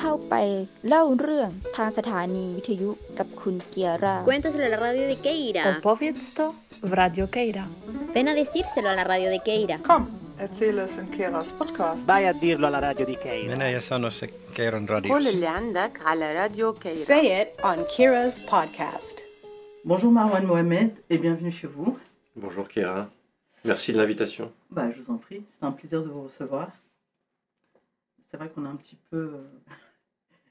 เข้าไปเล่าเรื่องทางสถานีวิทยุกับคุณเกียร่า Cuéntaselo a la radio de Keira. Opowiedz to w Radio Keira. Ven a decírselo a la radio de Keira. Kom, erzähl es in Keras podcast. Vai a dirlo alla radio di Keira. أنا يا سانوس كيرون راديوس قول اللي عندك على راديو كيرا Say it on Kira's podcast. Bonjour Marwan Mohamed et bienvenue chez vous. Bonjour Kéra, merci de l'invitation. Bah, je vous en prie, c'est un plaisir de vous recevoir. C'est vrai qu'on a un petit peu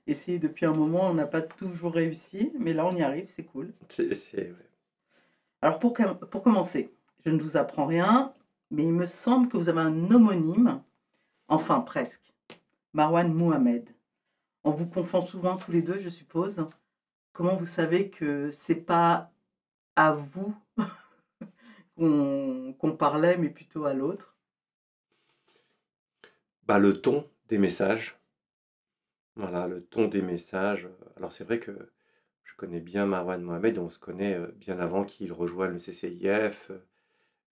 euh, essayé depuis un moment, on n'a pas toujours réussi, mais là on y arrive, c'est cool. C'est, c'est- ouais. Alors pour, pour commencer, je ne vous apprends rien, mais il me semble que vous avez un homonyme, enfin presque, Marwan Mohamed. On vous confond souvent tous les deux, je suppose. Comment vous savez que c'est pas à vous qu'on qu'on parlait, mais plutôt à l'autre? Bah, le ton des messages. Voilà, le ton des messages. Alors c'est vrai que je connais bien Marwan Mohamed, on se connaît bien avant qu'il rejoigne le CCIF,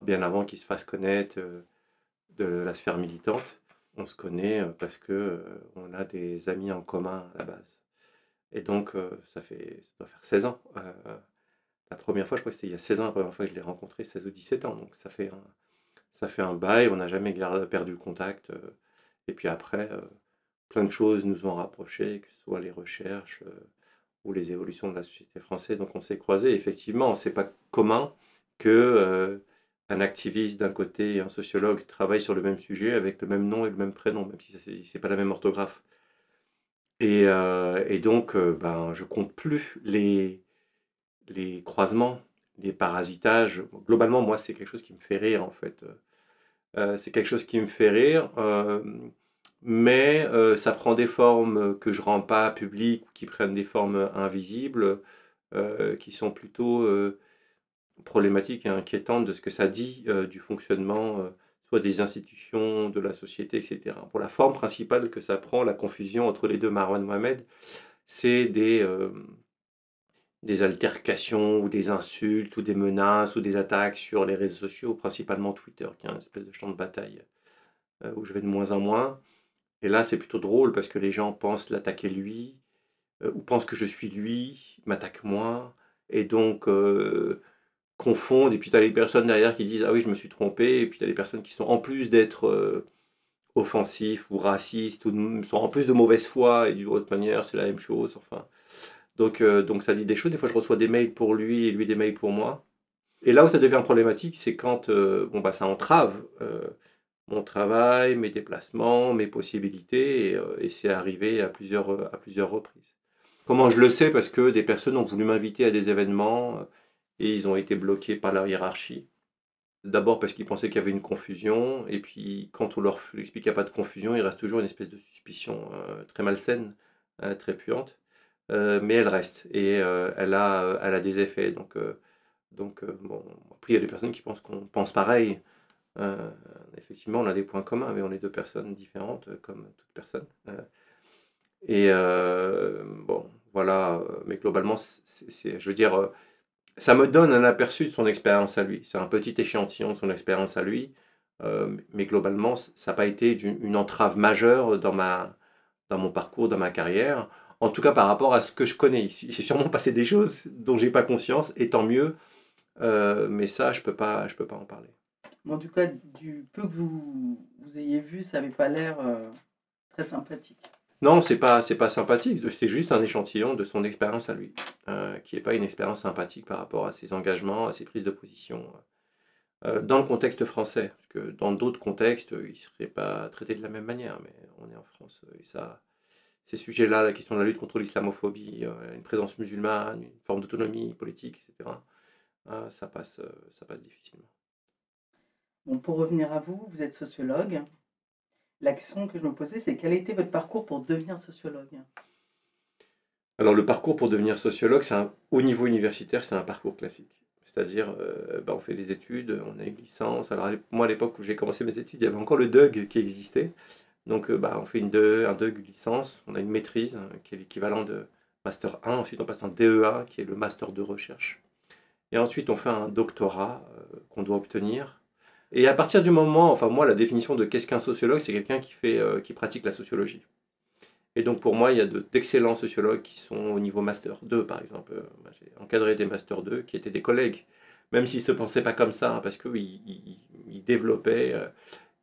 bien avant qu'il se fasse connaître de la sphère militante. On se connaît parce que on a des amis en commun à la base. Et donc ça fait ça doit faire 16 ans. La première fois, je crois que c'était il y a 16 ans, la première fois que je l'ai rencontré, 16 ou 17 ans. Donc ça fait un, ça fait un bail, on n'a jamais perdu contact. et puis après, plein de choses nous ont rapprochés, que ce soit les recherches euh, ou les évolutions de la société française. Donc on s'est croisés. Effectivement, c'est pas commun que euh, un activiste d'un côté et un sociologue travaillent sur le même sujet avec le même nom et le même prénom, même si c'est pas la même orthographe. Et, euh, donc, euh, ben, je compte plus les, les croisements, les parasitages. Globalement, moi, c'est quelque chose qui me fait rire, en fait. C'est quelque chose qui me fait rire, mais euh, ça prend des formes que je rends pas publiques, ou qui prennent des formes invisibles, euh, qui sont plutôt euh, problématiques et inquiétantes de ce que ça dit du fonctionnement, soit des institutions, de la société, etc. Pour la forme principale que ça prend, la confusion entre les deux Marwan Mohamed, c'est des, des altercations ou des insultes ou des menaces ou des attaques sur les réseaux sociaux, principalement Twitter, qui est un espèce de champ de bataille où je vais de moins en moins. Et là, c'est plutôt drôle parce que les gens pensent l'attaquer lui, euh, ou pensent que je suis lui, m'attaquent moi, et donc euh, confondent. Et puis tu as les personnes derrière qui disent Ah oui, je me suis trompé. Et puis tu as les personnes qui sont en plus d'être euh, offensifs ou racistes, ou sont en plus de mauvaise foi, et d'une autre manière, c'est la même chose. Enfin. Donc, donc ça dit des choses. Des fois, je reçois des mails pour lui et lui des mails pour moi. Et là où ça devient problématique, c'est quand bon, bah, ça entrave mon travail, mes déplacements, mes possibilités, et, euh, c'est arrivé à plusieurs, euh, à plusieurs reprises. Comment je le sais? Parce que des personnes ont voulu m'inviter à des événements euh, et ils ont été bloqués par leur hiérarchie. D'abord parce qu'ils pensaient qu'il y avait une confusion, et puis quand on leur explique qu'il n'y a pas de confusion, il reste toujours une espèce de suspicion très malsaine, euh, très puante. Mais elle reste et elle, a, elle a des effets. Donc, donc bon, après, il y a des personnes qui pensent qu'on pense pareil. Euh, effectivement, on a des points communs, mais on est deux personnes différentes, euh, comme toute personne. Euh, et bon, voilà. Mais globalement, c'est, je veux dire, ça me donne un aperçu de son expérience à lui. C'est un petit échantillon de son expérience à lui. Mais globalement, ça n'a pas été une entrave majeure dans, ma, dans mon parcours, dans ma carrière. En tout cas, par rapport à ce que je connais. Il s'est sûrement passé des choses dont j'ai pas conscience, et tant mieux. Mais ça, je peux pas, je peux pas en parler. En tout cas, du peu que vous, vous ayez vu, ça n'avait pas l'air euh, très sympathique. Non, c'est pas, pas sympathique. C'est juste un échantillon de son expérience à lui, euh, qui n'est pas une expérience sympathique par rapport à ses engagements, à ses prises de position. euh, dans le contexte français, parce que dans d'autres contextes, il ne serait pas traité de la même manière, mais on est en France, et ça, ces sujets-là, la question de la lutte contre l'islamophobie, une présence musulmane, une forme d'autonomie politique, etc., ça, passe, ça passe difficilement. Pour revenir à vous, vous êtes sociologue. La question que je me posais, c'est quel a été votre parcours pour devenir sociologue? Alors le parcours pour devenir sociologue, un- au niveau universitaire, c'est un parcours classique. C'est-à-dire, euh, bah, on fait des études, on a une licence. Alors moi, à l'époque où j'ai commencé mes études, il y avait encore le DUG qui existait. Donc euh, bah, on fait une DE, un DUG licence, on a une maîtrise hein, qui est l'équivalent de Master 1. Ensuite, on passe en DEA, qui est le Master de recherche. Et ensuite, on fait un doctorat euh, qu'on doit obtenir. Et à partir du moment, enfin moi, la définition de qu'est-ce qu'un sociologue, c'est quelqu'un qui, fait, euh, qui pratique la sociologie. Et donc pour moi, il y a d'excellents sociologues qui sont au niveau Master 2, par exemple. Euh, j'ai encadré des Master 2 qui étaient des collègues, même s'ils ne se pensaient pas comme ça, hein, parce qu'ils ils, développaient euh,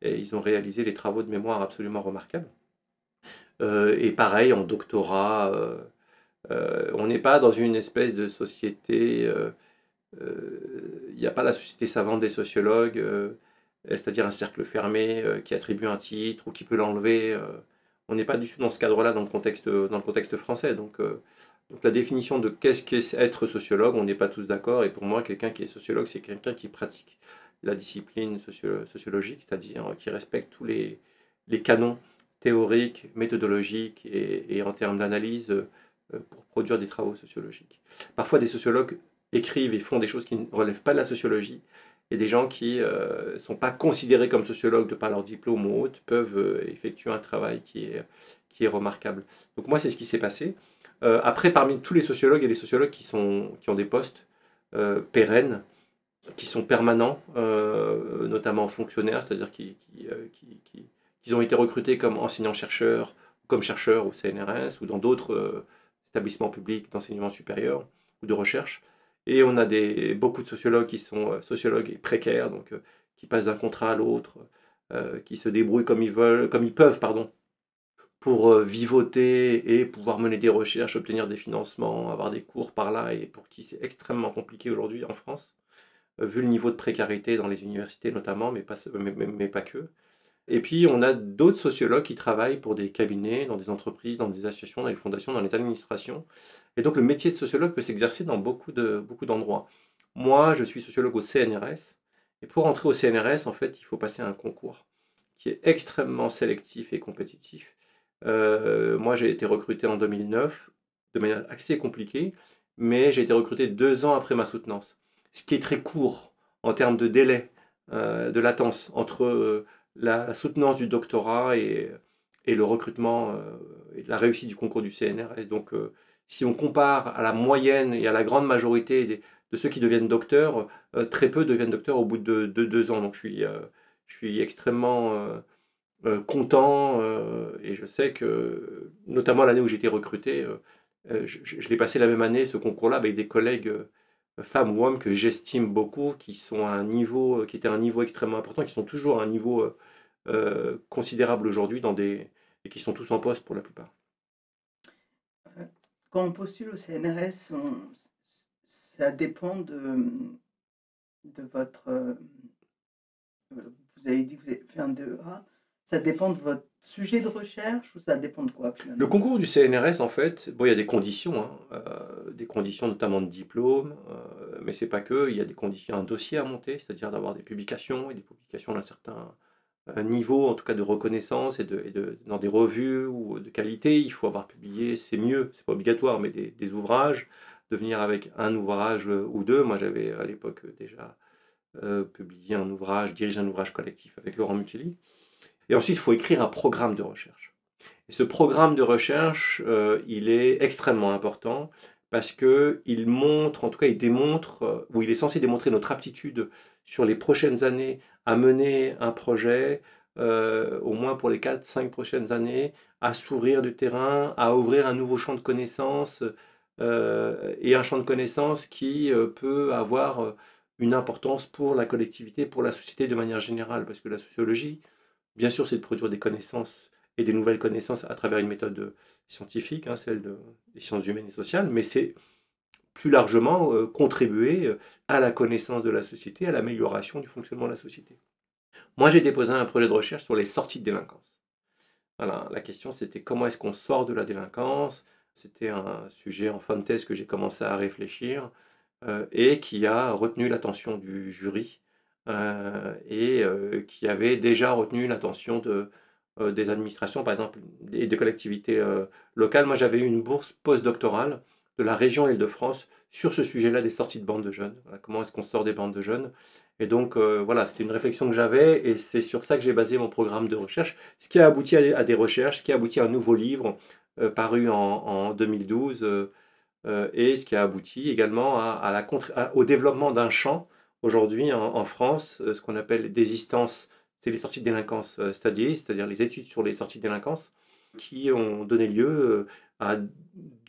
et ils ont réalisé des travaux de mémoire absolument remarquables. Et pareil, en doctorat, on n'est pas dans une espèce de société, il n'y a pas la société savante des sociologues, c'est-à-dire un cercle fermé qui attribue un titre ou qui peut l'enlever on n'est pas du tout dans ce cadre-là dans, le contexte, dans le contexte français. Donc, euh, la définition de qu'est-ce qu'est être sociologue, on n'est pas tous d'accord. Et pour moi, quelqu'un qui est sociologue, c'est quelqu'un qui pratique la discipline sociologique, c'est-à-dire qui respecte tous les, canons théoriques, méthodologiques et, en termes d'analyse euh, pour produire des travaux sociologiques. Parfois, des sociologues écrivent et font des choses qui ne relèvent pas de la sociologie, et des gens qui ne euh, sont pas considérés comme sociologues de par leur diplôme ou autre peuvent euh, effectuer un travail qui est, qui est remarquable. Donc moi, c'est ce qui s'est passé. Euh, après, parmi tous les sociologues, a des sociologues qui, sont, qui ont des postes pérennes, qui sont permanents, notamment fonctionnaires, c'est-à-dire qui, qui, qui, ont été recrutés comme enseignants-chercheurs, comme chercheurs au CNRS ou dans d'autres établissements publics d'enseignement supérieur ou de recherche. Et on a des, beaucoup de sociologues qui sont euh, sociologues précaires, donc euh, qui passent d'un contrat à l'autre, euh, qui se débrouillent comme ils veulent, comme ils peuvent, pardon, pour vivoter et pouvoir mener des recherches, obtenir des financements, avoir des cours par là, et pour qui c'est extrêmement compliqué aujourd'hui en France, vu le niveau de précarité dans les universités notamment, mais pas que. Et puis, on a d'autres sociologues qui travaillent pour des cabinets, dans des entreprises, dans des associations, dans les fondations, dans les administrations. Et donc, le métier de sociologue peut s'exercer dans beaucoup, de, beaucoup d'endroits. Moi, je suis sociologue au CNRS. Et pour entrer au CNRS, en fait, il faut passer un concours qui est extrêmement sélectif et compétitif. Euh, moi, j'ai été recruté en 2009 de manière assez compliquée, mais j'ai été recruté deux ans après ma soutenance. Ce qui est très court en termes de délai, euh, de latence entre... Euh, la soutenance du doctorat et, et le recrutement euh, et la réussite du concours du CNRS. Donc, euh, si on compare à la moyenne et à la grande majorité de ceux qui deviennent docteurs, euh, très peu deviennent docteurs au bout de, deux ans. Donc, je suis, je suis extrêmement content et je sais que, notamment l'année où j'ai été recruté, je, je l'ai passé la même année, ce concours-là, avec des collègues femmes ou hommes que j'estime beaucoup, qui sont à un niveau, qui étaient à un niveau extrêmement important, qui sont toujours à un niveau euh, euh, considérable aujourd'hui dans des et qui sont tous en poste pour la plupart. Euh, quand on postule au CNRS, ça dépend de, de votre. vous avez dit que vous avez fait un 2A. Ça dépend de votre sujet de recherche ou ça dépend de quoi Le concours du CNRS, en fait, bon, il y a des conditions, hein, euh, des conditions notamment de diplôme, euh, mais c'est pas que, il y a des conditions, un dossier à monter, c'est-à-dire d'avoir des publications et des publications d'un certain euh, niveau, en tout cas de reconnaissance et, de, dans des revues ou de qualité. Il faut avoir publié, c'est mieux, c'est pas obligatoire, mais des, ouvrages, de venir avec un ouvrage ou deux. Moi, j'avais à l'époque déjà publié un ouvrage, dirigé un ouvrage collectif avec Laurent Mutelli. Et ensuite, il faut écrire un programme de recherche. Et ce programme de recherche, euh, il est extrêmement important parce qu'il montre, en tout cas, il démontre, euh, ou il est censé démontrer notre aptitude sur les prochaines années à mener un projet, euh, au moins pour les 4-5 prochaines années, à s'ouvrir du terrain, à ouvrir un nouveau champ de connaissances, et un champ de connaissances qui peut avoir une importance pour la collectivité, pour la société de manière générale, parce que la sociologie, Bien sûr, c'est de produire des connaissances et des nouvelles connaissances à travers une méthode scientifique, hein, celle des sciences humaines et sociales, mais c'est plus largement euh, contribuer euh, à la connaissance de la société, à l'amélioration du fonctionnement de la société. Moi, j'ai déposé un projet de recherche sur les sorties de délinquance. La question c'était comment est-ce qu'on sort de la délinquance? C'était un sujet en fin de thèse que j'ai commencé à réfléchir euh, et qui a retenu l'attention du jury euh, et euh, qui avait déjà retenu l'attention de, euh, des administrations, par exemple, et des collectivités locales. Moi, j'avais eu une bourse postdoctorale de la région Île-de-France sur ce sujet-là des sorties de bandes de jeunes. comment est-ce qu'on sort des bandes de jeunes Et donc, voilà, c'était une réflexion que j'avais et c'est sur ça que j'ai basé mon programme de recherche, ce qui a abouti à, des recherches, ce qui a abouti à un nouveau livre paru en, en 2012 et ce qui a abouti également au développement d'un champ Aujourd'hui, en, France, euh, ce qu'on appelle désistance, c'est les sorties de délinquance euh, stadiées, c'est-à-dire les études sur les sorties de délinquance. qui ont donné lieu euh, à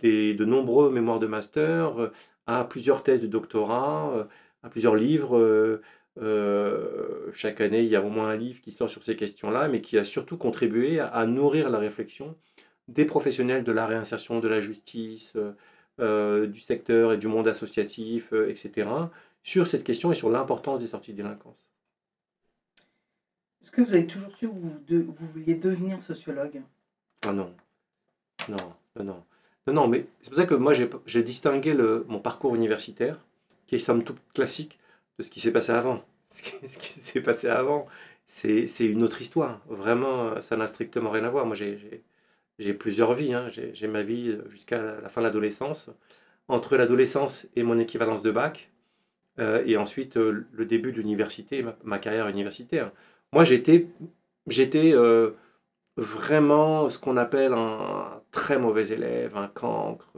des, de nombreux mémoires de master, à plusieurs thèses de doctorat, à plusieurs livres. chaque année, il y a au moins un livre qui sort sur ces questions-là, mais qui a surtout contribué à, nourrir la réflexion des professionnels de la réinsertion, de la justice, du secteur et du monde associatif, etc., sur cette question et sur l'importance des sorties de délinquance. Est-ce que vous avez toujours su que vous, de- vous vouliez devenir sociologue? Ah non, non, non, non. Non, non, mais c'est pour ça que moi j'ai distingué le, mon parcours universitaire, qui est somme toute classique, de ce qui s'est passé avant. Ce qui, s'est passé avant, c'est une autre histoire. Vraiment, ça n'a strictement rien à voir. Moi j'ai- plusieurs vies. hein. J'ai ma vie jusqu'à la, fin de l'adolescence. Entre l'adolescence et mon équivalence de bac, et ensuite euh, le début de l'université, ma, carrière universitaire. Moi j'étais j'étais euh, vraiment ce qu'on appelle un très mauvais élève, un cancre,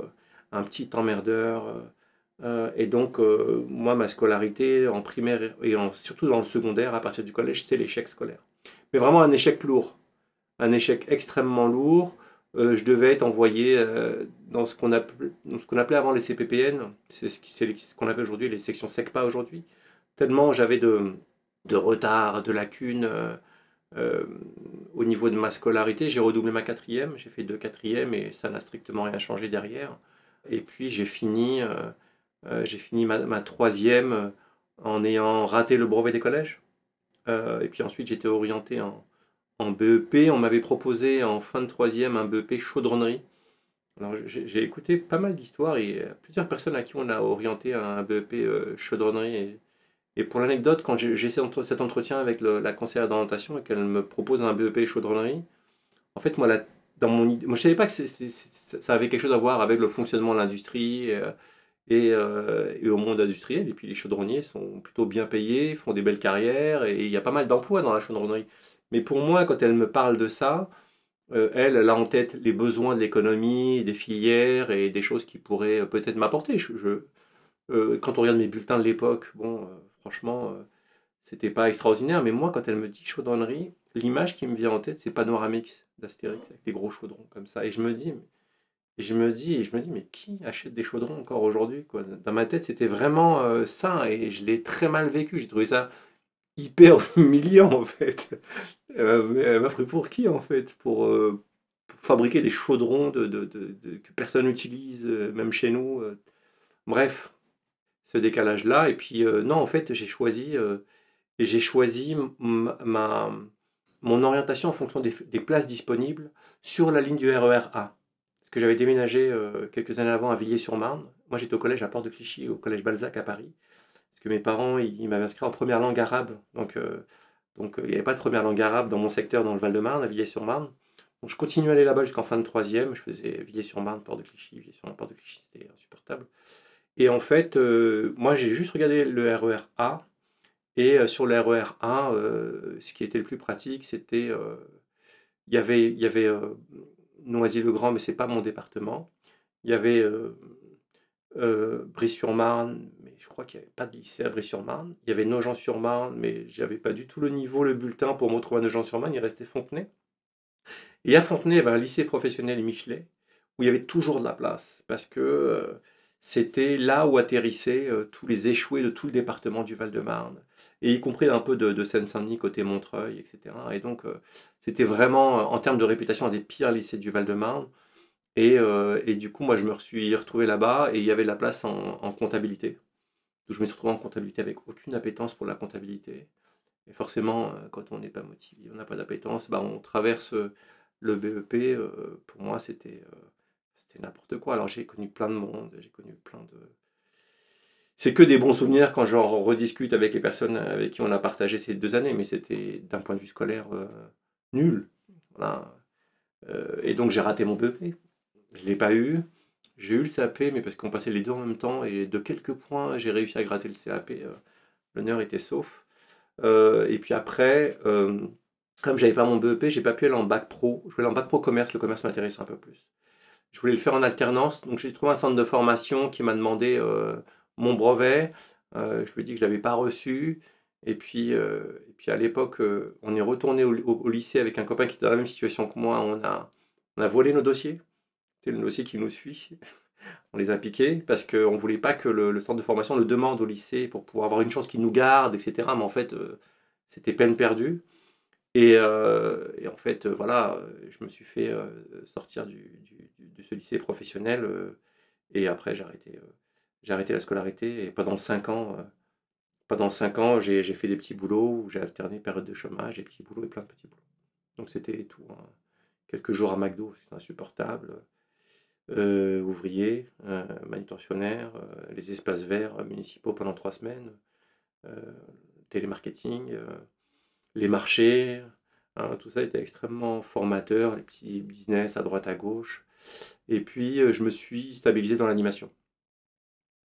un petit emmerdeur. euh, euh, et donc, euh, moi, ma scolarité en primaire et surtout dans le secondaire, à partir du collège, c'est l'échec scolaire. Mais vraiment un échec lourd. Un échec extrêmement lourd. Euh, je devais être envoyé euh, dans ce qu'on appelait, avant les CPPN, c'est ce qu'on appelle aujourd'hui les sections SECPA aujourd'hui. Tellement j'avais de, retard, de lacunes. euh, au niveau de ma scolarité, j'ai redoublé ma quatrième, j'ai fait deux quatrièmes et ça n'a strictement rien changé derrière. Et puis j'ai fini, fini ma, ma troisième en ayant raté le brevet des collèges. Et puis ensuite j'étais orienté en, en BEP. On m'avait proposé en fin de troisième un BEP chaudronnerie. Alors j'ai écouté pas mal d'histoires et euh, plusieurs personnes à qui on a orienté un BEP euh, chaudronnerie. Et, pour l'anecdote, quand j'ai cet entre- cet entretien avec la conseillère d'orientation et qu'elle me propose un BEP chaudronnerie, en fait, moi, la- dans mon moi je savais pas que ça avait quelque chose à voir avec le fonctionnement de l'industrie euh, et, et au monde industriel. Et puis les chaudronniers sont plutôt bien payés, font des belles carrières et il y a pas mal d'emplois dans la chaudronnerie. Mais pour moi, quand elle me parle de ça, euh, elle, elle a en tête les besoins de l'économie, des filières et des choses qui pourraient euh, peut-être m'apporter. Je, euh, quand on regarde mes bulletins de l'époque, bon, euh, franchement, c'était pas extraordinaire. Mais moi, quand elle me dit chaudronnerie, l'image qui me vient en tête, c'est Panoramix d'Astérix avec des gros chaudrons comme ça. Et je me dis, mais- je me dis, et je me dis, mais qui achète des chaudrons encore aujourd'hui, Dans ma tête, c'était vraiment ça, et je l'ai très mal vécu. J'ai trouvé ça hyper humiliant, en fait. Elle m'a pris pour qui, en fait? Pour, euh, pour fabriquer des chaudrons de, que personne n'utilise, euh, même chez nous. euh. Bref, ce décalage-là. Et puis, non, en fait, j'ai choisi, j'ai choisi ma, mon orientation en fonction des, places disponibles sur la ligne du RER A. Parce que j'avais déménagé quelques années avant à Villiers-sur-Marne. Moi, j'étais au collège à Porte de Clichy, au collège Balzac à Paris. Parce que mes parents, ils, m'avaient inscrit en première langue arabe. Donc, euh, donc euh, il n'y avait pas de première langue arabe dans mon secteur, dans le Val-de-Marne, à Villiers-sur-Marne. Donc, je continuais à aller là-bas jusqu'en fin de troisième. Je faisais Villiers-sur-Marne, Porte de Clichy, Villiers-sur-Marne, Porte de Clichy. C'était insupportable. Et en fait, euh, moi, j'ai juste regardé le RER A. Et sur le RER A, euh, ce qui était le plus pratique, c'était. il y avait, y avait Noisy-le-Grand, mais c'est pas mon département. Il y avait Brie-sur-Marne, je crois qu'il n'y avait pas de lycée à Brie-sur-Marne. Il y avait Nogent-sur-Marne, mais j'avais pas du tout le niveau, le bulletin pour me retrouver à Nogent-sur-Marne. Il restait Fontenay. Et à Fontenay, il y avait un lycée professionnel Michelet, où il y avait toujours de la place, parce que euh, c'était là où atterrissaient euh, tous les échoués de tout le département du Val-de-Marne, et y compris un peu de, de Seine-Saint-Denis, côté Montreuil, etc. Et donc, euh, c'était vraiment, en termes de réputation, un des pires lycées du Val-de-Marne. Et, du coup, moi, je me suis retrouvé là-bas, et il y avait de la place en comptabilité. Donc, je me suis retrouvé en comptabilité avec aucune appétence pour la comptabilité. Et forcément, euh, quand on n'est pas motivé, on n'a pas d'appétence, bah, on traverse euh, le BEP. euh, pour moi, c'était n'importe quoi. Alors, j'ai connu plein de monde, j'ai connu plein de. C'est que des bons souvenirs quand j'en rediscute avec les personnes avec qui on a partagé ces deux années, mais c'était d'un point de vue scolaire nul. Et donc, j'ai raté mon BEP. Je ne l'ai pas eu. J'ai eu le CAP, mais parce qu'on passait les deux en même temps, et de quelques points, j'ai réussi à gratter le CAP. euh, L'honneur était sauf. Euh, et puis après, euh, comme j'avais pas mon BEP, j'ai pas pu aller en bac pro. Je voulais aller en bac pro commerce, le commerce m'intéresse un peu plus. Je voulais le faire en alternance, donc j'ai trouvé un centre de formation qui m'a demandé mon brevet. Je lui ai dit que je l'avais pas reçu. Et puis, et puis à l'époque, on est retourné au, au- au lycée avec un copain qui était dans la même situation que moi. On a, On a volé nos dossiers. C'est le dossier qui nous suit. On les a piqués parce qu'on ne voulait pas que le, centre de formation le demande au lycée pour pouvoir avoir une chance qu'il nous garde, etc. Mais en fait, euh, c'était peine perdue. Et, euh, en fait, euh, voilà, je me suis fait sortir du, de ce lycée professionnel. et après, j'ai arrêté, j'ai arrêté la scolarité. Et pendant cinq ans, pendant cinq ans, j'ai fait des petits boulots où j'ai alterné période de chômage et petits boulots et plein de petits boulots. Donc c'était tout. hein. Quelques jours à McDo, c'était insupportable. Euh, ouvrier, euh, manutentionnaire, euh, les espaces verts euh, municipaux pendant trois semaines, télémarketing, les marchés, hein, tout ça était extrêmement formateur, les petits business à droite à gauche. Et puis je me suis stabilisé dans l'animation.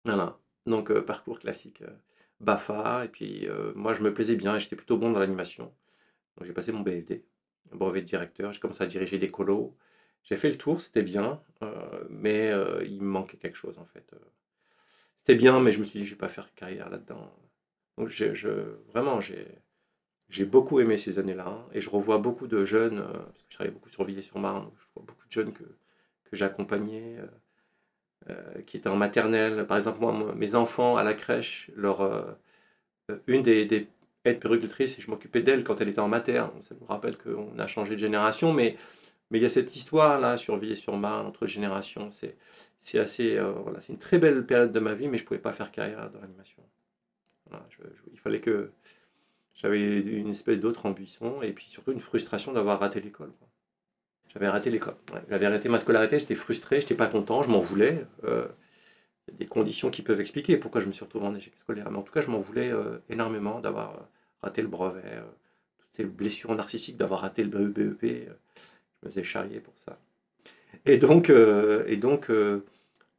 Voilà, donc parcours classique. BAFA, et puis moi je me plaisais bien et j'étais plutôt bon dans l'animation. Donc j'ai passé mon BFD, brevet de directeur, j'ai commencé à diriger des colos. J'ai fait le tour, c'était bien, euh, mais euh, il me manquait quelque chose en fait. euh. C'était bien, mais je me suis dit je vais pas faire carrière là-dedans. Vraiment j'ai beaucoup aimé ces années-là et je revois beaucoup de jeunes, parce que je travaillais beaucoup sur Villiers-sur-Marne, je vois beaucoup de jeunes que, j'accompagnais. qui étaient en maternelle. Par exemple, moi, mes enfants à la crèche, leur, une des, des aides péricultrices, et je m'occupais d'elle quand elle était en materne. Ça nous rappelle qu'on a changé de génération, mais mais il y a cette histoire-là sur Villiers-sur-Marne, entre générations. C'est c'est assez, euh, voilà, c'est une très belle période de ma vie, mais je ne pouvais pas faire carrière dans l'animation. Il fallait que j'avais une espèce d'autre ambition et puis surtout une frustration d'avoir raté l'école. J'avais raté l'école. J'avais arrêté ma scolarité, j'étais frustré, j'étais pas content, je m'en voulais. Euh, il y a des conditions qui peuvent expliquer pourquoi je me suis retrouvé en échec scolaire. Mais en tout cas, je m'en voulais euh, énormément d'avoir raté le brevet, toutes ces blessures narcissiques, d'avoir raté le BEP. Je me faisais charrier pour ça. Et donc, euh, euh,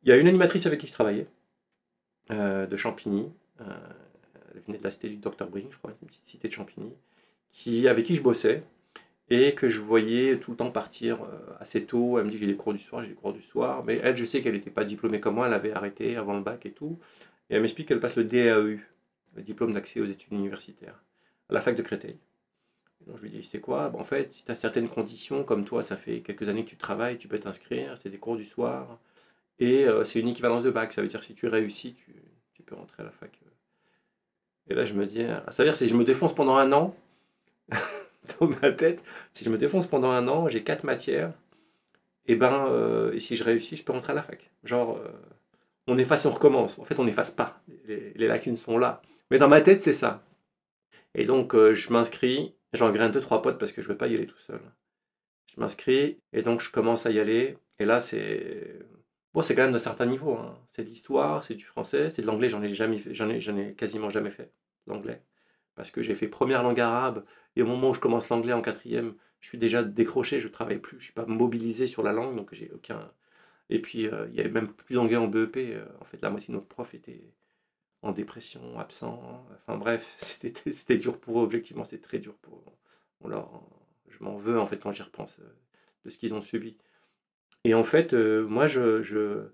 il y a une animatrice avec qui je travaillais, euh, de Champigny. elle venait de la cité du Dr Bring, je crois, une petite cité de Champigny, qui, avec qui je bossais et que je voyais tout le temps partir assez tôt. Elle me dit j'ai des cours du soir, j'ai des cours du soir. Mais elle, je sais qu'elle n'était pas diplômée comme moi, elle avait arrêté avant le bac et tout. Et elle m'explique qu'elle passe le DAEU, le diplôme d'accès aux études universitaires, à la fac de Créteil. Je lui dis c'est quoi? Bon, En fait, si tu as certaines conditions, comme toi, ça fait quelques années que tu travailles, tu peux t'inscrire, c'est des cours du soir. Et euh, c'est une équivalence de bac, ça veut dire que si tu réussis, tu, tu peux rentrer à la fac. Et là, je me dis, ah, ça veut dire si je me défonce pendant un an, dans ma tête, si je me défonce pendant un an, j'ai quatre matières, et ben, euh, et si je réussis, je peux rentrer à la fac. Genre, euh, on efface et on recommence. En fait, on n'efface pas. Les, lacunes sont là. Mais dans ma tête, c'est ça. Et donc, je m'inscris, j'engraine deux, trois potes parce que je ne veux pas y aller tout seul. Je m'inscris, et donc je commence à y aller. Et là, c'est. Bon, c'est quand même d'un certain niveau. hein. C'est de l'histoire, c'est du français, c'est de l'anglais, j'en ai jamais j'en ai, j'en ai quasiment jamais fait, l'anglais. Parce que j'ai fait première langue arabe, et au moment où je commence l'anglais en quatrième, je suis déjà décroché, je ne travaille plus, je ne suis pas mobilisé sur la langue, donc j'ai aucun. Et puis, euh, il y avait même plus d'anglais en BEP. euh, en fait, la moitié de nos profs étaient en dépression, absents. Enfin bref, c'était dur pour eux, objectivement, c'était très dur pour eux. Je m'en veux, en fait, quand j'y repense, euh, de ce qu'ils ont subi. Et en fait, euh, moi, je.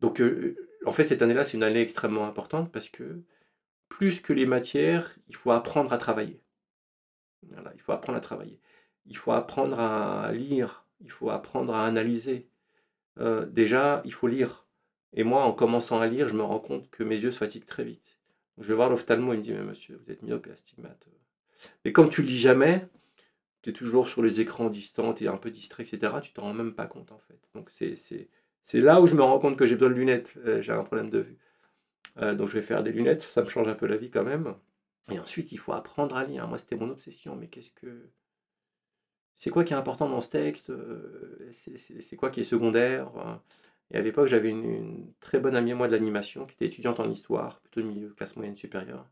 Donc, euh, en fait, cette année-là, c'est une année extrêmement importante parce que plus que les matières, il faut apprendre à travailler. Voilà, il faut apprendre à travailler. Il faut apprendre à lire. Il faut apprendre à analyser. Déjà, il faut lire. Et moi, en commençant à lire, je me rends compte que mes yeux se fatiguent très vite. Je vais voir l'ophtalmo, il me dit, mais monsieur, vous êtes myope astigmate. Mais comme tu lis jamais, tu es toujours sur les écrans distants, tu es un peu distrait, etc., tu t'en rends même pas compte en fait. Donc c'est, là où je me rends compte que j'ai besoin de lunettes, euh, j'ai un problème de vue. Euh, donc je vais faire des lunettes, ça me change un peu la vie quand même. Et ensuite, il faut apprendre à lire. Moi, c'était mon obsession, mais qu'est-ce que... C'est quoi qui est important dans ce texte Euh, c'est, quoi qui est secondaire Et à l'époque, j'avais une, très bonne amie à moi de l'animation, qui était étudiante en histoire, plutôt de milieu classe moyenne supérieure.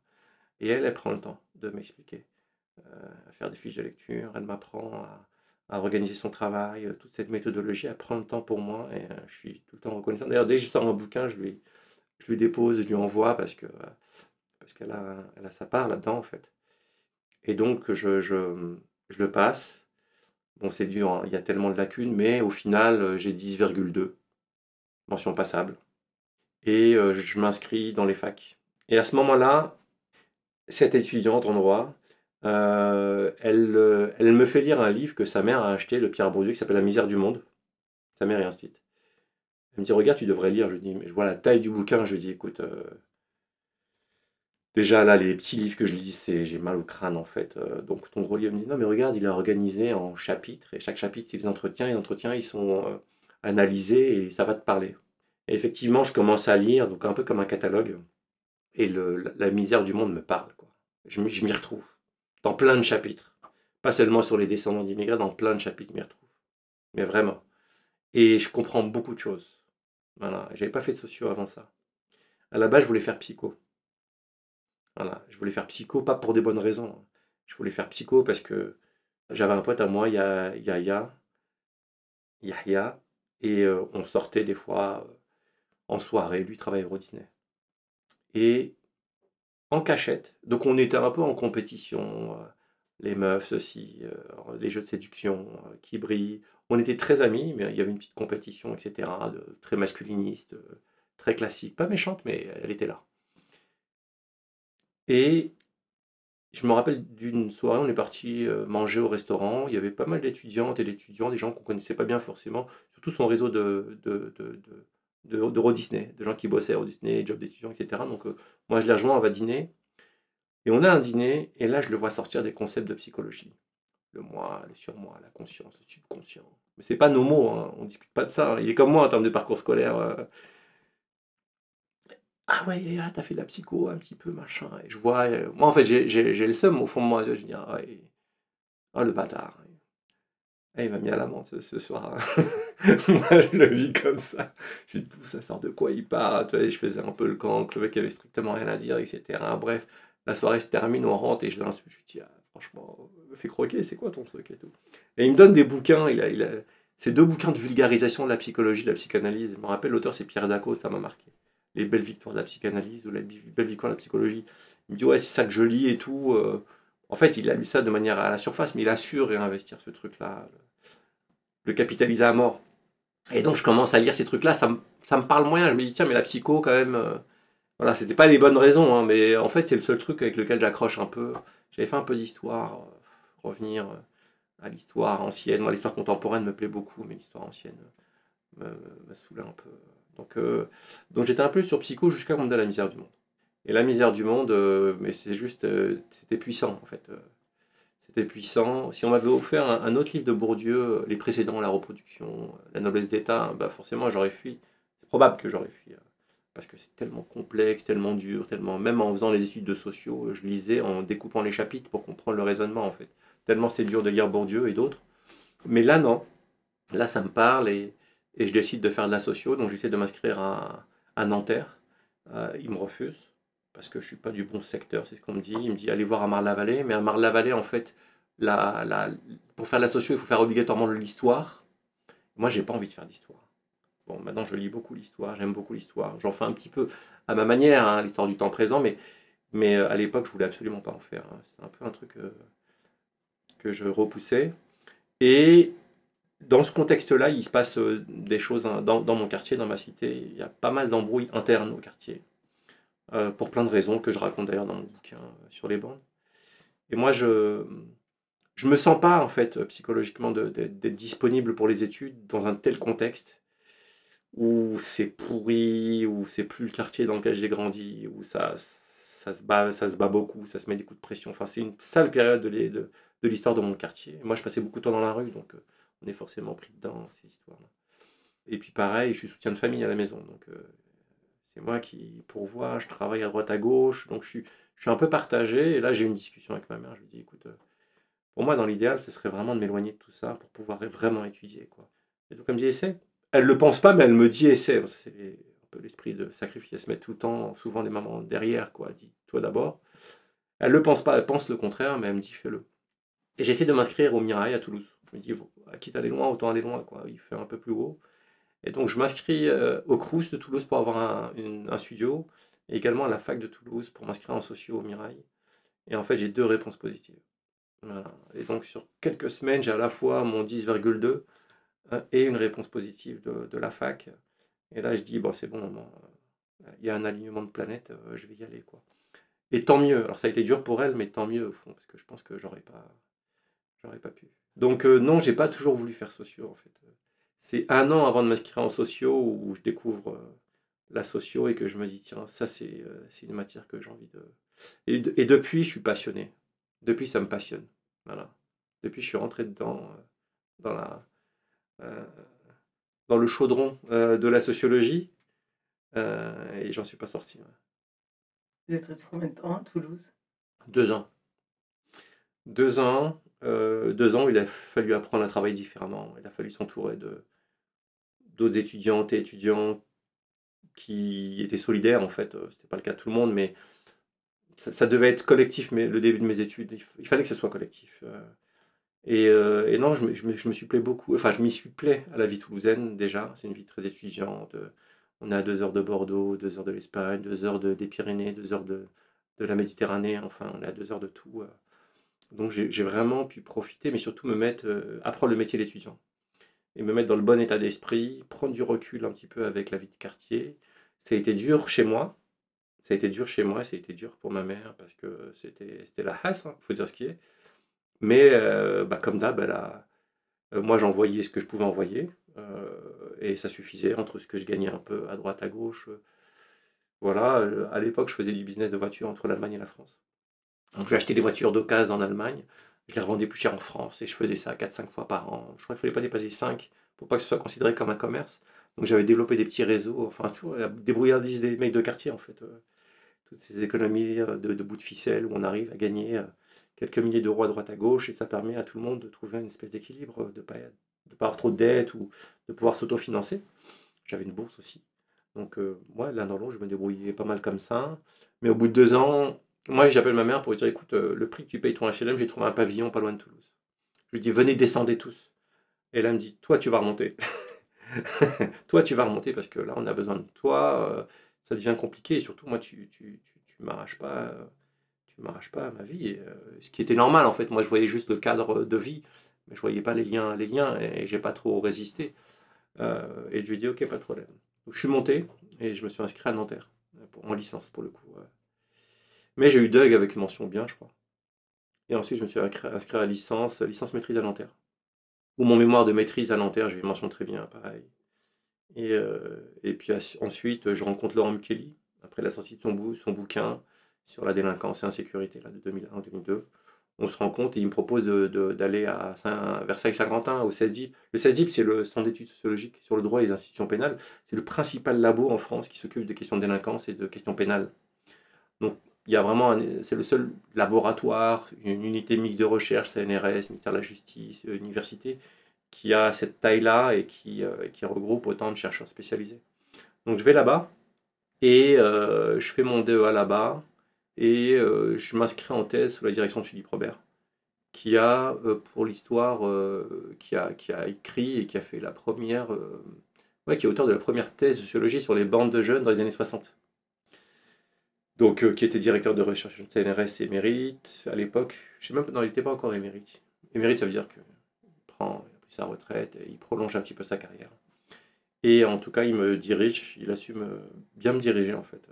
Et elle, elle prend le temps de m'expliquer euh, à faire des fiches de lecture, elle m'apprend à, organiser son travail, euh, toute cette méthodologie, elle prend le temps pour moi et euh, je suis tout le temps reconnaissant. D'ailleurs, dès que je sors un bouquin, je lui, dépose, je lui envoie parce que parce qu'elle a, sa part là-dedans en fait. Et donc, je, le passe. Bon, c'est dur, hein, il y a tellement de lacunes, mais au final, j'ai 10,2, mention passable. Et euh, je m'inscris dans les facs. Et à ce moment-là, cette étudiante en droit, Euh, elle, euh, elle me fait lire un livre que sa mère a acheté de Pierre Bourdieu qui s'appelle La misère du monde. Sa mère est un site. Elle me dit Regarde, tu devrais lire. Je dis Mais je vois la taille du bouquin. Je dis Écoute, déjà là, les petits livres que je lis, j'ai mal au crâne en fait. Donc ton gros livre me dit Non, mais regarde, il est organisé en chapitres. Et chaque chapitre, c'est des entretiens. Et les entretiens, ils sont analysés et ça va te parler. Et effectivement, je commence à lire, donc un peu comme un catalogue. Et la, misère du monde me parle. Quoi. Je m'y retrouve dans plein de chapitres. Pas seulement sur les descendants d'immigrés, dans plein de chapitres, je m'y retrouve. Mais vraiment. Et je comprends beaucoup de choses. Voilà. J'avais pas fait de socio avant ça. À la base, je voulais faire psycho. Voilà. Je voulais faire psycho, pas pour des bonnes raisons. Je voulais faire psycho parce que j'avais un pote à moi, Ya- Yahya, Yahya, et euh, on sortait des fois euh, en soirée. Lui il travaille à Euro Disney. Et en cachette. Donc on était un peu en compétition. euh, les meufs, ceci, les jeux de séduction qui brillent. On était très amis, mais il y avait une petite compétition, etc. Très masculiniste, très classique. Pas méchante, mais elle était là. Et je me rappelle d'une soirée, on est parti euh, manger au restaurant. Il y avait pas mal d'étudiantes et d'étudiants, des gens qu'on connaissait pas bien forcément, surtout son réseau de, de, de, de, de, de Disney, de gens qui bossaient Euro Disney, job d'étudiants, etc. Donc euh, moi je les rejoins, on va dîner. Et on a un dîner, et là je le vois sortir des concepts de psychologie. Le moi, le surmoi, la conscience, le subconscient. Mais c'est pas nos mots, hein, on discute pas de ça. Il est comme moi en termes de parcours scolaire. euh. Ah ouais, ah, t'as fait de la psycho un petit peu, machin. Et je vois, euh, moi en fait j'ai- le seum au fond de moi. Je dis, ah, ouais, ah, le bâtard. Ah, il m'a mis à l'amende ce, soir. moi je le vis comme ça. Je dis, tout ça sort de quoi il part. Tu vois, je faisais un peu le camp, le mec avait strictement rien à dire, etc. Bref, la soirée se termine, on rentre et je l'insulte. Je lui dis, ah, franchement, me fais croquer, c'est quoi ton truc et tout. Et il me donne des bouquins, il a, il a, c'est deux bouquins de vulgarisation de la psychologie, de la psychanalyse. Je me rappelle, l'auteur c'est Pierre Daco, ça m'a marqué. Les belles victoires de la psychanalyse ou les belles victoires de la psychologie. Il me dit, ouais, c'est ça que je lis et tout. euh. En fait, il a lu ça de manière à la surface, mais il a su réinvestir ce truc-là, le, capitaliser à mort. Et donc, je commence à lire ces trucs-là, ça ça me parle moyen. Je me dis, tiens, mais la psycho, quand même. euh, voilà, c'était pas les bonnes raisons, hein, mais en fait, c'est le seul truc avec lequel j'accroche un peu. J'avais fait un peu d'histoire, euh, revenir à l'histoire ancienne. Moi, l'histoire contemporaine me plaît beaucoup, mais l'histoire ancienne me, me, un peu. Donc, euh, donc j'étais un peu sur psycho jusqu'à qu'on me donne la misère du monde. Et la misère du monde, euh, mais c'est juste, euh, c'était puissant en fait. c'était puissant. Si on m'avait offert un, un autre livre de Bourdieu, les précédents, la reproduction, la noblesse d'État, bah forcément j'aurais fui. C'est probable que j'aurais fui. euh, parce que c'est tellement complexe, tellement dur, tellement. Même en faisant les études de sociaux, je lisais en découpant les chapitres pour comprendre le raisonnement en fait. Tellement c'est dur de lire Bourdieu et d'autres. Mais là, non. Là, ça me parle et, et je décide de faire de la socio. Donc j'essaie de m'inscrire à, à Nanterre. Euh, il me refuse parce que je suis pas du bon secteur, c'est ce qu'on me dit. Il me dit allez voir à Marne-la-Vallée. Mais à Marne-la-Vallée, en fait, la, la, pour faire de la socio, il faut faire obligatoirement de l'histoire. Moi, j'ai pas envie de faire d'histoire. Bon, maintenant, je lis beaucoup l'histoire, j'aime beaucoup l'histoire. J'en fais un petit peu à ma manière, hein, l'histoire du temps présent, mais, mais euh, à l'époque, je voulais absolument pas en faire. hein. C'était un peu un truc euh, que je repoussais. Et dans ce contexte-là, il se passe euh, des choses hein, dans, mon quartier, dans ma cité. Il y a pas mal d'embrouilles internes au quartier, euh, pour plein de raisons que je raconte d'ailleurs dans mon bouquin euh, sur les bandes. Et moi, je je me sens pas en fait psychologiquement d'être disponible pour les études dans un tel contexte où c'est pourri, où c'est plus le quartier dans lequel j'ai grandi, où ça, ça, se bat, ça se bat beaucoup, ça se met des coups de pression. Enfin, c'est une sale période de l'hi- de, de l'histoire de mon quartier. Moi, je passais beaucoup de temps dans la rue, donc on est forcément pris dedans, ces histoires-là. Et puis pareil, je suis soutien de famille à la maison, donc euh, c'est moi qui pourvois, je travaille à droite à gauche, donc je suis, un peu partagé. Et là, j'ai une discussion avec ma mère, je lui dis, écoute, euh, pour moi, dans l'idéal, ce serait vraiment de m'éloigner de tout ça pour pouvoir vraiment étudier. Et donc, elle me dit, essaie. Elle ne le pense pas, mais elle me dit, essaie. C'est un peu l'esprit de sacrifice. Elle se met tout le temps, souvent les mamans derrière, quoi. Elle dit, toi d'abord. Elle ne le pense pas, elle pense le contraire, mais elle me dit, fais-le. Et j'essaie de m'inscrire au Mirail à Toulouse. Je me dis, quitte à aller loin, autant aller loin, quoi. Il fait un peu plus haut. Et donc, je m'inscris euh, au Crous de Toulouse pour avoir un, studio, et également à la fac de Toulouse pour m'inscrire en socio au Mirail. Et en fait, j'ai deux réponses positives. Et donc, sur quelques semaines, j'ai à la fois mon 10,2 euh, et une réponse positive de, la fac. Et là, je dis, bon, c'est bon, il y a un alignement de planètes, euh, je vais y aller. Et tant mieux. Alors ça a été dur pour elle, mais tant mieux au fond, parce que je pense que j'aurais pas, j'aurais pas pu. Donc euh, non, j'ai pas toujours voulu faire sociaux en fait. C'est un an avant de m'inscrire en sociaux où je découvre euh, la socio et que je me dis tiens ça c'est euh, une matière que j'ai envie de... Et, de- et depuis je suis passionné. Depuis ça me passionne. Voilà. Depuis je suis rentré dedans euh, dans la euh, dans le chaudron de la sociologie et j'en suis pas sorti. ouais. Vous êtes resté combien de temps à Toulouse? Deux ans. Deux ans. euh, deux ans, il a fallu apprendre à travailler différemment. Il a fallu s'entourer de d'autres étudiantes et étudiants qui étaient solidaires, en fait. Euh, C'était pas le cas de tout le monde, mais ça, devait être collectif, mais le début de mes études, il, fallait que ce soit collectif. euh. Et, euh, et non, je me, suis plaît beaucoup, enfin, je m'y suis plaît à la vie toulousaine déjà. C'est une vie très étudiante. On est à deux heures de Bordeaux, deux heures de l'Espagne, deux heures de, des Pyrénées, deux heures de, de la Méditerranée, enfin, on est à deux heures de tout. Donc j'ai vraiment pu profiter, mais surtout me mettre, euh, apprendre le métier d'étudiant. Et me mettre dans le bon état d'esprit, prendre du recul un petit peu avec la vie de quartier. Ça a été dur chez moi. Ça a été dur chez moi, ça a été dur pour ma mère, parce que c'était la hasse, il faut dire ce qui est. Mais euh, bah, comme d'hab, euh, moi j'envoyais ce que je pouvais envoyer, et ça suffisait entre ce que je gagnais un peu à droite, à gauche. voilà, à l'époque, je faisais du business de voiture entre l'Allemagne et la France. Donc j'ai acheté des voitures d'occasion en Allemagne, je les revendais plus cher en France, et je faisais ça 4-5 fois par an. Je crois qu'il ne fallait pas dépasser 5 pour pas que ce soit considéré comme un commerce. Donc j'avais développé des petits réseaux, enfin tu vois, la débrouillardise des mecs de quartier en fait. euh, toutes ces économies euh, de, de bouts de ficelle où on arrive à gagner euh, quelques milliers d'euros à droite à gauche, et ça permet à tout le monde de trouver une espèce d'équilibre, de ne pas, de pas avoir trop de dettes ou de pouvoir s'autofinancer. J'avais une bourse aussi. Donc, moi, l'un dans l'autre, je me débrouillais pas mal comme ça. Mais au bout de deux ans, moi, j'appelle ma mère pour lui dire écoute, euh, le prix que tu payes ton HLM, j'ai trouvé un pavillon pas loin de Toulouse. Je lui dis venez, descendez tous. Et là, elle me dit toi, tu vas remonter. toi, tu vas remonter parce que là, on a besoin de toi. euh, ça devient compliqué. Et surtout, moi, tu, tu, tu, tu m'arraches pas. euh, tu m'arraches pas à ma vie. Ce qui était normal, en fait. Moi, je voyais juste le cadre de vie, mais je voyais pas les liens, les liens et, j'ai pas trop résisté. Et je lui ai dit ok, pas de problème. Je suis monté et je me suis inscrit à Nanterre, pour- en licence pour le coup. Mais j'ai eu Doug avec mention bien, je crois. Et ensuite, je me suis inscrit à la licence, licence maîtrise à Nanterre. Ou mon mémoire de maîtrise à Nanterre, j'ai mention très bien, pareil. Et, euh, et puis ensuite, je rencontre Laurent Mukeli, après la sortie de son, bou- son bouquin sur la délinquance et insécurité là, de 2001-2002. On se rencontre et il me propose d'aller à Saint- Versailles-Saint-Quentin, au CESDIP. Le CESDIP, c'est le Centre d'études sociologiques sur le droit et les institutions pénales. C'est le principal labo en France qui s'occupe des questions de délinquance et de questions pénales. Donc, il y a vraiment, c'est le seul laboratoire, une unité mixte de recherche, CNRS, ministère de la Justice, université, qui a cette taille-là et qui, euh, qui regroupe autant de chercheurs spécialisés. Donc, je vais là-bas et euh, je fais mon DEA là-bas et euh, je m'inscris en thèse sous la direction de Philippe Robert, qui a, pour l'histoire, qui, a, qui a écrit et qui a fait la première, ouais, qui est auteur de la première thèse de sociologie sur les bandes de jeunes dans les années 60 donc euh, qui était directeur de recherche de CNRS émérite à l'époque. Je sais même pas, non, il n'était pas encore émérite. Émérite, ça veut dire qu'il prend, il a pris sa retraite et il prolonge un petit peu sa carrière. Et en tout cas, il me dirige, il assume bien me diriger en fait.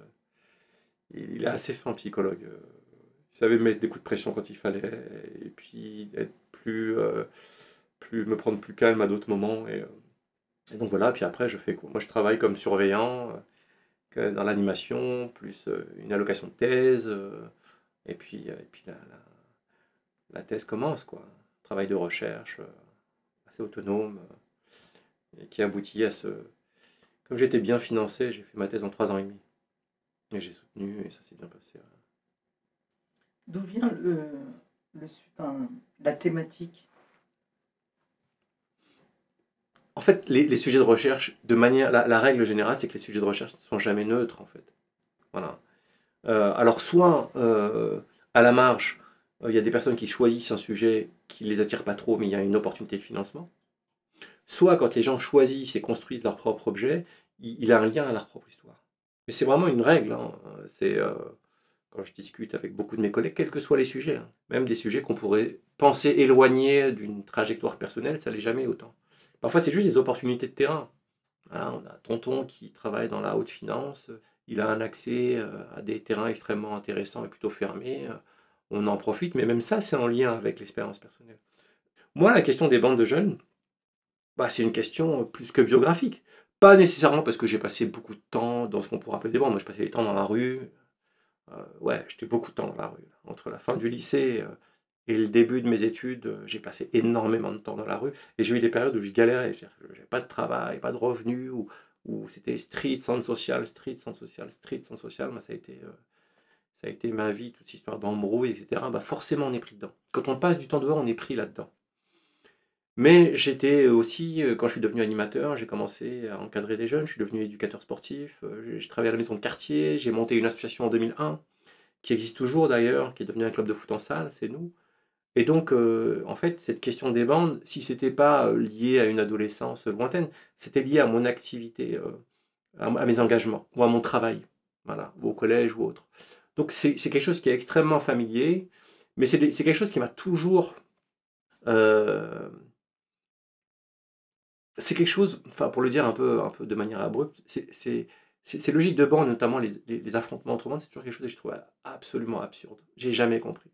Il est assez fin psychologue. euh, Il savait mettre des coups de pression quand il fallait et puis être plus, euh, plus me prendre plus calme à d'autres moments. Et donc voilà, puis après, je fais quoi? Moi, je travaille comme surveillant. Que dans l'animation, plus euh, une allocation de thèse, euh, et puis, euh, et puis la, la, thèse commence, quoi. Travail de recherche assez autonome, et qui aboutit à ce... Comme j'étais bien financé, j'ai fait ma thèse en trois ans et demi. Et j'ai soutenu, et ça s'est bien passé. D'où vient le, le la thématique En fait, les, sujets de recherche, de manière, la, règle générale, c'est que les sujets de recherche ne sont jamais neutres, en fait. Voilà. Euh, alors, soit euh, à la marge, euh, il y a des personnes qui choisissent un sujet qui ne les attire pas trop, mais il y a une opportunité de financement. Soit quand les gens choisissent et construisent leur propre objet, il, a un lien à leur propre histoire. Mais c'est vraiment une règle. hein. C'est quand je discute avec beaucoup de mes collègues, quels que soient les sujets, hein. même des sujets qu'on pourrait penser éloignés d'une trajectoire personnelle, ça l'est jamais autant. Parfois, c'est juste des opportunités de terrain. On a tonton qui travaille dans la haute finance, il a un accès euh, à des terrains extrêmement intéressants et plutôt fermés. euh, On en profite, mais même ça, c'est en lien avec l'expérience personnelle. Moi, la question des bandes de jeunes, bah, c'est une question plus que biographique. Pas nécessairement parce que j'ai passé beaucoup de temps dans ce qu'on pourrait appeler des bandes. Moi, je passais des temps dans la rue. Euh, ouais, j'étais beaucoup de temps dans la rue. Entre la fin du lycée euh, et le début de mes études, euh, j'ai passé énormément de temps dans la rue. Et j'ai eu des périodes où je galérais. Je n'avais pas de travail, pas de revenus, ou c'était street, centre social, street, centre social, street, centre social. Moi, ça a été, euh, ça a été ma vie, toute cette histoire d'embrouille, etc. Bah, forcément, on est pris dedans. Quand on passe du temps dehors, on est pris là-dedans. Mais j'étais aussi, euh, quand je suis devenu animateur, j'ai commencé à encadrer des jeunes, je suis devenu éducateur sportif, j'ai travaillé à la maison de quartier, j'ai monté une association en 2001, qui existe toujours d'ailleurs, qui est devenue un club de foot en salle, c'est nous. Et donc, euh, en fait, cette question des bandes, si c'était pas euh, lié à une adolescence lointaine, c'était lié à mon activité, euh, à, mes engagements, ou à mon travail, voilà, au collège ou autre. Donc, c'est quelque chose qui est extrêmement familier, mais c'est quelque chose qui m'a toujours... c'est quelque chose, enfin pour le dire un peu, un peu de manière abrupte, c'est- ces logiques de bande, notamment les, les- les affrontements entre bandes, c'est toujours quelque chose que je trouve absolument absurde. J'ai jamais compris.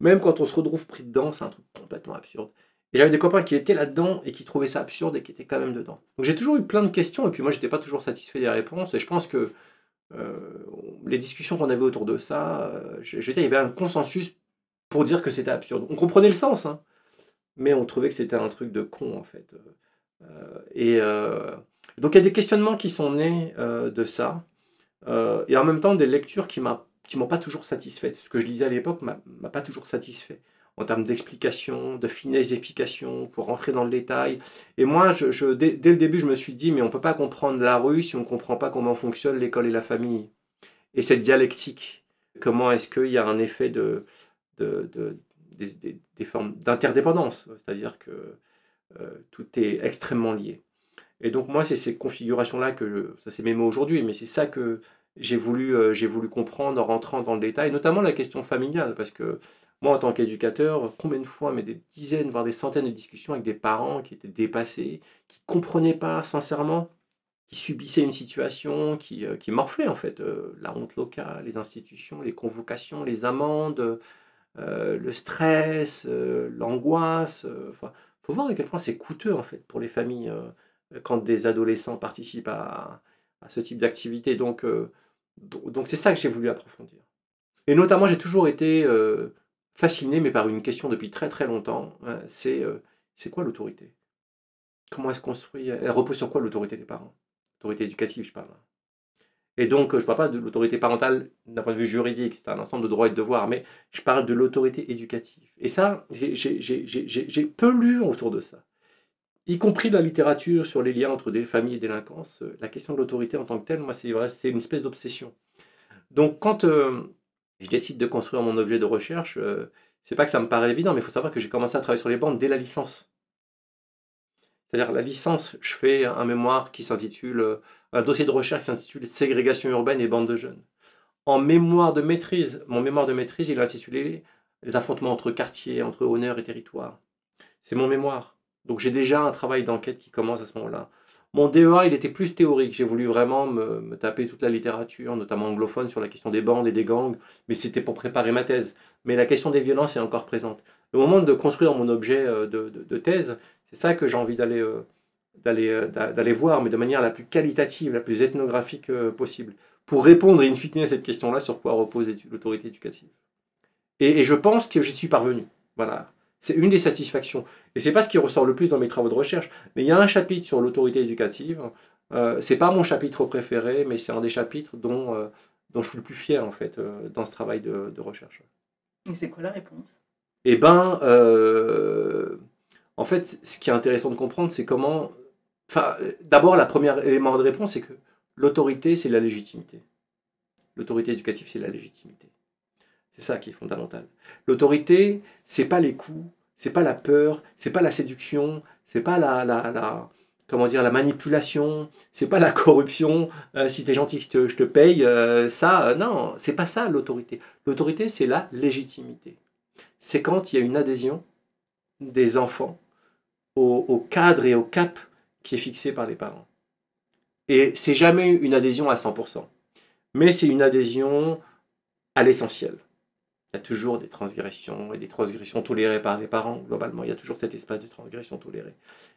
Même quand on se retrouve pris dedans, c'est un truc complètement absurde. Et j'avais des copains qui étaient là-dedans et qui trouvaient ça absurde et qui étaient quand même dedans. Donc j'ai toujours eu plein de questions et puis moi j'étais pas toujours satisfait des réponses et je pense que euh, les discussions qu'on avait autour de ça, euh, il y avait un consensus pour dire que c'était absurde. On comprenait le sens, hein, mais on trouvait que c'était un truc de con en fait. Euh, et donc il y a des questionnements qui sont nés de ça et en même temps des lectures qui m'a qui m'ont pas toujours satisfait. Ce que je lisais à l'époque m'a pas toujours satisfait en termes d'explication, de finesse d'explication, pour rentrer dans le détail. Et moi, je, je- dès, le début, je me suis dit, mais on ne peut pas comprendre la rue si on ne comprend pas comment fonctionne l'école et la famille. Et cette dialectique, comment est-ce qu'il y a un effet de, de, de- des, formes d'interdépendance, c'est-à-dire que euh, tout est extrêmement lié. Et donc moi, c'est ces configurations-là que, ça c'est mes mots aujourd'hui, mais c'est ça que j'ai voulu, euh, voulu comprendre en rentrant dans le détail, notamment la question familiale, parce que moi, en tant qu'éducateur, combien de fois, mais des dizaines, voire des centaines de discussions avec des parents qui étaient dépassés, qui ne comprenaient pas sincèrement, qui subissaient une situation, qui, euh, qui morflait en fait, euh, la honte locale, les institutions, les convocations, les amendes, le stress, l'angoisse. Enfin, faut voir à quel point c'est coûteux en fait pour les familles quand des adolescents participent à, ce type d'activité. Donc, donc c'est ça que j'ai voulu approfondir. Et notamment, j'ai toujours été euh, fasciné, mais par une question depuis très très longtemps, hein, c'est euh, c'est quoi l'autorité? Comment elle se construit Elle repose sur quoi l'autorité des parents? L'autorité éducative, je parle. Et donc, euh, je ne parle pas de l'autorité parentale d'un point de vue juridique, c'est un ensemble de droits et de devoirs, mais je parle de l'autorité éducative. Et ça, j'ai peu lu autour de ça. Y compris la littérature sur les liens entre des familles et délinquance, euh, la question de l'autorité en tant que telle, moi, c'est une espèce d'obsession. Donc, quand euh, je décide de construire mon objet de recherche, euh, c'est pas que ça me paraît évident, mais il faut savoir que j'ai commencé à travailler sur les bandes dès la licence. C'est-à-dire la licence, je fais un mémoire qui s'intitule, euh, un dossier de recherche qui s'intitule Ségrégation urbaine et bande de jeunes. En mémoire de maîtrise, mon mémoire de maîtrise, il est intitulé Les affrontements entre quartiers, entre honneur et territoire. C'est mon mémoire. Donc j'ai déjà un travail d'enquête qui commence à ce moment-là. Mon DEA, il était plus théorique. J'ai voulu vraiment me, taper toute la littérature, notamment anglophone, sur la question des bandes et des gangs, mais c'était pour préparer ma thèse. Mais la question des violences est encore présente. Le moment de construire mon objet euh, de, thèse, c'est ça que j'ai envie d'aller euh, euh, d'a- d'aller voir, mais de manière la plus qualitative, la plus ethnographique possible, pour répondre in fine à cette question-là sur quoi repose l'autorité éducative. Et, et je pense que j'y suis parvenu. Voilà. C'est une des satisfactions. Et c'est pas ce qui ressort le plus dans mes travaux de recherche. Mais il y a un chapitre sur l'autorité éducative. Euh, c'est pas mon chapitre préféré, mais c'est un des chapitres dont, euh, dont je suis le plus fier en fait euh, dans ce travail de, de recherche. Et c'est quoi la réponse? Eh ben, en fait, ce qui est intéressant de comprendre, c'est comment. Enfin, d'abord, la première élément de réponse, c'est que l'autorité, c'est la légitimité. L'autorité éducative, c'est la légitimité. C'est ça qui est fondamental. L'autorité, c'est pas les coups, c'est pas la peur, c'est pas la séduction, c'est pas la, la, la- comment dire la manipulation, c'est pas la corruption. euh, si t'es gentil, je te, je te paye. euh, ça, euh, non, c'est pas ça l'autorité. L'autorité, c'est la légitimité. C'est quand il y a une adhésion des enfants au, au cadre et au cap qui est fixé par les parents. Et c'est jamais une adhésion à 100%. Mais c'est une adhésion à l'essentiel. Il y a toujours des transgressions et des transgressions tolérées par les parents. Globalement, il y a toujours cet espace de transgression tolérée.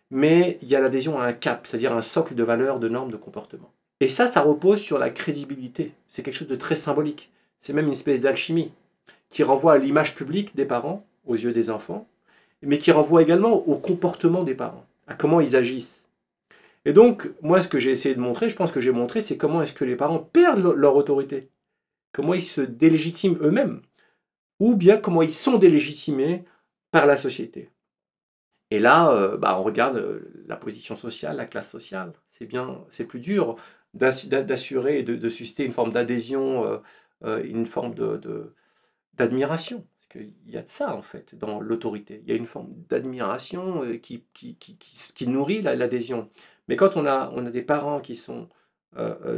Mais il y a l'adhésion à un cap, c'est-à-dire un socle de valeurs, de normes, de comportement. Et ça, ça repose sur la crédibilité. C'est quelque chose de très symbolique. C'est même une espèce d'alchimie qui renvoie à l'image publique des parents aux yeux des enfants, mais qui renvoie également au comportement des parents, à comment ils agissent. Et donc, moi, ce que j'ai essayé de montrer, je pense que j'ai montré, c'est comment est-ce que les parents perdent leur autorité, comment ils se délégitiment eux-mêmes, ou bien comment ils sont délégitimés par la société. Et là, euh, bah, on regarde euh, la position sociale, la classe sociale. C'est bien, c'est plus dur d'assurer et de, susciter une forme d'adhésion, euh, une forme d'admiration. Parce qu'il y a de ça, en fait, dans l'autorité. Il y a une forme d'admiration qui, qui, nourrit l'adhésion. Mais quand on a, on a des parents qui sont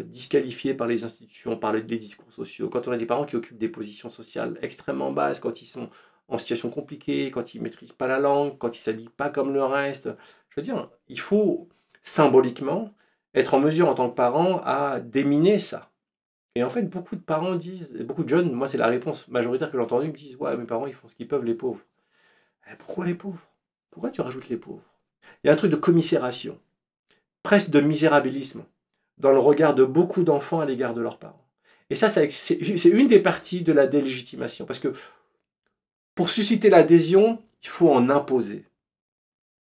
disqualifiés par les institutions, par les, discours sociaux, quand on a des parents qui occupent des positions sociales extrêmement basses, quand ils sont en situation compliquée, quand ils ne maîtrisent pas la langue, quand ils ne s'habillent pas comme le reste. Je veux dire, il faut symboliquement être en mesure en tant que parent à déminer ça. Et en fait, beaucoup de parents disent, beaucoup de jeunes, moi c'est la réponse majoritaire que j'ai entendue, me disent Ouais, mes parents ils font ce qu'ils peuvent, les pauvres. Eh, pourquoi les pauvres? Pourquoi tu rajoutes les pauvres? Il y a un truc de commisération, presque de misérabilisme, dans le regard de beaucoup d'enfants à l'égard de leurs parents. Et ça, c'est une des parties de la délégitimation. Parce que pour susciter l'adhésion, il faut en imposer.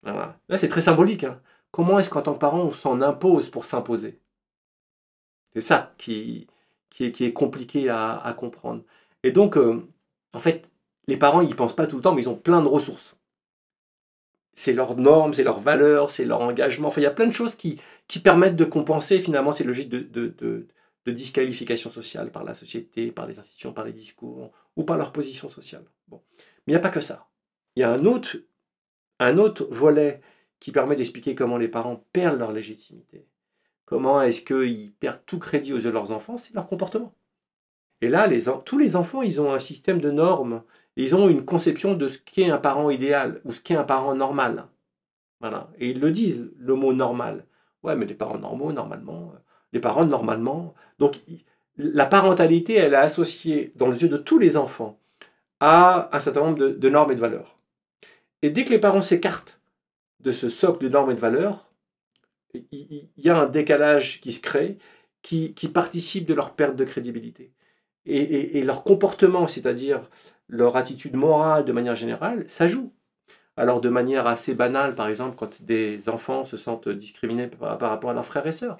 Là, c'est très symbolique. Hein. Comment est-ce qu'en tant que parent, on s'en impose pour s'imposer? C'est ça qui, est, compliqué à, comprendre. Et donc, euh, en fait, les parents, ils pensent pas tout le temps, mais ils ont plein de ressources. C'est leurs normes, c'est leurs valeurs, c'est leur engagement. Enfin, il y a plein de choses qui, permettent de compenser finalement ces logiques de, disqualification sociale par la société, par les institutions, par les discours ou par leur position sociale. Bon. Mais il n'y a pas que ça. Il y a un autre, volet qui permet d'expliquer comment les parents perdent leur légitimité. Comment est-ce qu'ils perdent tout crédit aux yeux de leurs enfants C'est leur comportement. Et là, tous les enfants, ils ont un système de normes. Ils ont une conception de ce qu'est un parent idéal ou ce qu'est un parent normal. Voilà. Et ils le disent, le mot normal. Ouais, mais les parents normaux, normalement, euh, les parents normalement. Donc la parentalité, elle est associée dans les yeux de tous les enfants à un certain nombre de, normes et de valeurs. Et dès que les parents s'écartent de ce socle de normes et de valeurs, il, y a un décalage qui se crée, qui, participe de leur perte de crédibilité. Et, leur comportement, c'est-à-dire leur attitude morale de manière générale, ça joue. Alors de manière assez banale, par exemple, quand des enfants se sentent discriminés par rapport à leurs frères et sœurs.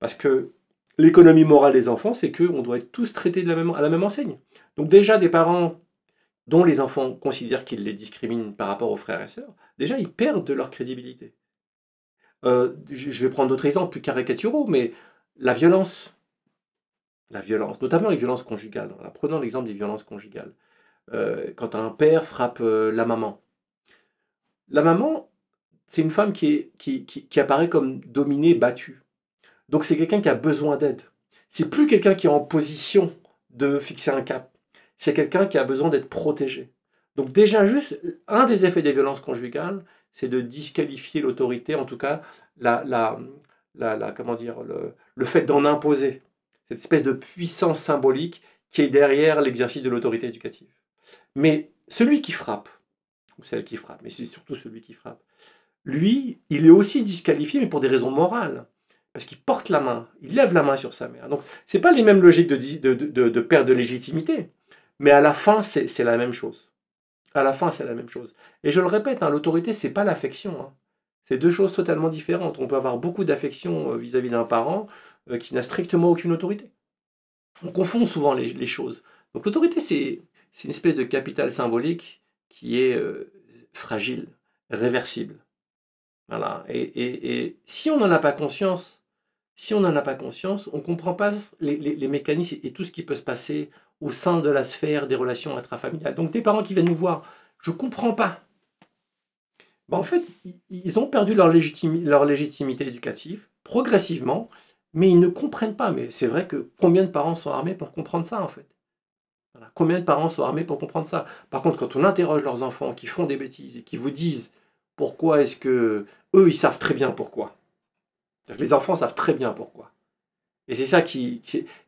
Parce que l'économie morale des enfants, c'est qu'on doit être tous traités à la même enseigne. Donc déjà, des parents dont les enfants considèrent qu'ils les discriminent par rapport aux frères et sœurs, déjà, ils perdent de leur crédibilité. Euh, je vais prendre d'autres exemples plus caricaturaux, mais la violence, la violence, notamment les violences conjugales. prenons l'exemple des violences conjugales. Euh, quand un père frappe euh, la maman. La maman, c'est une femme qui, apparaît comme dominée, battue. Donc c'est quelqu'un qui a besoin d'aide. C'est plus quelqu'un qui est en position de fixer un cap. C'est quelqu'un qui a besoin d'être protégé. Donc déjà juste, un des effets des violences conjugales, c'est de disqualifier l'autorité, en tout cas la, comment dire, le fait d'en imposer. Cette espèce de puissance symbolique qui est derrière l'exercice de l'autorité éducative. Mais celui qui frappe, ou celle qui frappe, mais c'est surtout celui qui frappe, lui, il est aussi disqualifié, mais pour des raisons morales parce qu'il porte la main, il lève la main sur sa mère. Donc, ce n'est pas les mêmes logiques de, de, de, perte de légitimité, mais à la fin, c'est la même chose. À la fin, c'est la même chose. Et je le répète, hein, l'autorité, c'est pas l'affection. Hein. C'est deux choses totalement différentes. On peut avoir beaucoup d'affection euh, vis-à-vis d'un parent euh, qui n'a strictement aucune autorité. On confond souvent les, choses. Donc l'autorité, c'est une espèce de capital symbolique qui est euh, fragile, réversible. Voilà. Et, si on n'en a pas conscience, si on n'en a pas conscience, on ne comprend pas les, mécanismes et tout ce qui peut se passer au sein de la sphère des relations intrafamiliales. Donc des parents qui viennent nous voir, je ne comprends pas. Ben, en fait, ils ont perdu leur légitimité éducative progressivement, mais ils ne comprennent pas. Mais c'est vrai que combien de parents sont armés pour comprendre ça, en fait? Combien de parents sont armés pour comprendre ça? Par contre, quand on interroge leurs enfants qui font des bêtises et qui vous disent pourquoi est-ce que eux, ils savent très bien pourquoi Les enfants savent très bien pourquoi. Et c'est ça qui.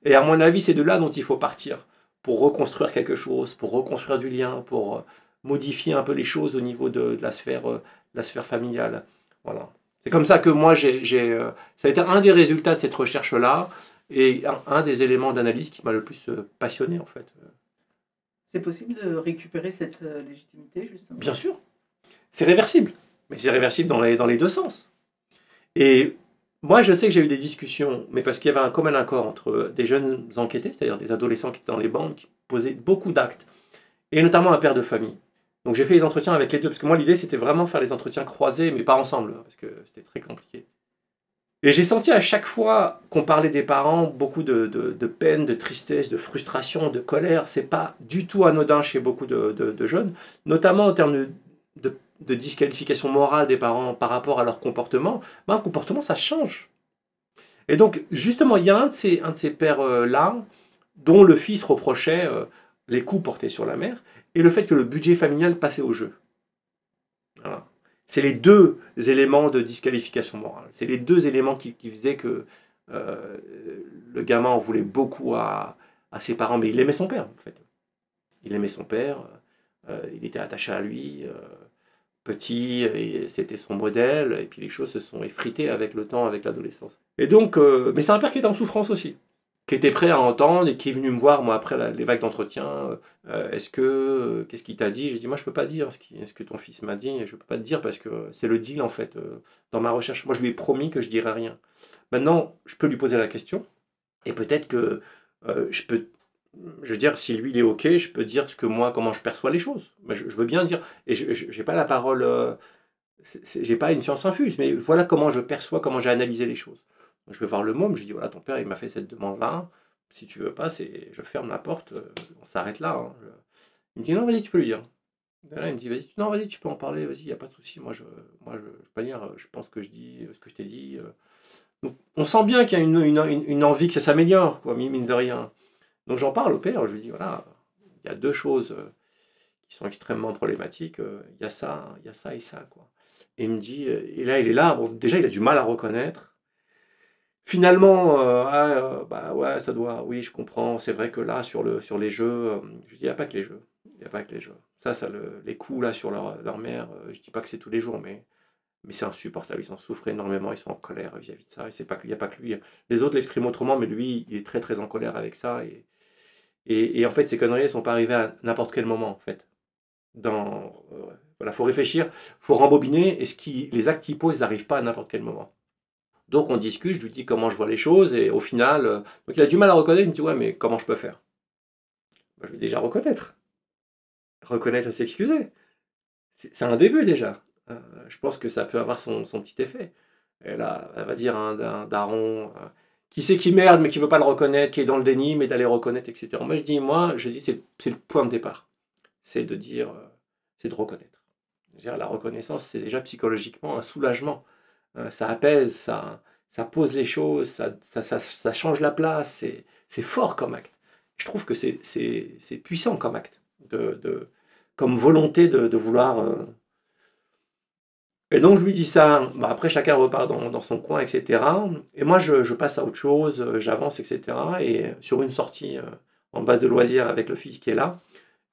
Et à mon avis, c'est de là dont il faut partir pour reconstruire quelque chose, pour reconstruire du lien, pour euh, modifier un peu les choses au niveau de, de la, sphère, euh, la sphère familiale. Voilà. C'est comme ça que moi, j'ai, euh, ça a été un des résultats de cette recherche-là et un, un des éléments d'analyse qui m'a le plus passionné en fait. C'est possible de récupérer cette euh, légitimité, justement? Bien sûr, c'est réversible, mais c'est réversible dans les, dans deux sens. Et moi, je sais que j'ai eu des discussions, mais parce qu'il y avait un commun accord entre des jeunes enquêtés, c'est-à-dire des adolescents qui étaient dans les bandes, qui posaient beaucoup d'actes, et notamment un père de famille. Donc j'ai fait les entretiens avec les deux, parce que moi l'idée c'était vraiment faire les entretiens croisés, mais pas ensemble, parce que c'était très compliqué. Et j'ai senti à chaque fois qu'on parlait des parents beaucoup de, peine, de tristesse, de frustration, de colère. C'est pas du tout anodin chez beaucoup de, jeunes, notamment en termes de, disqualification morale des parents par rapport à leur comportement. Ben, le comportement, ça change. Et donc, justement, il y a un de ces, un pères-là dont le fils reprochait euh, les coups portés sur la mère et le fait que le budget familial passait au jeu. C'est les deux éléments de disqualification morale. C'est les deux éléments qui, faisaient que euh, le gamin en voulait beaucoup à, ses parents, mais il aimait son père, en fait. Il aimait son père, euh, il était attaché à lui, euh, petit, et c'était son modèle, et puis les choses se sont effritées avec le temps, avec l'adolescence. Et donc, mais c'est un père qui est en souffrance aussi qui était prêt à entendre et qui est venu me voir, moi, après les vagues d'entretien. Euh, est-ce que, euh, qu'est-ce qu'il t'a dit? J'ai dit, moi, je peux pas dire ce, que ton fils m'a dit, je peux pas te dire parce que c'est le deal, en fait, euh, dans ma recherche. Moi, je lui ai promis que je dirais rien. Maintenant, je peux lui poser la question et peut-être que je peux, je veux dire, si lui, il est OK, je peux dire ce que moi, comment je perçois les choses. Je veux bien dire, et je n'ai pas la parole, j'ai pas une science infuse, mais voilà comment je perçois, comment j'ai analysé les choses. Je vais voir le môme, je lui dis voilà, ton père il m'a fait cette demande-là, si tu veux pas, c'est je ferme la porte, on s'arrête là. Hein. Il me dit non, vas-y, tu peux lui dire. Il me dit vas-y, non, vas-y, tu peux en parler, vas-y, il n'y a pas de souci. Moi, je, moi je, je, pas dire, je pense que je dis ce que je t'ai dit. Donc, on sent bien qu'il y a une, une, une, envie que ça s'améliore, quoi, mine de rien. Donc, j'en parle au père, je lui dis voilà, il y a deux choses qui sont extrêmement problématiques. Il y a ça, il y a ça et ça, quoi. Et il me dit, et là, il est là, bon, déjà, il a du mal à reconnaître. Finalement, euh, ah, euh, bah ouais, ça doit, oui, je comprends. C'est vrai que là, sur, le, sur les jeux, euh, je dis, il n'y a pas que les jeux. A pas que les jeux. Ça, ça le, les coups là sur leur, leur mère, je dis pas que c'est tous les jours, mais, mais c'est insupportable. Ils en souffrent énormément, ils sont en colère vis-à-vis de ça. Il n'y a pas que lui. Les autres l'expriment autrement, mais lui, il est très très en colère avec ça. Et, et, en fait, ces conneries, elles sont pas arrivées à n'importe quel moment, en fait. Dans, voilà, faut réfléchir, faut rembobiner, et ce qui, les actes qu'il pose, ils n'arrivent pas à n'importe quel moment. Donc on discute, je lui dis comment je vois les choses, et au final, euh, donc il a du mal à reconnaître, il me dit ouais, mais comment je peux faire? Ben, Je vais déjà reconnaître. Reconnaître et s'excuser. C'est un début déjà. Euh, je pense que ça peut avoir son, petit effet. Et là, elle va dire un, daron euh, qui sait qui merde, mais qui veut pas le reconnaître, qui est dans le déni, mais d'aller reconnaître, etc. Moi je dis, moi, je dis, c'est le point de départ. C'est de dire, c'est de reconnaître. La reconnaissance, c'est déjà psychologiquement un soulagement ça apaise, ça, pose les choses, ça, change la place, c'est fort comme acte. Je trouve que c'est puissant comme acte, comme volonté de, vouloir... Euh... Et donc je lui dis ça, bah, après chacun repart dans, son coin, etc. Et moi je, passe à autre chose, j'avance, etc. Et sur une sortie euh, en base de loisirs avec le fils qui est là,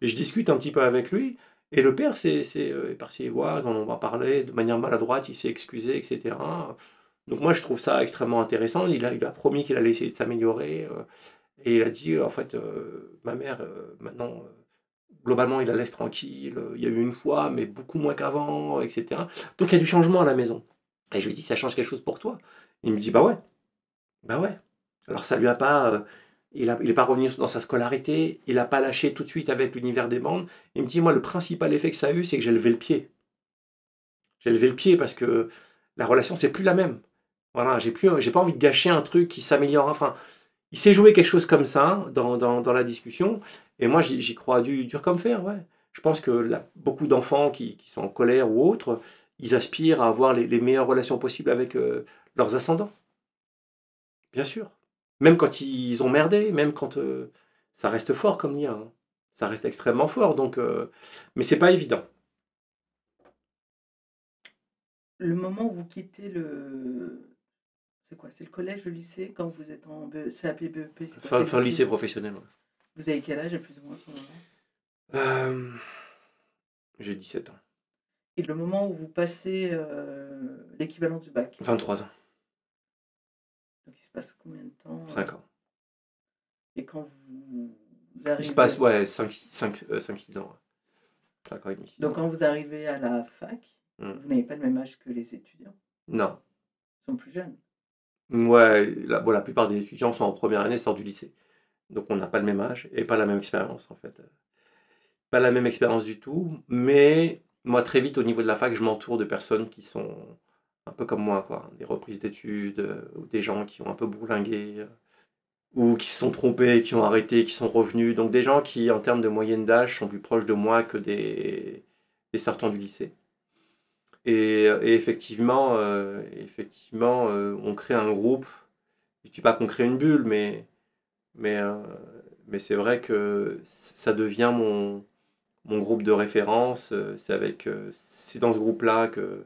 je discute un petit peu avec lui, et le père c'est, euh, est parti voir, on va parler de manière maladroite, il s'est excusé, etc. Donc moi je trouve ça extrêmement intéressant. Il a, il a promis qu'il allait essayer de s'améliorer. Euh, et il a dit, en fait, euh, ma mère, maintenant, globalement, il la laisse tranquille. Il y a eu une fois, mais beaucoup moins qu'avant, etc. Donc il y a du changement à la maison. Et je lui dis, ça change quelque chose pour toi Il me dit, bah ouais. Bah ouais. Alors ça lui a pas il n'est pas revenu dans sa scolarité, il n'a pas lâché tout de suite avec l'univers des bandes. Il me dit, moi, le principal effet que ça a eu, c'est que j'ai levé le pied. J'ai levé le pied parce que la relation, c'est plus la même. Voilà, j'ai plus, j'ai pas envie de gâcher un truc qui s'améliore. Enfin, il s'est joué quelque chose comme ça dans, dans, dans la discussion, et moi, j'y crois dur, dur comme fer, ouais. Je pense que beaucoup d'enfants qui, sont en colère ou autres, ils aspirent à avoir les, les meilleures relations possibles avec euh, leurs ascendants. Bien sûr. Même quand ils ont merdé, même quand euh, ça reste fort comme lien. Hein. Ça reste extrêmement fort. Donc, euh, mais c'est pas évident. Le moment où vous quittez le c'est quoi C'est le collège, le lycée Quand vous êtes en BE CAP, BEP c'est quoi Fin, lycée? professionnel. ouais. Vous avez quel âge, plus ou moins, à ce moment-là? Euh, J'ai 17 ans. Et le moment où vous passez euh, l'équivalent du bac? 23 ans. Passe combien de temps euh, 5 ans. Et quand vous, arrivez... Il se passe, ouais, 5-6 ans. 5 ans et demi, six Donc, ans. quand vous arrivez à la fac, Mm. vous n'avez pas le même âge que les étudiants? Non. Ils sont plus jeunes? Ouais, la, bon, la plupart des étudiants sont en première année, sortent du lycée. Donc on n'a pas le même âge et pas la même expérience en fait. Pas la même expérience du tout, mais moi très vite au niveau de la fac, je m'entoure de personnes qui sont un peu comme moi, quoi. Des reprises d'études, euh, ou des gens qui ont un peu bourlingué, euh, ou qui se sont trompés, qui ont arrêté, qui sont revenus. Donc des gens qui, en termes de moyenne d'âge, sont plus proches de moi que des, des sortants du lycée. Et, effectivement, euh, effectivement on crée un groupe. Je ne dis pas qu'on crée une bulle, mais, mais, mais c'est vrai que ça devient mon, mon groupe de référence. C'est dans ce groupe-là que,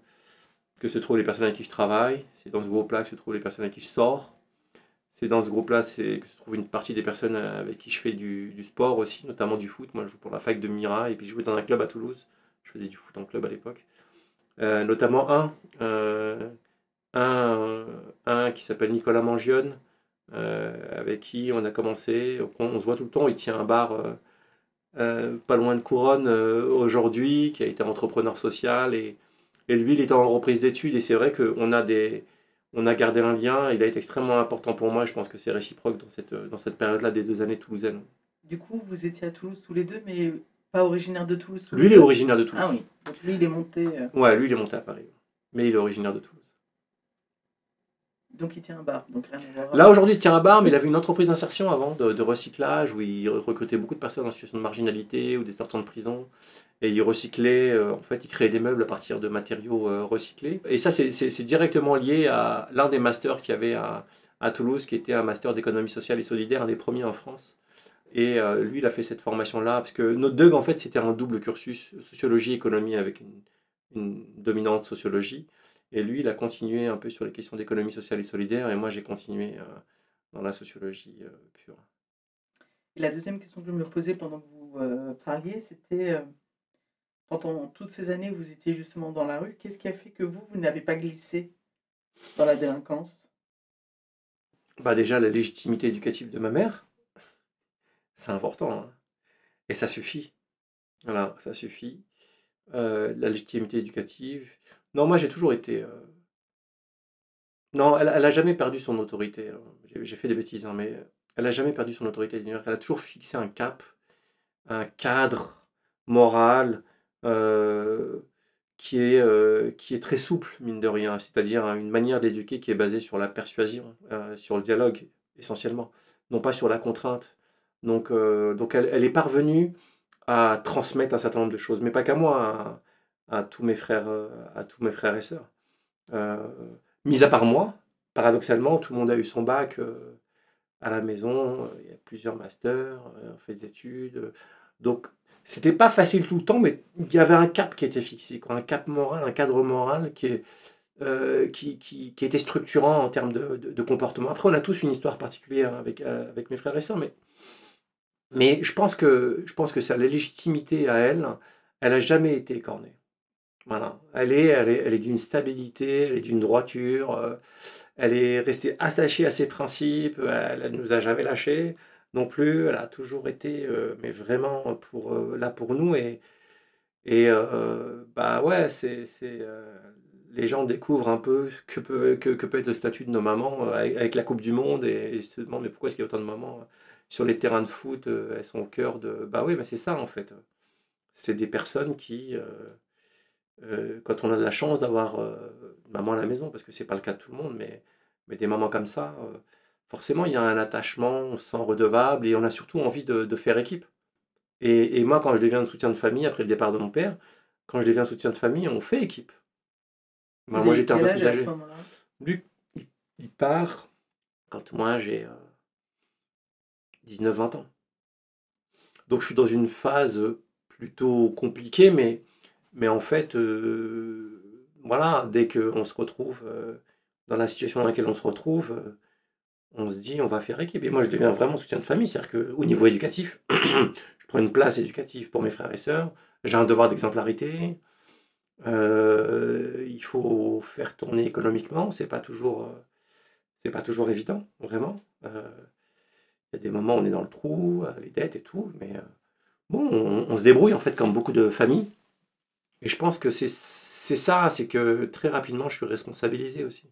que se trouvent les personnes avec qui je travaille. C'est dans ce groupe-là que se trouvent les personnes avec qui je sors. C'est dans ce groupe-là que se trouve une partie des personnes avec qui je fais du, sport aussi, notamment du foot. Moi, je joue pour la fac de Mira et puis je jouais dans un club à Toulouse. Je faisais du foot en club à l'époque. Euh, notamment un, euh, un, euh, un qui s'appelle Nicolas Mangione, euh, avec qui on a commencé. On, on se voit tout le temps. Il tient un bar euh, euh, pas loin de Couronne euh, aujourd'hui, qui a été entrepreneur social. Et, et lui, il était en reprise d'études. Et c'est vrai qu'on a, des, on a gardé un lien. Il a été extrêmement important pour moi. Je pense que c'est réciproque dans cette, dans cette période-là des deux années toulousaines. Du coup, vous étiez à Toulouse tous les deux, mais pas originaire de Toulouse tous Lui, il est originaire de Toulouse. Ah oui, donc lui, il est monté. euh, Ouais, lui, il est monté à Paris. Mais il est originaire de Toulouse. Donc il tient un bar. Là, aujourd'hui, il tient un bar, mais il avait une entreprise d'insertion avant, de, recyclage, où il recrutait beaucoup de personnes en situation de marginalité ou des sortants de prison. Et il recyclait, euh, en fait, il créait des meubles à partir de matériaux euh, recyclés. Et ça, c'est- directement lié à l'un des masters qu'il y avait à, Toulouse, qui était un master d'économie sociale et solidaire, un des premiers en France. Et euh, lui, il a fait cette formation-là, parce que notre DUG, en fait, c'était un double cursus, sociologie, économie, avec une dominante sociologie. Et lui, il a continué un peu sur les questions d'économie sociale et solidaire, et moi, j'ai continué euh, dans la sociologie euh, pure. Et la deuxième question que je me posais pendant que vous euh, parliez, c'était pendant toutes ces années où vous étiez justement dans la rue, qu'est-ce qui a fait que vous, vous n'avez pas glissé dans la délinquance? Bah déjà, la légitimité éducative de ma mère, c'est important. hein. Et ça suffit. Voilà, ça suffit. Euh, la légitimité éducative. Non, moi, j'ai toujours été... euh, Non, elle, elle a jamais perdu son autorité. hein. J'ai fait des bêtises, hein, mais elle a jamais perdu son autorité. Qu'elle a toujours fixé un cap, un cadre moral euh, qui, est, euh, qui est très souple, mine de rien. C'est-à-dire hein, une manière d'éduquer qui est basée sur la persuasion, euh, sur le dialogue, essentiellement, non pas sur la contrainte. Donc, euh, donc elle, elle est parvenue à transmettre un certain nombre de choses, mais pas qu'à moi, à, à tous mes frères, euh, à tous mes frères et sœurs. Euh, mis à part moi, paradoxalement, tout le monde a eu son bac euh, à la maison, il y a plusieurs masters, on fait des études. donc, c'était pas facile tout le temps, mais il y avait un cap qui était fixé, un cap moral, un cadre moral qui, était structurant en termes de, comportement. Après, on a tous une histoire particulière avec, mes frères et sœurs, mais, je pense que, je la légitimité à elle, elle n'a jamais été écornée. Voilà. Elle est, elle est, elle est d'une stabilité, elle est d'une droiture, euh, elle est restée attachée à ses principes, elle ne nous a jamais lâchés non plus, elle a toujours été, euh, mais vraiment pour, euh, là pour nous. Et, et bah ouais, c'est, les gens découvrent un peu que peut, que, que peut être le statut de nos mamans avec, la Coupe du Monde et, se demandent mais pourquoi est-ce qu'il y a autant de mamans sur les terrains de foot, elles sont au cœur de... Bah oui, mais c'est ça en fait. C'est des personnes qui, euh, quand on a de la chance d'avoir euh, une maman à la maison, parce que c'est pas le cas de tout le monde, mais, mais des mamans comme ça, euh, forcément il y a un attachement, on se sent redevable et on a surtout envie de, de faire équipe. Et, et moi, quand je deviens un soutien de famille, après le départ de mon père, quand je deviens un soutien de famille, on fait équipe. Bah, moi j'étais un peu plus âgé. Lui, il, il part quand moi j'ai euh, 19-20 ans. Donc je suis dans une phase plutôt compliquée, mais, mais en fait, euh, voilà, dès qu'on se retrouve, euh, dans la situation dans laquelle on se retrouve, euh, on se dit on va faire équipe. Et moi, je deviens vraiment soutien de famille, c'est-à-dire qu'au niveau éducatif, je prends une place éducative pour mes frères et sœurs, j'ai un devoir d'exemplarité. il faut faire tourner économiquement, c'est pas pas toujours évident, vraiment. Il y a des moments où on est dans le trou, les dettes et tout, mais bon, on, on se débrouille en fait comme beaucoup de familles. Et je pense que c'est ça, c'est que très rapidement je suis responsabilisé aussi.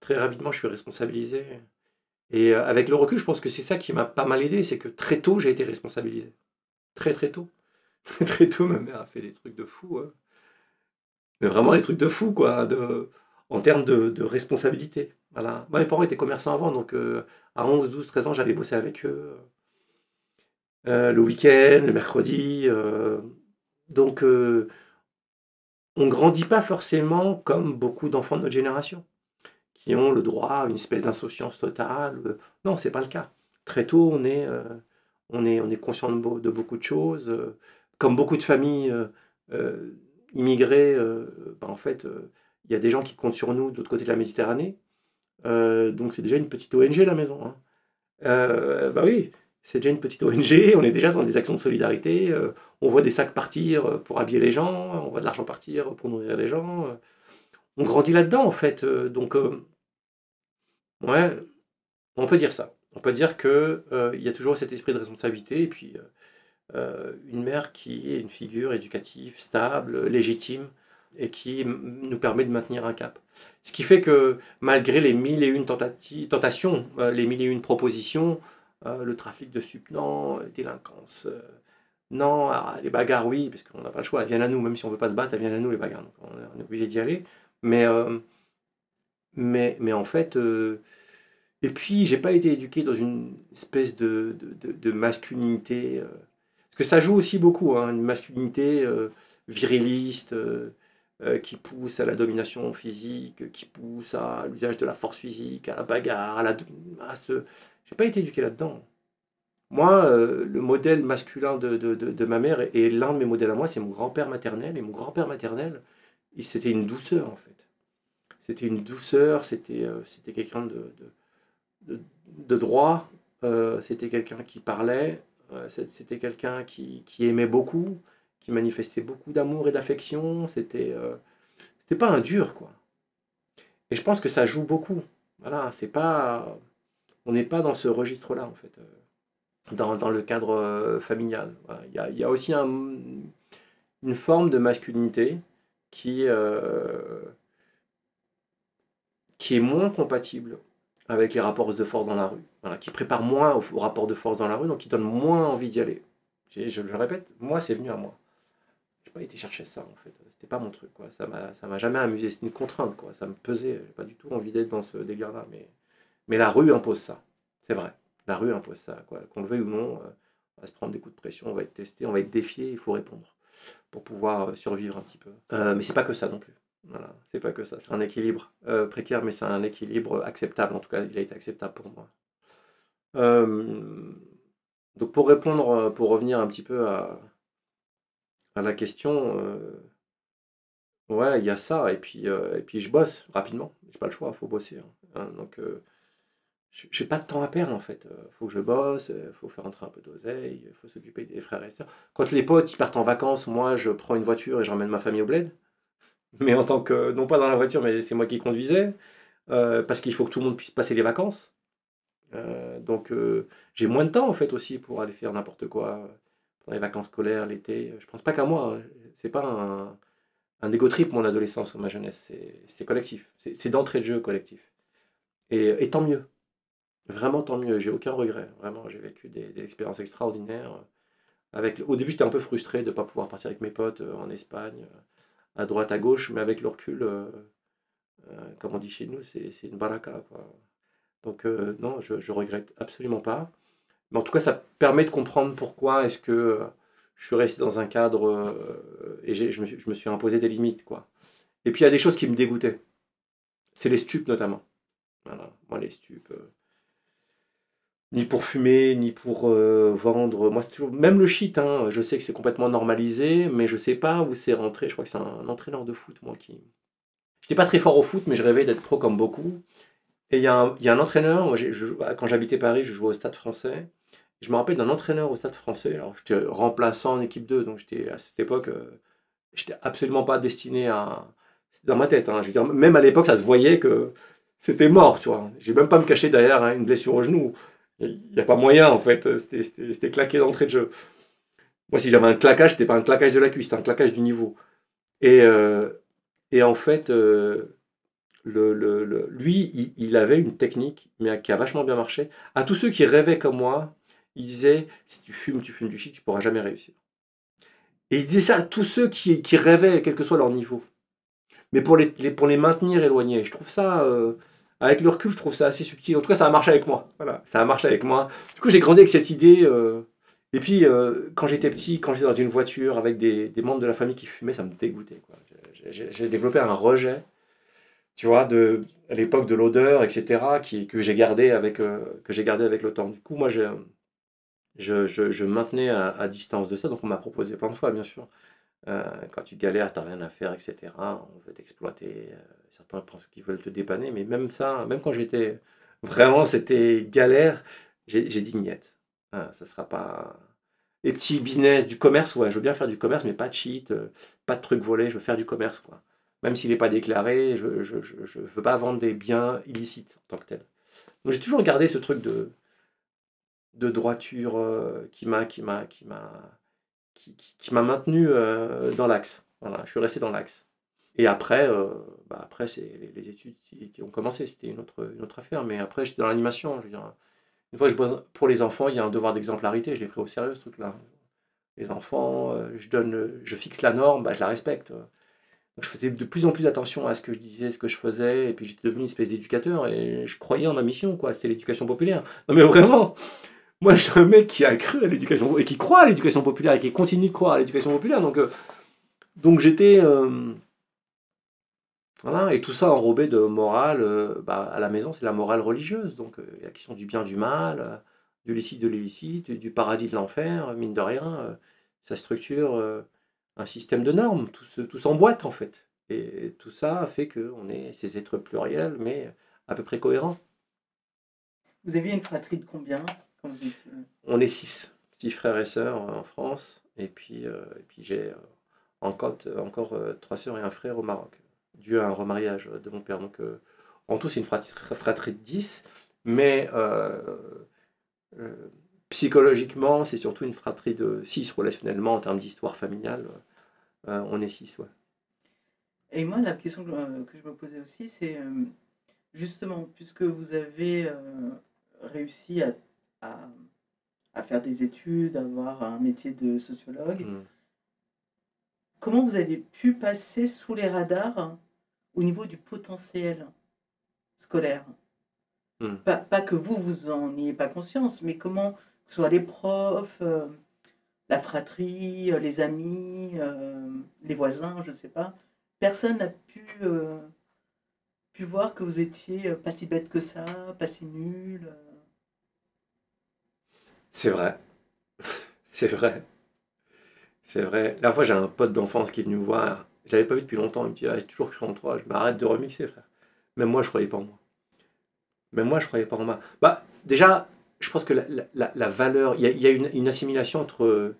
Très rapidement je suis responsabilisé. Et euh, avec le recul, je pense que c'est ça qui m'a pas mal aidé, c'est que très tôt j'ai été responsabilisé. Très très tôt. très tôt, ma mère a fait des trucs de fou. hein. Mais vraiment des trucs de fou, quoi, de, en termes de, de responsabilité. Voilà. Moi, mes parents étaient commerçants avant, donc euh, à 11, 12, 13 ans, j'allais bosser avec eux. euh, le week-end, le mercredi. donc, on grandit pas forcément comme beaucoup d'enfants de notre génération, qui ont le droit à une espèce d'insouciance totale. Non, c'est pas le cas. Très tôt, on est, euh, on est, on est conscient de, beau- de beaucoup de choses. euh, comme beaucoup de familles euh, immigrées, ben, en fait, il y a des gens qui comptent sur nous de l'autre côté de la Méditerranée. Donc, c'est déjà une petite ONG, la maison. hein. Bah oui, c'est déjà une petite ONG, on est déjà dans des actions de solidarité, euh, on voit des sacs partir euh, pour habiller les gens, on voit de l'argent partir pour nourrir les gens. euh. on grandit là-dedans, en fait. donc, ouais, on peut dire ça. On peut dire qu'il y a toujours cet esprit de responsabilité, et puis une mère qui est une figure éducative, stable, légitime, et qui nous permet de maintenir un cap. Ce qui fait que malgré les mille et une tentati- tentations, les mille et une propositions, euh, le trafic de sup, non, euh, délinquance, euh, non, ah, les bagarres, oui, parce qu'on n'a pas le choix, elles viennent à nous, même si on ne veut pas se battre, elles viennent à nous, les bagarres, donc on est, obligé d'y aller. Mais, mais, mais en fait, et puis, j'ai pas été éduqué dans une espèce de, de, masculinité, parce que ça joue aussi beaucoup, hein, une masculinité viriliste, qui pousse à la domination physique, qui pousse à l'usage de la force physique, à la bagarre, à ce... J'ai pas été éduqué là-dedans. Moi, euh, le modèle masculin de, de, de, ma mère, et, l'un de mes modèles à moi, c'est mon grand-père maternel. Et mon grand-père maternel, c'était une douceur, en fait. C'était une douceur, c'était euh, quelqu'un de, droit, euh, c'était quelqu'un qui parlait, c'était quelqu'un qui, qui aimait beaucoup, qui manifestait beaucoup d'amour et d'affection. C'était c'était pas un dur, quoi. Et je pense que ça joue beaucoup. Voilà, c'est pas. On n'est pas dans ce registre-là, en fait, euh, dans, le cadre euh, familial. Il y, a, aussi un- une forme de masculinité qui, euh, qui est moins compatible avec les rapports de force dans la rue, voilà, qui prépare moins aux, rapports de force dans la rue, donc qui donne moins envie d'y aller. Je, le répète, moi, c'est venu à moi. J'ai pas été chercher ça, en fait. C'était pas mon truc, quoi. Ça m'a jamais amusé. C'est une contrainte, quoi. Ça me pesait. J'ai pas du tout envie d'être dans ce délire-là. Mais, mais la rue impose ça. C'est vrai. La rue impose ça, quoi. Qu'on le veuille ou non, euh, on va se prendre des coups de pression, on va être testé, on va être défié, il faut répondre pour pouvoir euh, survivre un petit peu. Euh, mais c'est pas que ça non plus. Voilà, c'est pas que ça. C'est un équilibre précaire, mais c'est un équilibre acceptable. En tout cas, il a été acceptable pour moi. Donc pour répondre, pour revenir un petit peu à, la question, ouais, il y a ça. Et puis, et puis je bosse rapidement. J'ai pas le choix, il faut bosser. hein. Hein, donc j'ai pas de temps à perdre en fait. Il faut que je bosse, il faut faire entrer un peu d'oseille, il faut s'occuper des frères et sœurs. Quand les potes ils partent en vacances, moi je prends une voiture et je ramène ma famille au bled. Mais en tant que, non pas dans la voiture, mais c'est moi qui conduisais, euh, parce qu'il faut que tout le monde puisse passer les vacances. Euh, donc euh, j'ai moins de temps en fait aussi pour aller faire n'importe quoi euh, pendant les vacances scolaires, l'été. Je pense pas qu'à moi. hein. C'est pas un, un ego trip mon adolescence ou ma jeunesse. C'est- collectif. C'est d'entrée de jeu collectif. Et tant mieux. Vraiment tant mieux. J'ai aucun regret. Vraiment, j'ai vécu des, expériences extraordinaires. Avec, au début, j'étais un peu frustré de ne pas pouvoir partir avec mes potes euh, en Espagne, euh, à droite, à gauche, mais avec le recul, euh, euh, comme on dit chez nous, c'est une baraka. Quoi. Donc, non, je, je regrette absolument pas. Mais en tout cas, ça permet de comprendre pourquoi est-ce que je suis resté dans un cadre et je me, je me suis imposé des limites. Quoi. Et puis, il y a des choses qui me dégoûtaient. C'est les stupes, notamment. Voilà, moi, les stupes. Ni pour fumer, ni pour euh, vendre. Moi, toujours. Même le shit, hein, je sais que c'est complètement normalisé, mais je sais pas où c'est rentré. Je crois que c'est un, entraîneur de foot, moi, qui. J'étais pas très fort au foot, mais je rêvais d'être pro comme beaucoup. Et il y, a un- entraîneur, je- quand j'habitais Paris, je jouais au stade français. Je me rappelle d'un entraîneur au stade français. Alors, j'étais remplaçant en équipe 2, donc j'étais à cette époque, euh, j'étais absolument pas destiné à. Dans ma tête. hein. Je même à l'époque, ça se voyait que c'était mort, tu vois. J'ai même pas me cacher derrière hein, une blessure au genou. Il n'y a pas moyen, en fait. C'était- claqué d'entrée de jeu. Moi, si j'avais un claquage, c'était pas un claquage de la cuisse, c'était un claquage du niveau. Et, euh, et en fait, euh, le, le- lui, il, avait une technique mais qui a vachement bien marché. À tous ceux qui rêvaient comme moi, il disait si tu fumes, tu fumes du shit, tu pourras jamais réussir. Et il disait ça à tous ceux qui, qui rêvaient, quel que soit leur niveau. Mais pour les, les- pour les maintenir éloignés. Je trouve ça, euh, avec le recul, je trouve ça assez subtil. En tout cas, ça a marché avec moi. Voilà, ça a marché avec moi. Du coup, j'ai grandi avec cette idée. euh, et puis, euh, quand j'étais petit, quand j'étais dans une voiture avec des, des membres de la famille qui fumaient, ça me dégoûtait. J'ai- développé un rejet, tu vois, de, à l'époque de l'odeur, etc., qui, que j'ai gardé, avec, euh, que j'ai gardé avec le temps. Du coup, moi, je, je, je maintenais à, à distance de ça, donc on m'a proposé plein de fois, bien sûr. Quand tu galères, t'as rien à faire, etc., on veut t'exploiter. Certains pensent qu'ils veulent te dépanner, mais même ça, même quand j'étais vraiment, c'était galère, j'ai dit niette. Ah, ça sera pas. Les petits business, du commerce, ouais, je veux bien faire du commerce, mais pas de cheat, euh, pas de trucs volés, je veux faire du commerce, quoi. Même s'il n'est pas déclaré, je ne je, je, veux pas vendre des biens illicites en tant que tel. Donc j'ai toujours gardé ce truc de, de droiture euh, qui m'a qui m'a qui m'a qui, qui- qui m'a maintenu euh, dans l'axe. Voilà, je suis resté dans l'axe. Et après, euh, bah après c'est les, études qui, ont commencé, c'était une autre, une autre affaire. Mais après, j'étais dans l'animation. Une fois, pour les enfants, il y a un devoir d'exemplarité. Je l'ai pris au sérieux, ce truc-là. Les enfants, euh, je, donne, je fixe la norme, bah, je la respecte. Je faisais de plus en plus attention à ce que je disais, ce que je faisais. Et puis, j'étais devenu une espèce d'éducateur. Et je croyais en ma mission, quoi. C'était l'éducation populaire. Non, mais vraiment, moi, je suis un mec qui a cru à l'éducation et qui croit à l'éducation populaire et qui continue de croire à l'éducation populaire. Donc, euh, donc j'étais. Voilà, et tout ça enrobé de morale. euh, bah, à la maison, c'est la morale religieuse. Donc, euh, la question du bien, du mal, euh, du licite, de l'illicite, du paradis, de l'enfer, mine de rien. euh, ça structure euh, un système de normes. Tout, se- tout s'emboîte, en fait. Et tout ça fait qu'on est ces êtres pluriels, mais à peu près cohérents. Vous aviez une fratrie de combien quand vous étiez... On est six, six frères et sœurs euh, en France, et puis, euh, et puis j'ai euh, euh, encore euh, trois sœurs et un frère au Maroc, dû à un remariage de mon père. Donc euh, en tout, c'est une fratrie, fratrie de 10, mais euh, euh, psychologiquement, c'est surtout une fratrie de 6 relationnellement en termes d'histoire familiale. on est 6, ouais. Et moi, la question que, je me posais aussi, c'est justement, puisque vous avez réussi à, à, à faire des études, à avoir un métier de sociologue, Mm. comment vous avez pu passer sous les radars au niveau du potentiel scolaire Mm. pas, pas que vous, vous en ayez pas conscience, mais comment, que ce soit les profs, euh, la fratrie, euh, les amis, euh, les voisins, je sais pas, personne n'a pu, pu voir que vous étiez pas si bête que ça, pas si nul. C'est vrai. C'est vrai. C'est vrai. La fois, j'ai un pote d'enfance qui est venu me voir. Je l'avais pas vu depuis longtemps. Il me dit ah, J'ai toujours cru en toi. Je m'arrête de remixer, frère. Même moi, je croyais pas en moi. Même moi, je croyais pas en moi. Bah, déjà, je pense que la, valeur. Il y a, une, assimilation entre,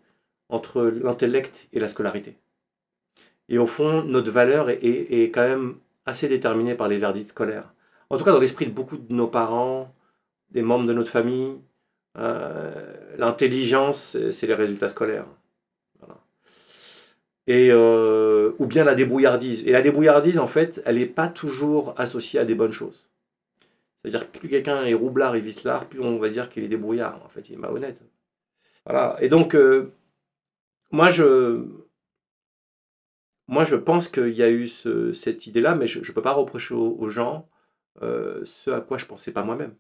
entre l'intellect et la scolarité. Et au fond, notre valeur est, quand même assez déterminée par les verdicts scolaires. En tout cas, dans l'esprit de beaucoup de nos parents, des membres de notre famille, euh, L'intelligence, c'est les résultats scolaires. Euh, ou bien la débrouillardise. Et la débrouillardise, en fait, elle n'est pas toujours associée à des bonnes choses. C'est-à-dire que plus quelqu'un est roublard et vicelard, plus on va dire qu'il est débrouillard. En fait, il est malhonnête. Voilà. Et donc, euh, moi, je, moi, je pense qu'il y a eu ce- cette idée-là, mais je ne peux pas reprocher aux, gens euh, ce à quoi je pensais pas moi-même.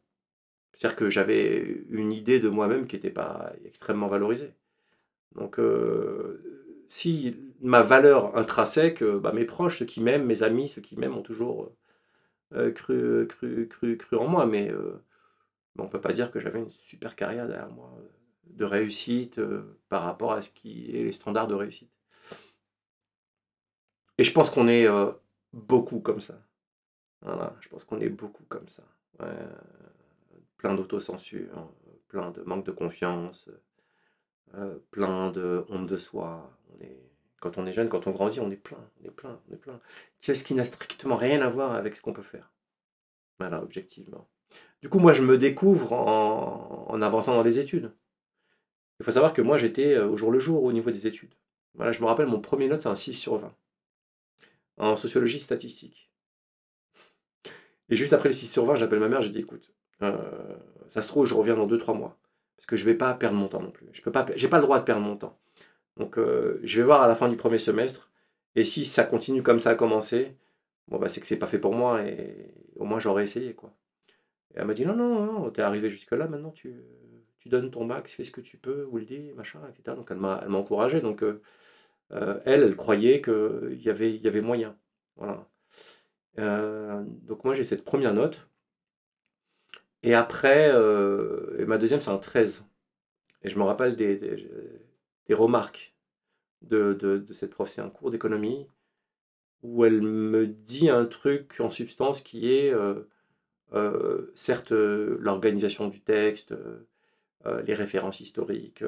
C'est-à-dire que j'avais une idée de moi-même qui n'était pas extrêmement valorisée. Donc, si ma valeur intrinsèque, euh, bah, mes proches, ceux qui m'aiment, mes amis, ceux qui m'aiment ont toujours euh, cru, cru, cru, cru en moi, mais euh, on ne peut pas dire que j'avais une super carrière derrière moi euh, de réussite euh, par rapport à ce qui est les standards de réussite. Et je pense qu'on est euh, beaucoup comme ça. Voilà, je pense qu'on est beaucoup comme ça. Plein d'autocensure, plein de manque de confiance, euh, plein de honte de soi. Quand on est jeune, quand on grandit, on est plein, on est plein, on est plein. C'est ce qui n'a strictement rien à voir avec ce qu'on peut faire? Voilà, objectivement. Du coup, moi, je me découvre en, avançant dans les études. Il faut savoir que moi, j'étais euh, au jour le jour au niveau des études. Voilà, je me rappelle, mon premier note, c'est un 6 sur 20. En sociologie statistique. Et juste après le 6 sur 20, j'appelle ma mère, j'ai dit, écoute, euh, ça se trouve, je reviens dans 2-3 mois. Parce que je ne vais pas perdre mon temps non plus. Je n'ai pas, pas le droit de perdre mon temps. Donc, euh, je vais voir à la fin du premier semestre. Et si ça continue comme ça a commencé, bon, bah, c'est que c'est pas fait pour moi. Et au moins, j'aurais essayé. quoi. Et elle m'a dit, non, non, non, t'es arrivé jusque-là, maintenant, tu, tu donnes ton max, fais ce que tu peux, ou machin, etc. Donc, elle m'a encouragé. Donc, euh, euh, elle, elle croyait qu'il y avait, y avait moyen. Voilà. donc, moi, j'ai cette première note. Et après, euh, ma deuxième, c'est un 13. Et je me rappelle des, remarques de, de, cette prof. C'est un cours d'économie où elle me dit un truc en substance qui est, euh, euh, certes, l'organisation du texte, les références historiques,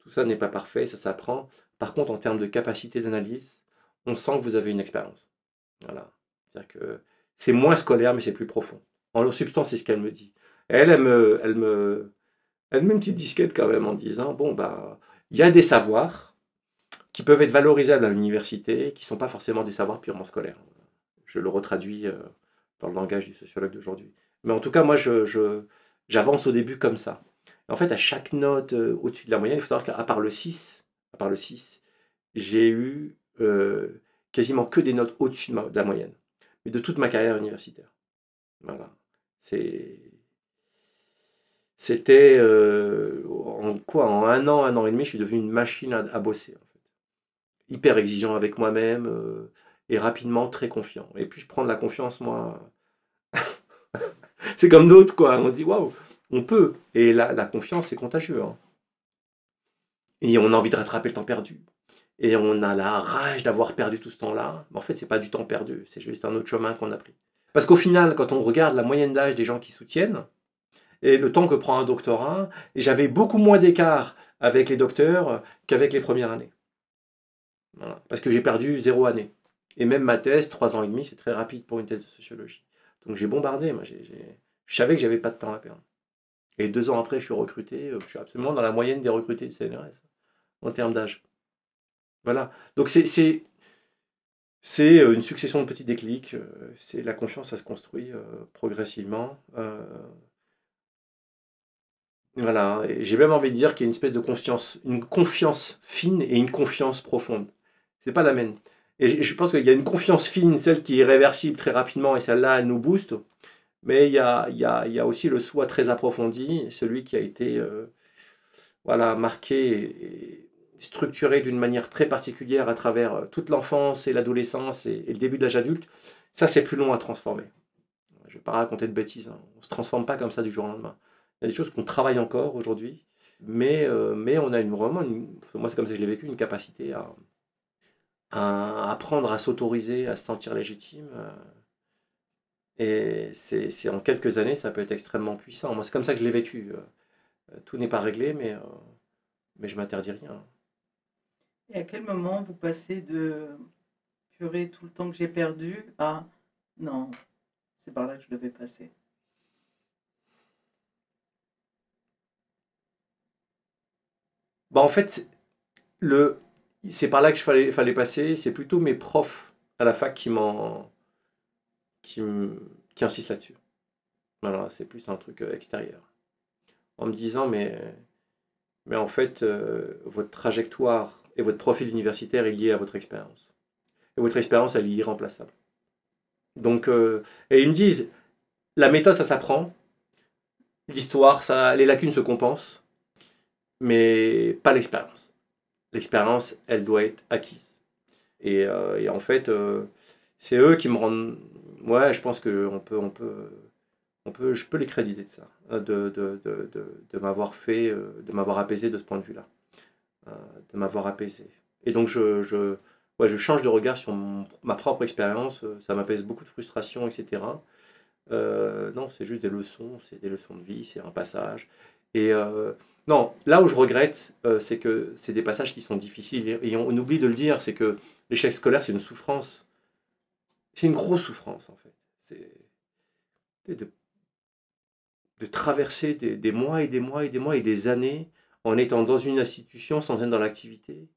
tout ça n'est pas parfait, ça s'apprend. Par contre, en termes de capacité d'analyse, on sent que vous avez une expérience. Voilà. C'est-à-dire que c'est moins scolaire, mais c'est plus profond. En substance, c'est ce qu'elle me dit. Elle, elle me, elle me, met une petite disquette quand même en disant bon bah il y a des savoirs qui peuvent être valorisables à l'université, qui ne sont pas forcément des savoirs purement scolaires. Je le retraduis euh, dans le langage du sociologue d'aujourd'hui. Mais en tout cas, moi, j'avance au début comme ça. En fait, à chaque note euh, au-dessus de la moyenne, il faut savoir qu'à part le 6, à part le 6, j'ai eu euh, quasiment que des notes au-dessus de, de, la moyenne, mais de toute ma carrière universitaire. Voilà. C'est c'était euh, en quoi En un an, un an et demi, je suis devenu une machine à, bosser. Hyper exigeant avec moi-même euh, et rapidement très confiant. Et puis je prends de la confiance, moi. c'est comme d'autres, quoi. On se dit, waouh, on peut. Et la, la confiance, c'est contagieux. Hein. Et on a envie de rattraper le temps perdu. Et on a la rage d'avoir perdu tout ce temps-là. Mais en fait, c'est pas du temps perdu, c'est juste un autre chemin qu'on a pris. Parce qu'au final, quand on regarde la moyenne d'âge des gens qui soutiennent, et le temps que prend un doctorat, et j'avais beaucoup moins d'écart avec les docteurs qu'avec les premières années. Parce que j'ai perdu zéro année. Et même ma thèse, trois ans et demi, c'est très rapide pour une thèse de sociologie. Donc j'ai bombardé, moi, je savais que j'avais pas de temps à perdre. Et deux ans après, je suis recruté, euh, je suis absolument dans la moyenne des recrutés de CNRS, en termes d'âge. Voilà. Donc c'est c'est euh, une succession de petits déclics, euh, c'est la confiance, ça se construit progressivement. Voilà, j'ai même envie de dire qu'il y a une espèce de confiance, une confiance fine et une confiance profonde. C'est pas la même. Et je pense qu'il y a une confiance fine, celle qui est réversible très rapidement, et celle-là, elle nous booste. Mais il y a, il y a, il y a aussi le soi très approfondi, celui qui a été euh, voilà, marqué et structuré d'une manière très particulière à travers euh, toute l'enfance et l'adolescence et, le début de l'âge adulte. Ça, c'est plus long à transformer. Je ne vais pas raconter de bêtises. Hein. On ne se transforme pas comme ça du jour au lendemain. Il y a des choses qu'on travaille encore aujourd'hui, mais, euh, on a une, vraiment, moi c'est comme ça que je l'ai vécu, une capacité à, à apprendre à s'autoriser, à se sentir légitime. Euh, et c'est en quelques années, ça peut être extrêmement puissant. Moi, c'est comme ça que je l'ai vécu. Euh, tout n'est pas réglé, mais, mais je m'interdis rien. Et à quel moment vous passez de purée tout le temps que j'ai perdu à non, c'est par là que je devais passer? Bah, en fait, le, c'est par là que je fallait, fallait passer. C'est plutôt mes profs à la fac qui m'en, qui, insistent là-dessus. C'est plus un truc euh, extérieur. En me disant, mais, mais en fait, euh, votre trajectoire et votre profil universitaire est lié à votre expérience. Et votre expérience, elle est irremplaçable. Donc, euh, et ils me disent, la méthode, ça s'apprend. L'histoire, ça, les lacunes se compensent mais pas l'expérience. L'expérience, elle doit être acquise. Et, euh, en fait, euh, c'est eux qui me rendent. Ouais, je pense que on peut, on peut, on peut, je peux les créditer de ça, de, de, de, de m'avoir fait, euh, de m'avoir apaisé de ce point de vue-là, de m'avoir apaisé. Et donc, je, je, ouais, je change de regard sur ma propre expérience. euh, Ça m'apaise beaucoup de frustration, etc. Euh, non, c'est juste des leçons, c'est des leçons de vie, c'est un passage. Et euh, non, là où je regrette, euh, c'est que c'est des passages qui sont difficiles. Et, on, oublie de le dire, c'est que l'échec scolaire, c'est une souffrance. C'est une grosse souffrance, en fait. C'est de, traverser des, mois et des mois et des mois et des années en étant dans une institution sans être dans l'activité,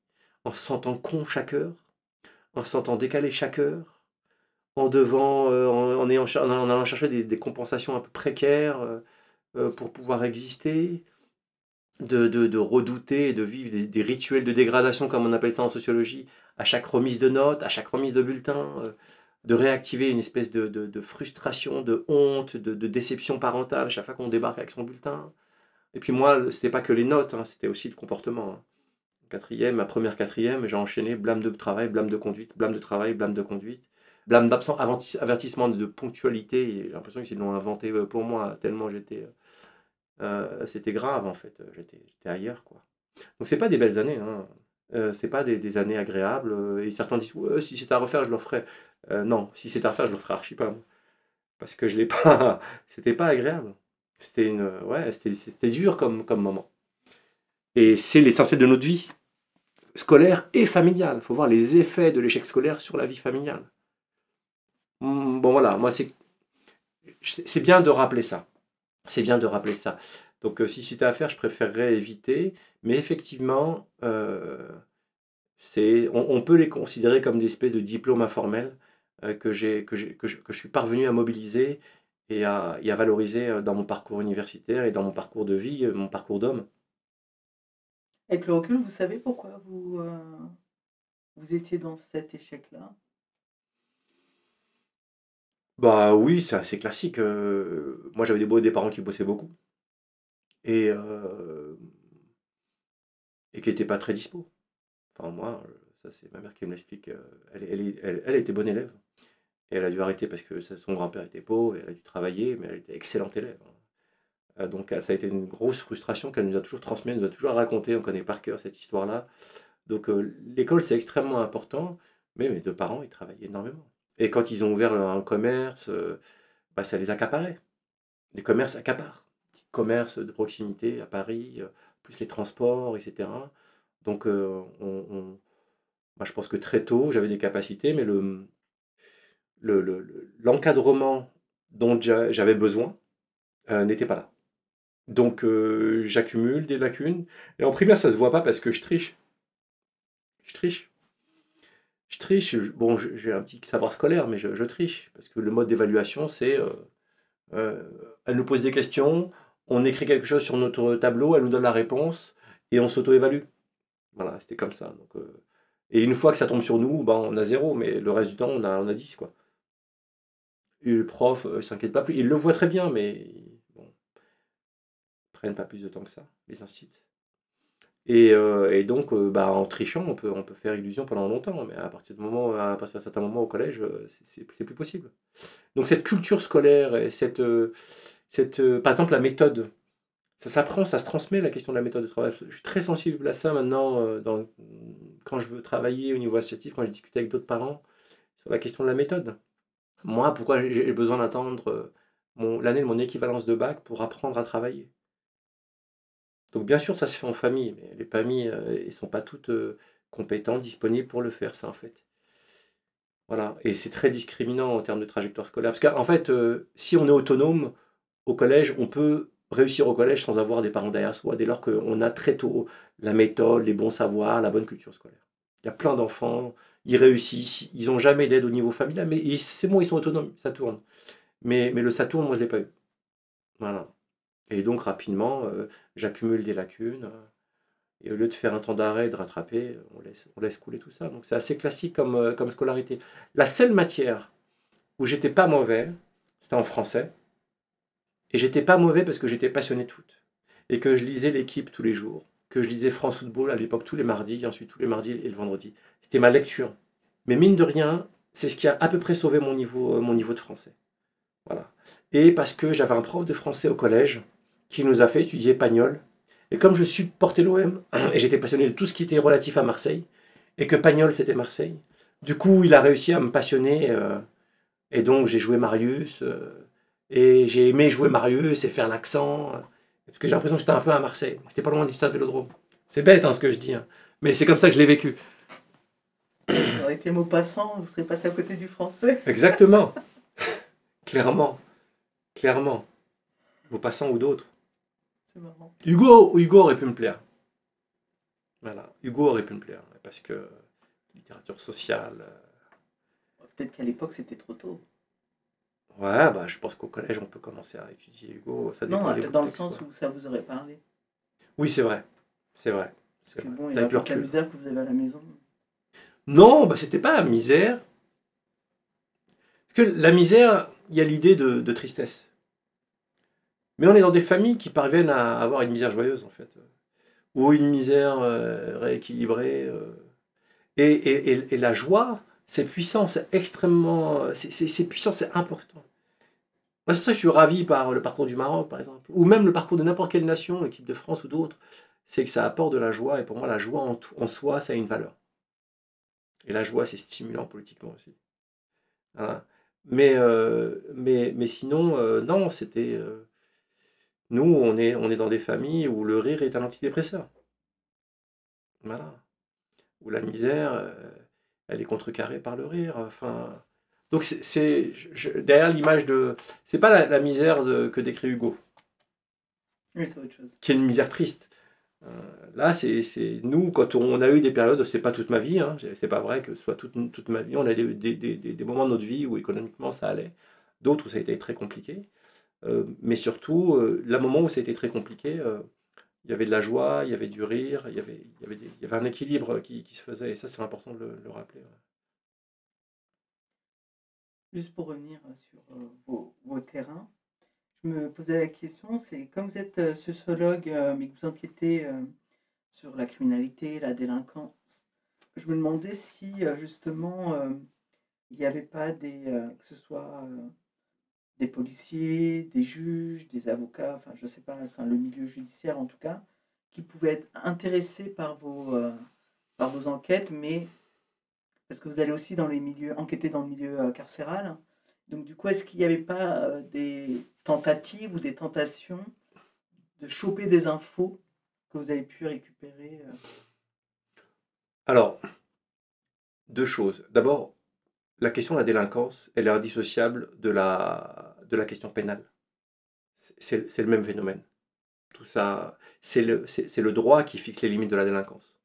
en se sentant con chaque heure, en se sentant décalé chaque heure, en devant, euh, en, allant chercher des, compensations un peu précaires euh, pour pouvoir exister, de, de, redouter et de vivre des, rituels de dégradation, comme on appelle ça en sociologie, à chaque remise de notes, à chaque remise de bulletin, euh, de réactiver une espèce de, de- frustration, de honte, de, déception parentale à chaque fois qu'on débarque avec son bulletin. Et puis moi, c'était pas que les notes, hein, c'était aussi le comportement. hein. Quatrième, ma première quatrième, j'ai enchaîné blâme de travail, blâme de conduite, blâme de travail, blâme de conduite, blâme d'absent, avertis- avertissement de ponctualité. J'ai l'impression qu'ils l'ont inventé euh, pour moi, tellement j'étais. Euh, c'était grave en fait, j'étais ailleurs quoi. Donc c'est pas des belles années, hein. Euh, c'est pas des, années agréables. euh, Et certains disent si c'était à refaire, je le referais. Euh, non, si c'était à refaire, je le ferais archi pas. Parce que je l'ai pas. C'était pas agréable. C'était une. Ouais, c'était dur comme, comme moment. Et c'est l'essentiel de notre vie, scolaire et familiale. Il faut voir les effets de l'échec scolaire sur la vie familiale. Hmm, Bon voilà, moi c'est. C'est bien de rappeler ça. C'est bien de rappeler ça. Donc euh, si c'était à faire, je préférerais éviter. Mais effectivement, euh, on, peut les considérer comme des espèces de diplômes informels euh, que, que, je, que je suis parvenu à mobiliser et à, et à valoriser dans mon parcours universitaire et dans mon parcours de vie, mon parcours d'homme. Avec le recul, vous savez pourquoi vous, vous étiez dans cet échec-là? Bah oui, c'est assez classique. euh, moi, j'avais des, parents qui bossaient beaucoup et, euh, qui n'étaient pas très dispo. Enfin, moi, euh, ça, c'est ma mère qui me l'explique. Elle, était bonne élève. Et elle a dû arrêter parce que son grand-père était pauvre, et elle a dû travailler, mais elle était excellente élève. hein. Donc, euh, ça a été une grosse frustration qu'elle nous a toujours transmise, elle nous a toujours raconté. On connaît par cœur cette histoire-là. Donc, l'école, c'est extrêmement important, mais mes deux parents, ils travaillaient énormément. Et quand ils ont ouvert un commerce, euh, bah, ça les accaparait. Les commerces accaparent. Petits commerces de proximité à Paris, euh, plus les transports, etc. Donc, euh, moi, je pense que très tôt, j'avais des capacités, mais le, le- le- le- l'encadrement dont j'a- j'avais besoin n'était pas là. Donc, j'accumule des lacunes. Et en primaire, ça se voit pas parce que je triche. Je triche. Je triche. Bon, j'ai un petit savoir scolaire, mais je, triche. Parce que le mode d'évaluation, c'est. euh, euh, elle nous pose des questions, on écrit quelque chose sur notre tableau, elle nous donne la réponse, et on s'auto-évalue. Voilà, c'était comme ça. Donc, euh, et une fois que ça tombe sur nous, ben, on a zéro, mais le reste du temps, on a, on a 10. Quoi. Et le prof ne s'inquiète pas plus. Il le voit très bien, mais bon, ils prennent pas plus de temps que ça, les incitent. Et, euh, et donc, euh, bah, en trichant, on peut, on peut faire illusion pendant longtemps, mais à partir, de moment, à d'un certain moment au collège, euh, c'est- plus possible. Donc cette culture scolaire, et cette, cette, par exemple la méthode, ça s'apprend, ça se transmet la question de la méthode de travail. Je suis très sensible à ça maintenant quand je veux travailler au niveau associatif, quand je discute avec d'autres parents sur la question de la méthode. Moi, pourquoi j'ai besoin d'attendre l'année de mon équivalence de bac pour apprendre à travailler? Donc bien sûr, ça se fait en famille, mais les familles ne sont pas toutes euh, compétentes, disponibles pour le faire, ça en fait. Voilà, et c'est très discriminant en termes de trajectoire scolaire. Parce qu'en fait, euh, si on est autonome au collège, on peut réussir au collège sans avoir des parents derrière soi, dès lors qu'on a très tôt la méthode, les bons savoirs, la bonne culture scolaire. Il y a plein d'enfants, ils réussissent, ils n'ont jamais d'aide au niveau familial, mais c'est bon, ils sont autonomes, ça tourne. Mais, mais le ça tourne, moi, je ne l'ai pas eu. Voilà. Et donc, rapidement, euh, j'accumule des lacunes. euh, et au lieu de faire un temps d'arrêt et de rattraper, on laisse, on laisse couler tout ça. Donc c'est assez classique comme, euh, comme scolarité. La seule matière où j'étais pas mauvais, c'était en français. Et j'étais pas mauvais parce que j'étais passionné de foot. Et que je lisais l'équipe tous les jours. Que je lisais France Football à l'époque tous les mardis, et ensuite tous les mardis et le vendredi. C'était ma lecture. Mais mine de rien, c'est ce qui a à peu près sauvé mon niveau, euh, mon niveau de français. Voilà. Et parce que j'avais un prof de français au collège qui nous a fait étudier Pagnol. Et comme je supportais l'OM et j'étais passionné de tout ce qui était relatif à Marseille, et que Pagnol c'était Marseille. Du coup, il a réussi à me passionner euh, et donc j'ai joué Marius euh, et j'ai aimé jouer Marius et faire l'accent euh, parce que j'ai l'impression que j'étais un peu à Marseille. J'étais pas loin du stade Vélodrome. C'est bête hein, ce que je dis, hein. mais c'est comme ça que je l'ai vécu. Ça aurait été Maupassant, vous serez passé à côté du français. Exactement. Clairement. Clairement. Maupassant ou d'autres. C'est marrant. Hugo, Hugo aurait pu me plaire. Voilà, Hugo aurait pu me plaire parce que littérature sociale. euh, Peut-être qu'à l'époque, c'était trop tôt. Ouais, bah, je pense qu'au collège, on peut commencer à étudier Hugo. Ça Non, dans le sens quoi. où ça vous aurait parlé. Oui, c'est vrai. C'est vrai. C'est bon, la misère que vous avez à la maison. Non, bah, c'était pas misère. Parce que la misère, il y a l'idée de, de tristesse. Mais on est dans des familles qui parviennent à avoir une misère joyeuse, en fait. Ou une misère euh, rééquilibrée. euh. Et, la joie, c'est puissant, c'est extrêmement. C'est puissant, c'est important. Moi, c'est pour ça que je suis ravi par le parcours du Maroc, par exemple. Ou même le parcours de n'importe quelle nation, l'équipe de France ou d'autres. C'est que ça apporte de la joie. Et pour moi, la joie en, soi, ça a une valeur. Et la joie, c'est stimulant politiquement aussi. Voilà. Mais, euh, mais, mais sinon, non, c'était. Nous, on est, on est dans des familles où le rire est un antidépresseur. Voilà. Où la misère, euh, elle est contrecarrée par le rire. Enfin. Donc, c'est- Derrière l'image de. C'est pas la, la misère de- que décrit Hugo, Oui, c'est autre chose. qui est une misère triste. Euh, là, c'est c'est- nous, quand on a eu des périodes, c'est pas toute ma vie, hein, c'est pas vrai que ce soit toute, toute ma vie, on a des, des, des, des moments de notre vie où économiquement ça allait, d'autres où ça a été très compliqué. Euh, mais surtout, euh, le moment où ça a été très compliqué, euh, il y avait de la joie, il y avait du rire, il y avait, il y avait, il y avait un équilibre qui, qui se faisait, et ça c'est important de le, le rappeler. Juste pour revenir sur euh, vos, terrains, je me posais la question, c'est comme vous êtes sociologue, mais que vous enquêtez sur la criminalité, la délinquance, je me demandais si justement il n'y avait pas des, que ce soit des policiers, des juges, des avocats, enfin je sais pas, enfin le milieu judiciaire en tout cas, qui pouvaient être intéressés par vos, euh, par vos enquêtes, mais parce que vous allez aussi dans les milieux, enquêter dans le milieu euh, carcéral. Donc du coup, est-ce qu'il n'y avait pas euh, des tentatives ou des tentations de choper des infos que vous avez pu récupérer Alors, deux choses. D'abord, la question de la délinquance, elle est indissociable de la, de la question pénale. C'est le même phénomène. Tout ça, c'est le, le droit qui fixe les limites de la délinquance.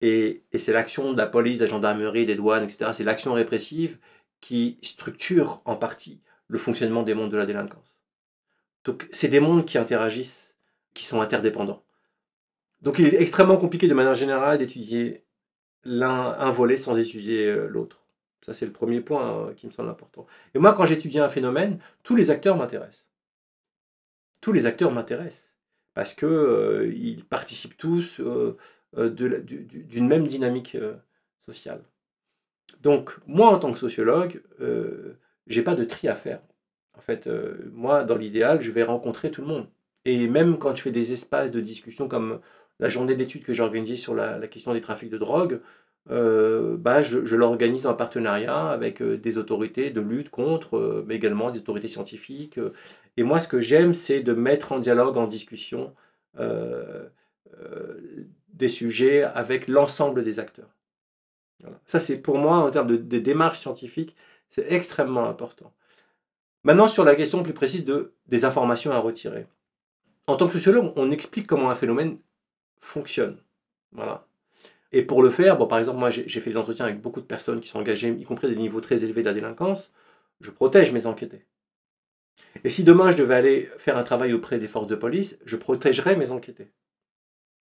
Et, et c'est l'action de la police, de la gendarmerie, des douanes, etc. C'est l'action répressive qui structure en partie le fonctionnement des mondes de la délinquance. Donc, c'est des mondes qui interagissent, qui sont interdépendants. Donc, il est extrêmement compliqué de manière générale d'étudier l'un un volet sans étudier euh, l'autre. Ça, c'est le premier point euh, qui me semble important. Et moi, quand j'étudie un phénomène, tous les acteurs m'intéressent. Tous les acteurs m'intéressent. Parce que euh, participent tous euh, euh, d'une même dynamique sociale. Donc, moi, en tant que sociologue, j'ai pas de tri à faire. En fait, moi, dans l'idéal, je vais rencontrer tout le monde. Et même quand je fais des espaces de discussion comme la journée d'études que j'ai organisée sur la question des trafics de drogue, euh, bah, je, l'organise en partenariat avec euh, des autorités de lutte contre, euh, mais également des autorités scientifiques. et moi, ce que j'aime, c'est de mettre en dialogue, en discussion, des sujets avec l'ensemble des acteurs. Ça, c'est pour moi, en termes de, de démarche scientifique, c'est extrêmement important. Maintenant, sur la question plus précise de, des informations à retirer. En tant que sociologue, on explique comment un phénomène fonctionne. Voilà. Et pour le faire, bon, par exemple, moi j'ai fait des entretiens avec beaucoup de personnes qui sont engagées, y compris des niveaux très élevés de la délinquance. Je protège mes enquêtés. Et si demain je devais aller faire un travail auprès des forces de police, je protégerais mes enquêtés.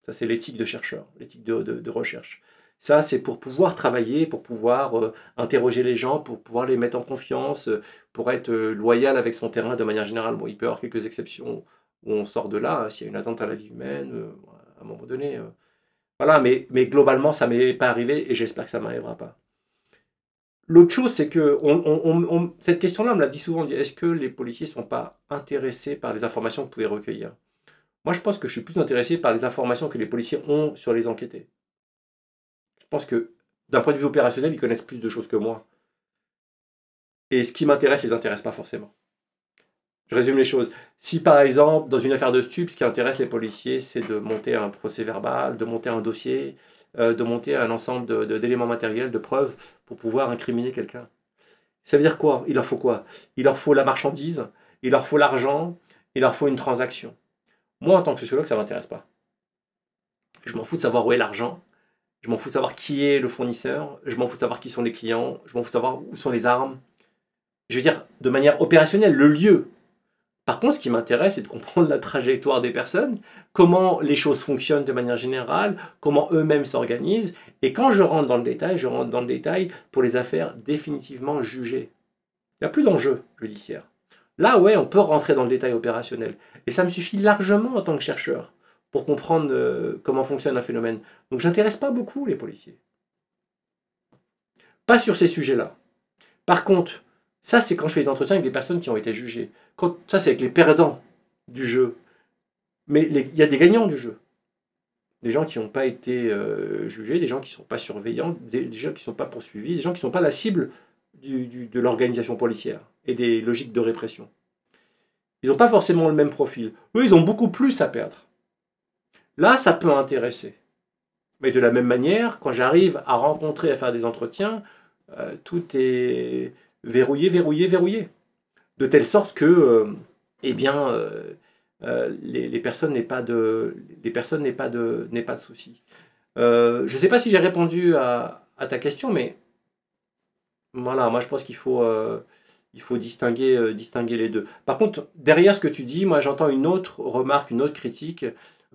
Ça, c'est l'éthique de chercheur, l'éthique de, recherche. Ça, c'est pour pouvoir travailler, pour pouvoir euh, interroger les gens, pour pouvoir les mettre en confiance, euh, pour être euh, loyal avec son terrain de manière générale. Bon, il peut y avoir quelques exceptions où on sort de là, hein, s'il y a une attente à la vie humaine, à un moment donné. Voilà, mais, mais globalement, ça m'est pas arrivé et j'espère que ça m'arrivera pas. L'autre chose, c'est que cette question-là, on me l'a dit souvent, est-ce que les policiers sont pas intéressés par les informations que vous pouvez recueillir? Moi, je pense que je suis plus intéressé par les informations que les policiers ont sur les enquêtés. Je pense que d'un point de vue opérationnel, ils connaissent plus de choses que moi. Et ce qui m'intéresse, ne les intéresse pas forcément. Je résume les choses. Si par exemple, dans une affaire de stup, ce qui intéresse les policiers, c'est de monter un procès verbal, de monter un dossier, euh, de monter un ensemble d'éléments matériels, de preuves pour pouvoir incriminer quelqu'un. Ça veut dire quoi? Il leur faut quoi? Il leur faut la marchandise, il leur faut l'argent, il leur faut une transaction. Moi, en tant que sociologue, ça ne m'intéresse pas. Je m'en fous de savoir où est l'argent, je m'en fous de savoir qui est le fournisseur, je m'en fous de savoir qui sont les clients, je m'en fous de savoir où sont les armes. Je veux dire, de manière opérationnelle, le lieu, par contre, ce qui m'intéresse, c'est de comprendre la trajectoire des personnes, comment les choses fonctionnent de manière générale, comment eux-mêmes s'organisent. Et quand je rentre dans le détail, je rentre dans le détail pour les affaires définitivement jugées. Il n'y a plus d'enjeu judiciaire. Là, ouais, on peut rentrer dans le détail opérationnel. Et ça me suffit largement en tant que chercheur pour comprendre euh, comment fonctionne un phénomène. Donc, j'intéresse pas beaucoup les policiers. Pas sur ces sujets-là. Par contre, ça, c'est quand je fais des entretiens avec des personnes qui ont été jugées. ça, c'est avec les perdants du jeu. Mais il y a des gagnants du jeu. Des gens qui n'ont pas été euh, jugés, des gens qui ne sont pas surveillants, des, gens qui ne sont pas poursuivis, des gens qui ne sont pas la cible de l'organisation policière et des logiques de répression. Ils n'ont pas forcément le même profil. Eux, ils ont beaucoup plus à perdre. Là, ça peut intéresser. Mais de la même manière, quand j'arrive à rencontrer, à faire des entretiens, euh, tout est verrouillé, verrouillé, verrouillé. De telle sorte que, euh, eh bien, euh, euh, les, personnes n'aient pas de, les personnes n'aient pas de, pas soucis. je ne sais pas si j'ai répondu à, ta question, mais voilà, moi je pense qu'il faut, il faut distinguer, distinguer les deux. Par contre, derrière ce que tu dis, moi j'entends une autre remarque, une autre critique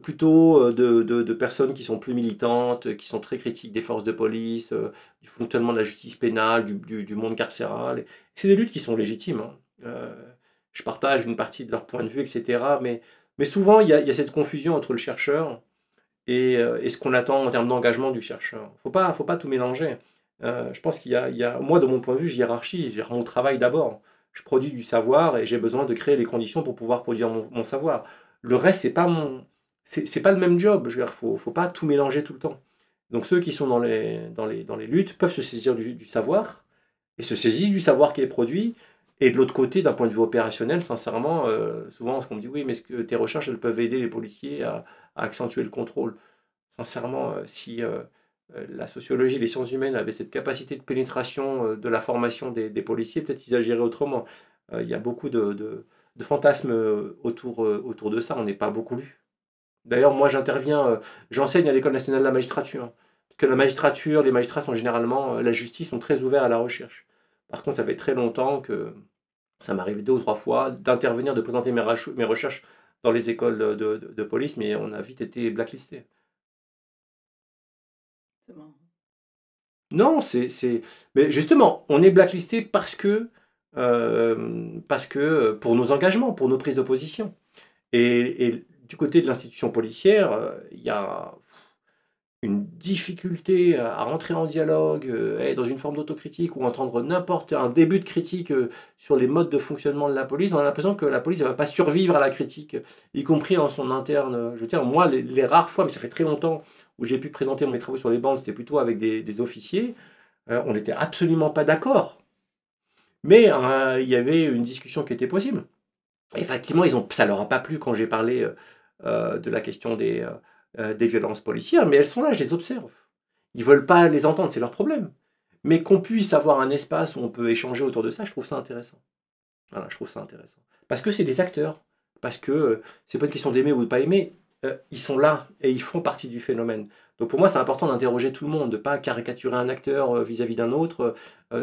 plutôt euh, de, personnes qui sont plus militantes, qui sont très critiques des forces de police, euh, du fonctionnement de la justice pénale, du, monde carcéral. C'est des luttes qui sont légitimes. Hein. Euh, je partage une partie de leur point de vue, etc. Mais, mais souvent, il y, a, cette confusion entre le chercheur et, ce qu'on attend en termes d'engagement du chercheur. Il ne faut pas, tout mélanger. je pense qu'il y, a, moi, de mon point de vue, je hiérarchie, mon travail d'abord. Je produis du savoir et j'ai besoin de créer les conditions pour pouvoir produire mon, mon savoir. Le reste, c'est pas mon, c'est pas le même job. Il ne faut, pas tout mélanger tout le temps. Donc ceux qui sont dans les, dans les, dans les luttes peuvent se saisir du, savoir et se saisissent du savoir qui est produit. Et de l'autre côté, d'un point de vue opérationnel, sincèrement, euh, souvent on me dit oui, mais est-ce que tes recherches elles peuvent aider les policiers à, accentuer le contrôle? Sincèrement, euh, si euh, la sociologie, les sciences humaines avaient cette capacité de pénétration de la formation des, policiers, peut-être ils agiraient autrement. Il y a beaucoup de, de, de fantasmes autour, autour de ça, on n'est pas beaucoup lu. D'ailleurs, moi, j'interviens, euh, j'enseigne à l'École nationale de la magistrature. Parce que la magistrature, les magistrats sont généralement, euh, la justice, sont très ouverts à la recherche. Par contre, ça fait très longtemps que ça m'arrive deux ou trois fois d'intervenir, de présenter mes, mes, recherches dans les écoles de, police, mais on a vite été blacklisté. Non, c'est. Mais justement, on est blacklisté parce que, euh, parce que pour nos engagements, pour nos prises d'opposition. Et, et, du côté de l'institution policière, euh, il y a une difficulté à rentrer en dialogue, euh, dans une forme d'autocritique ou entendre n'importe un début de critique euh, sur les modes de fonctionnement de la police, on a l'impression que la police ne va pas survivre à la critique, y compris en son interne. Je veux dire, moi, les, rares fois, mais ça fait très longtemps, où j'ai pu présenter mes travaux sur les bandes, c'était plutôt avec des, officiers, on n'était absolument pas d'accord. Mais il y avait une discussion qui était possible. Effectivement, ils ont, ça leur a pas plu quand j'ai parlé euh, de la question des, euh, euh, des violences policières, mais elles sont là, je les observe. Ils veulent pas les entendre, c'est leur problème. Mais qu'on puisse avoir un espace où on peut échanger autour de ça, je trouve ça intéressant. Voilà, je trouve ça intéressant. Parce que c'est des acteurs. Parce que c'est pas une question d'aimer ou de pas aimer. ils sont là et ils font partie du phénomène. Donc pour moi, c'est important d'interroger tout le monde, de ne pas caricaturer un acteur vis-à-vis d'un autre.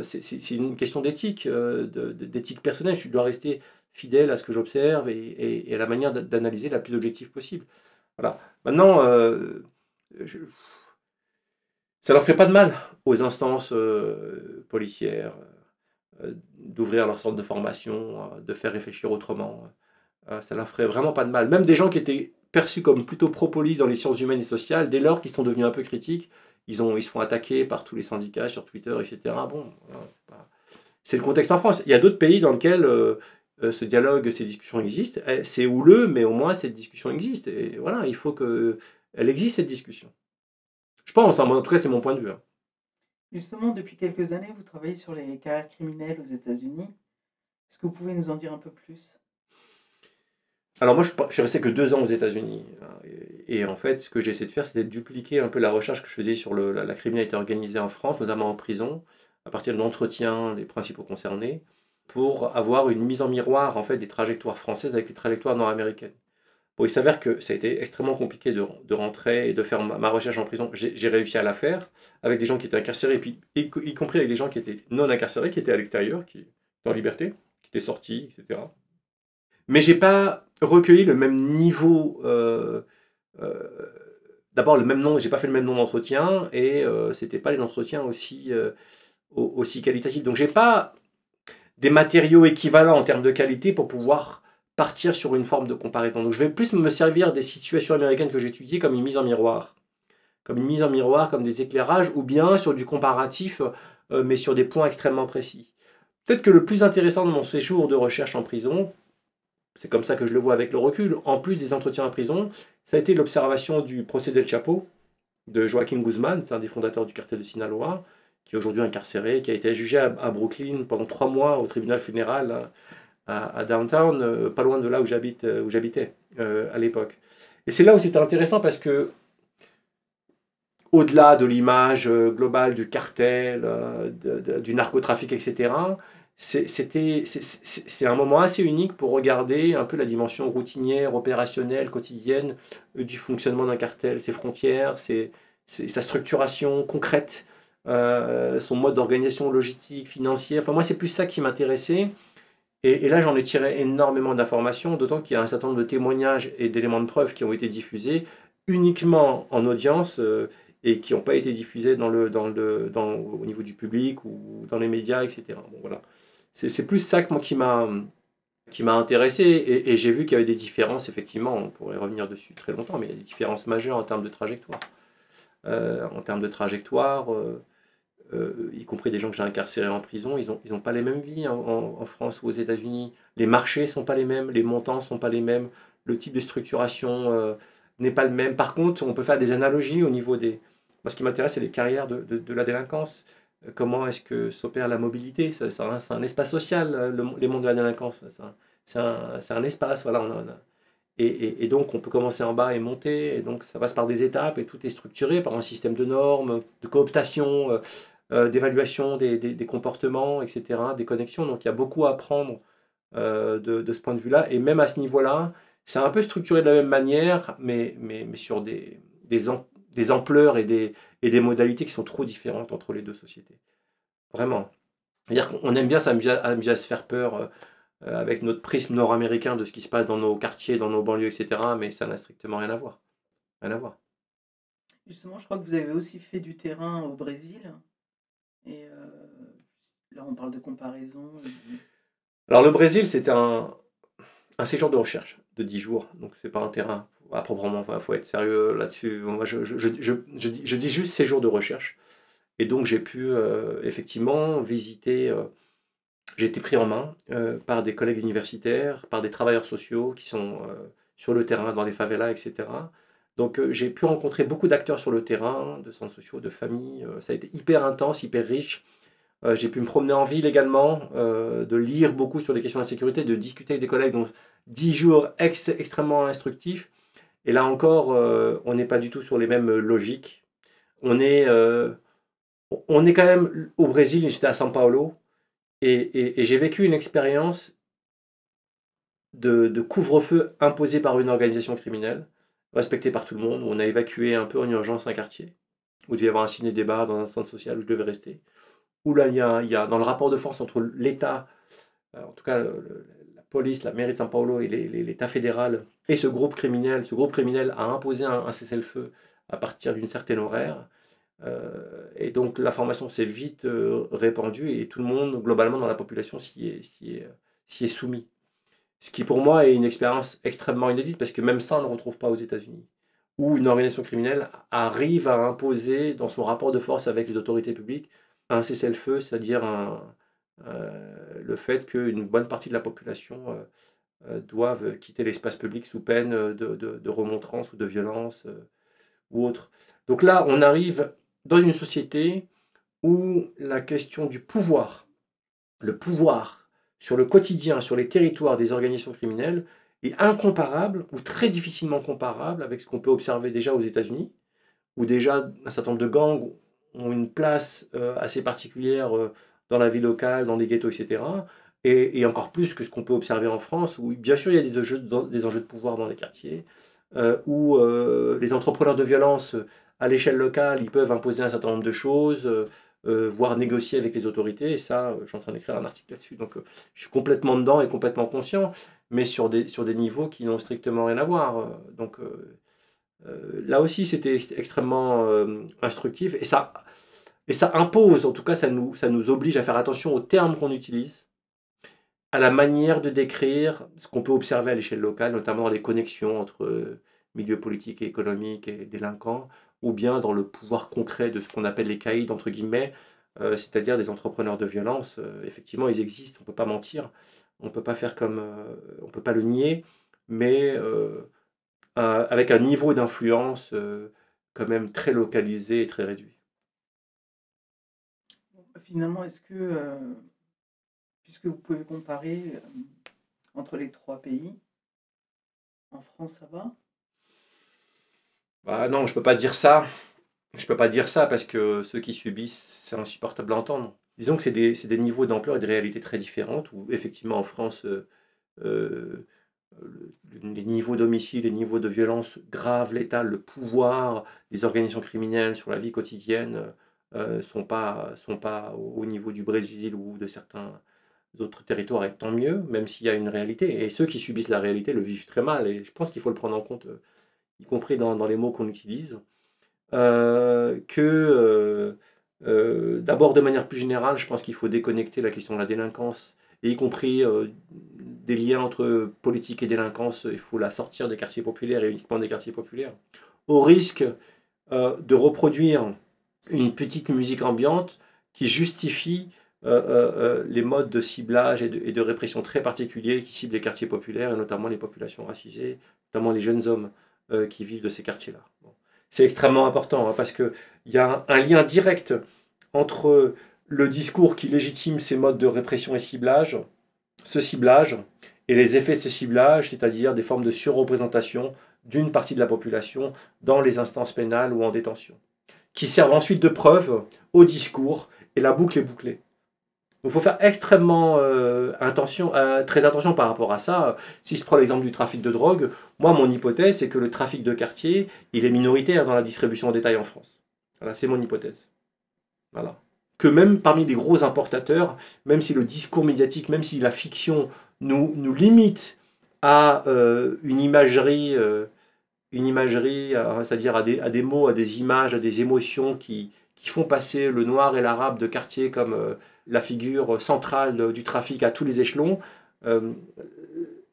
c'est une question d'éthique, d'éthique personnelle. Je dois rester fidèle à ce que j'observe et, à la manière d'analyser la plus objective possible. Voilà. Maintenant, euh, ça leur fait pas de mal aux instances euh, policières euh, d'ouvrir leur centre de formation, de faire réfléchir autrement. ça leur ferait vraiment pas de mal. Même des gens qui étaient perçus comme plutôt pro-police dans les sciences humaines et sociales, dès lors qu'ils sont devenus un peu critiques, ils, ont, ils se font attaquer par tous les syndicats sur Twitter, etc. Bon, c'est le contexte en France. Il y a d'autres pays dans lesquels euh, ce dialogue, ces discussions existent. Eh, c'est houleux, mais au moins cette discussion existe. Et voilà, il faut qu'elle existe, cette discussion. Je pense, hein, moi, en tout cas, c'est mon point de vue. hein. Justement, depuis quelques années, vous travaillez sur les carrières criminelles aux États-Unis. Est-ce que vous pouvez nous en dire un peu plus? Alors moi, je suis resté que deux ans aux États-Unis. hein, Et, et en fait, ce que j'ai essayé de faire, c'était de dupliquer un peu la recherche que je faisais sur le- la, la criminalité organisée en France, notamment en prison, à partir de l'entretien des principaux concernés, pour avoir une mise en miroir en fait des trajectoires françaises avec les trajectoires nord-américaines. Bon, il s'avère que ça a été extrêmement compliqué de, de rentrer et de faire ma, recherche en prison. J'ai réussi à la faire avec des gens qui étaient incarcérés, puis y, compris avec des gens qui étaient non incarcérés, qui étaient à l'extérieur, qui étaient en liberté, qui étaient sortis, etc. Mais j'ai pas recueilli le même niveau. euh, euh, D'abord, le même nom, j'ai pas fait le même nom d'entretien et euh, c'était pas les entretiens aussi, euh, au- aussi qualitatifs. Donc, j'ai pas des matériaux équivalents en termes de qualité pour pouvoir partir sur une forme de comparaison. Donc, je vais plus me servir des situations américaines que j'ai étudiées comme une mise en miroir, comme une mise en miroir, comme des éclairages, ou bien sur du comparatif, euh, mais sur des points extrêmement précis. Peut-être que le plus intéressant de mon séjour de recherche en prison, c'est comme ça que je le vois avec le recul, en plus des entretiens en prison, ça a été l'observation du procès del Chapo de Joaquin Guzman, c'est un des fondateurs du cartel de Sinaloa, qui est aujourd'hui incarcéré, qui a été jugé à, Brooklyn pendant trois mois au tribunal fédéral à, downtown, euh, pas loin de là où j'habite, euh, où j'habitais euh, à l'époque. Et c'est là où c'était intéressant parce que au-delà de l'image globale du cartel, du narcotrafic, etc., c'est- un moment assez unique pour regarder un peu la dimension routinière, opérationnelle, quotidienne du fonctionnement d'un cartel, ses frontières, sa structuration concrète, euh, son mode d'organisation logistique, financière. Enfin, moi, c'est plus ça qui m'intéressait. Et, là, j'en ai tiré énormément d'informations, d'autant qu'il y a un certain nombre de témoignages et d'éléments de preuve qui ont été diffusés uniquement en audience euh, et qui n'ont pas été diffusés dans le, dans le, dans, au niveau du public ou dans les médias, etc. Bon, voilà. C'est plus ça que moi qui m'a qui m'a intéressé et, j'ai vu qu'il y avait des différences, effectivement, on pourrait revenir dessus très longtemps, mais il y a des différences majeures en termes de trajectoire. Euh, en termes de trajectoire, euh, y compris des gens que j'ai incarcérés en prison, ils n'ont ils pas les mêmes vies en, France ou aux États-Unis. Les marchés sont pas les mêmes, les montants sont pas les mêmes, le type de structuration euh, n'est pas le même. Par contre, on peut faire des analogies au niveau des... Moi, ce qui m'intéresse, c'est les carrières de, de- la délinquance. Euh, Comment est-ce que s'opère la mobilité? C'est un, un espace social, le, les mondes de la délinquance. C'est un, un- un espace, voilà. et- et donc, on peut commencer en bas et monter. Et donc, ça passe par des étapes et tout est structuré par un système de normes, de cooptation, euh, d'évaluation des, des- comportements, etc., des connexions. Donc, il y a beaucoup à apprendre euh, de, de ce point de vue-là. Et même à ce niveau-là, c'est un peu structuré de la même manière, mais, mais, mais sur des, des, des ampleurs et des, et des modalités qui sont trop différentes entre les deux sociétés. Vraiment. C'est-à-dire qu'on aime bien s'amuser à, se faire peur euh, avec notre prisme nord-américain de ce qui se passe dans nos quartiers, dans nos banlieues, etc. Mais ça n'a strictement rien à voir. Rien à voir. Justement, je crois que vous avez aussi fait du terrain au Brésil. Et euh, là, on parle de comparaison. Alors le Brésil, c'était un, séjour de recherche de 10 jours, donc c'est pas un terrain à proprement, il faut être sérieux là-dessus. Moi, je, dis, juste séjour de recherche. Et donc j'ai pu euh, effectivement visiter, euh, j'ai été pris en main euh, par des collègues universitaires, par des travailleurs sociaux qui sont euh, sur le terrain, dans les favelas, etc. Donc euh, j'ai pu rencontrer beaucoup d'acteurs sur le terrain, de centres sociaux, de familles. Euh, ça a été hyper intense, hyper riche. Euh, j'ai pu me promener en ville également, de lire beaucoup sur les questions d'insécurité, de discuter avec des collègues. Donc 10 jours ex- extrêmement instructifs. Et là encore, on n'est pas du tout sur les mêmes logiques. On est, on est quand même au Brésil, j'étais à São Paulo, et j'ai vécu une expérience de, de couvre-feu imposé par une organisation criminelle, respectée par tout le monde, où on a évacué un peu en urgence un quartier, où il devait y avoir un ciné-débat dans un centre social où je devais rester. Où là, il y a, il y a dans le rapport de force entre l'État, euh, en tout cas la police, la mairie de São Paulo et l'État fédéral, et ce groupe criminel, ce groupe criminel a imposé un, cessez-le-feu à partir d'une certaine horaire. Euh, et donc l'information s'est vite euh, répandue et tout le monde, globalement dans la population, s'y est soumis. Ce qui pour moi est une expérience extrêmement inédite parce que même ça on ne le retrouve pas aux États-Unis. Où une organisation criminelle arrive à imposer dans son rapport de force avec les autorités publiques un cessez-le-feu, c'est-à-dire euh, le fait qu'une bonne partie de la population euh, euh, doivent quitter l'espace public sous peine de, de, de remontrance ou de violence euh, ou autre. Donc là, on arrive dans une société où la question du pouvoir, le pouvoir sur le quotidien, sur les territoires des organisations criminelles, est incomparable ou très difficilement comparable avec ce qu'on peut observer déjà aux États-Unis, où déjà un certain nombre de gangs ont une place euh, assez particulière euh, dans la vie locale, dans les ghettos, etc. Et, encore plus que ce qu'on peut observer en France, où bien sûr il y a des enjeux, des enjeux de pouvoir dans les quartiers, euh, où les entrepreneurs de violence à l'échelle locale, ils peuvent imposer un certain nombre de choses, voire négocier avec les autorités. Et ça, je suis en train d'écrire un article là-dessus. Donc je suis complètement dedans et complètement conscient, mais sur des, sur des niveaux qui n'ont strictement rien à voir. Donc là aussi, c'était extrêmement instructif. Et ça, et ça impose, en tout cas, ça nous, ça nous oblige à faire attention aux termes qu'on utilise, à la manière de décrire ce qu'on peut observer à l'échelle locale, notamment dans les connexions entre euh, milieux politiques et économiques et délinquants, ou bien dans le pouvoir concret de ce qu'on appelle les caïds, entre guillemets, euh, c'est-à-dire des entrepreneurs de violence. Euh, effectivement, ils existent, on ne peut pas mentir, on ne peut pas faire comme... on peut pas le nier, mais avec un niveau d'influence quand même très localisé et très réduit finalement, est-ce que, euh, puisque vous pouvez comparer euh, entre les trois pays, en France, ça va? Bah Non, je ne peux pas dire ça. Je peux pas dire ça parce que ceux qui subissent, c'est insupportable à entendre. Disons que c'est des, niveaux d'ampleur et de réalité très différentes, où effectivement en France, euh, les niveaux d'homicide, les niveaux de violence grave, létale, le pouvoir des organisations criminelles sur la vie quotidienne, euh, sont pas sont pas au niveau du Brésil ou de certains autres territoires et tant mieux même s'il y a une réalité et ceux qui subissent la réalité le vivent très mal et je pense qu'il faut le prendre en compte euh, y compris dans, dans les mots qu'on utilise euh, que d'abord de manière plus générale je pense qu'il faut déconnecter la question de la délinquance et y compris des liens entre politique et délinquance il faut la sortir des quartiers populaires et uniquement des quartiers populaires au risque de reproduire une petite musique ambiante qui justifie euh, euh, euh, les modes de ciblage et de, répression très particuliers qui ciblent les quartiers populaires et notamment les populations racisées, notamment les jeunes hommes qui vivent de ces quartiers-là. C'est extrêmement important hein, parce qu'il y a un, lien direct entre le discours qui légitime ces modes de répression et ciblage, ce ciblage, et les effets de ce ciblage, c'est-à-dire des formes de surreprésentation d'une partie de la population dans les instances pénales ou en détention qui servent ensuite de preuve au discours, et la boucle est bouclée. Il faut faire extrêmement euh, attention, euh, très attention par rapport à ça. Si je prends l'exemple du trafic de drogue, moi mon hypothèse c'est que le trafic de quartier, il est minoritaire dans la distribution en détail en France. Voilà, c'est mon hypothèse. Voilà. Que même parmi les gros importateurs, même si le discours médiatique, même si la fiction nous, nous limite à euh, une imagerie une imagerie, euh, c'est-à-dire à des, mots, à des images, à des émotions qui, qui font passer le noir et l'arabe de quartier comme euh, la figure centrale du trafic à tous les échelons, euh,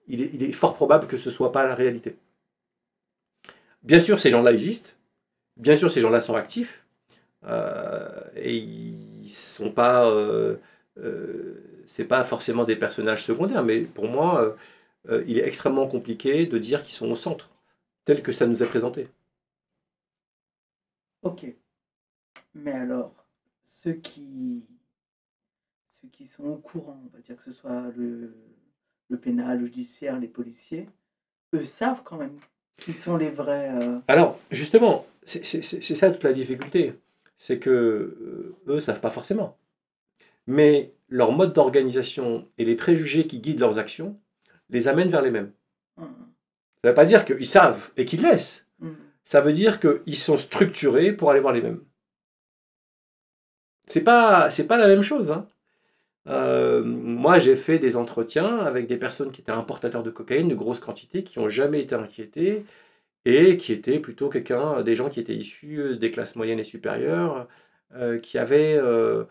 il, est, fort probable que ce ne soit pas la réalité. Bien sûr, ces gens-là existent, bien sûr, ces gens-là sont actifs, et ils sont pas... pas forcément des personnages secondaires, mais pour moi, il est extrêmement compliqué de dire qu'ils sont au centre tel que ça nous est présenté. Ok. Mais alors, ceux qui, ceux qui sont au courant, on va dire que ce soit le, le pénal, le judiciaire, les policiers, eux savent quand même qui sont les vrais. Euh, alors, justement, c'est ça toute la difficulté. C'est que euh, eux ne savent pas forcément. Mais leur mode d'organisation et les préjugés qui guident leurs actions les amènent vers les mêmes. Hum. Ça ne veut pas dire qu'ils savent et qu'ils laissent. Mm. Ça veut dire qu'ils sont structurés pour aller voir les mêmes. C'est pas, pas la même chose. Hein. Euh, moi, j'ai fait des entretiens avec des personnes qui étaient importateurs de cocaïne de grosses quantités, qui n'ont jamais été inquiétés et qui étaient plutôt quelqu'un, des gens qui étaient issus des classes moyennes et supérieures, euh, qui avaient euh,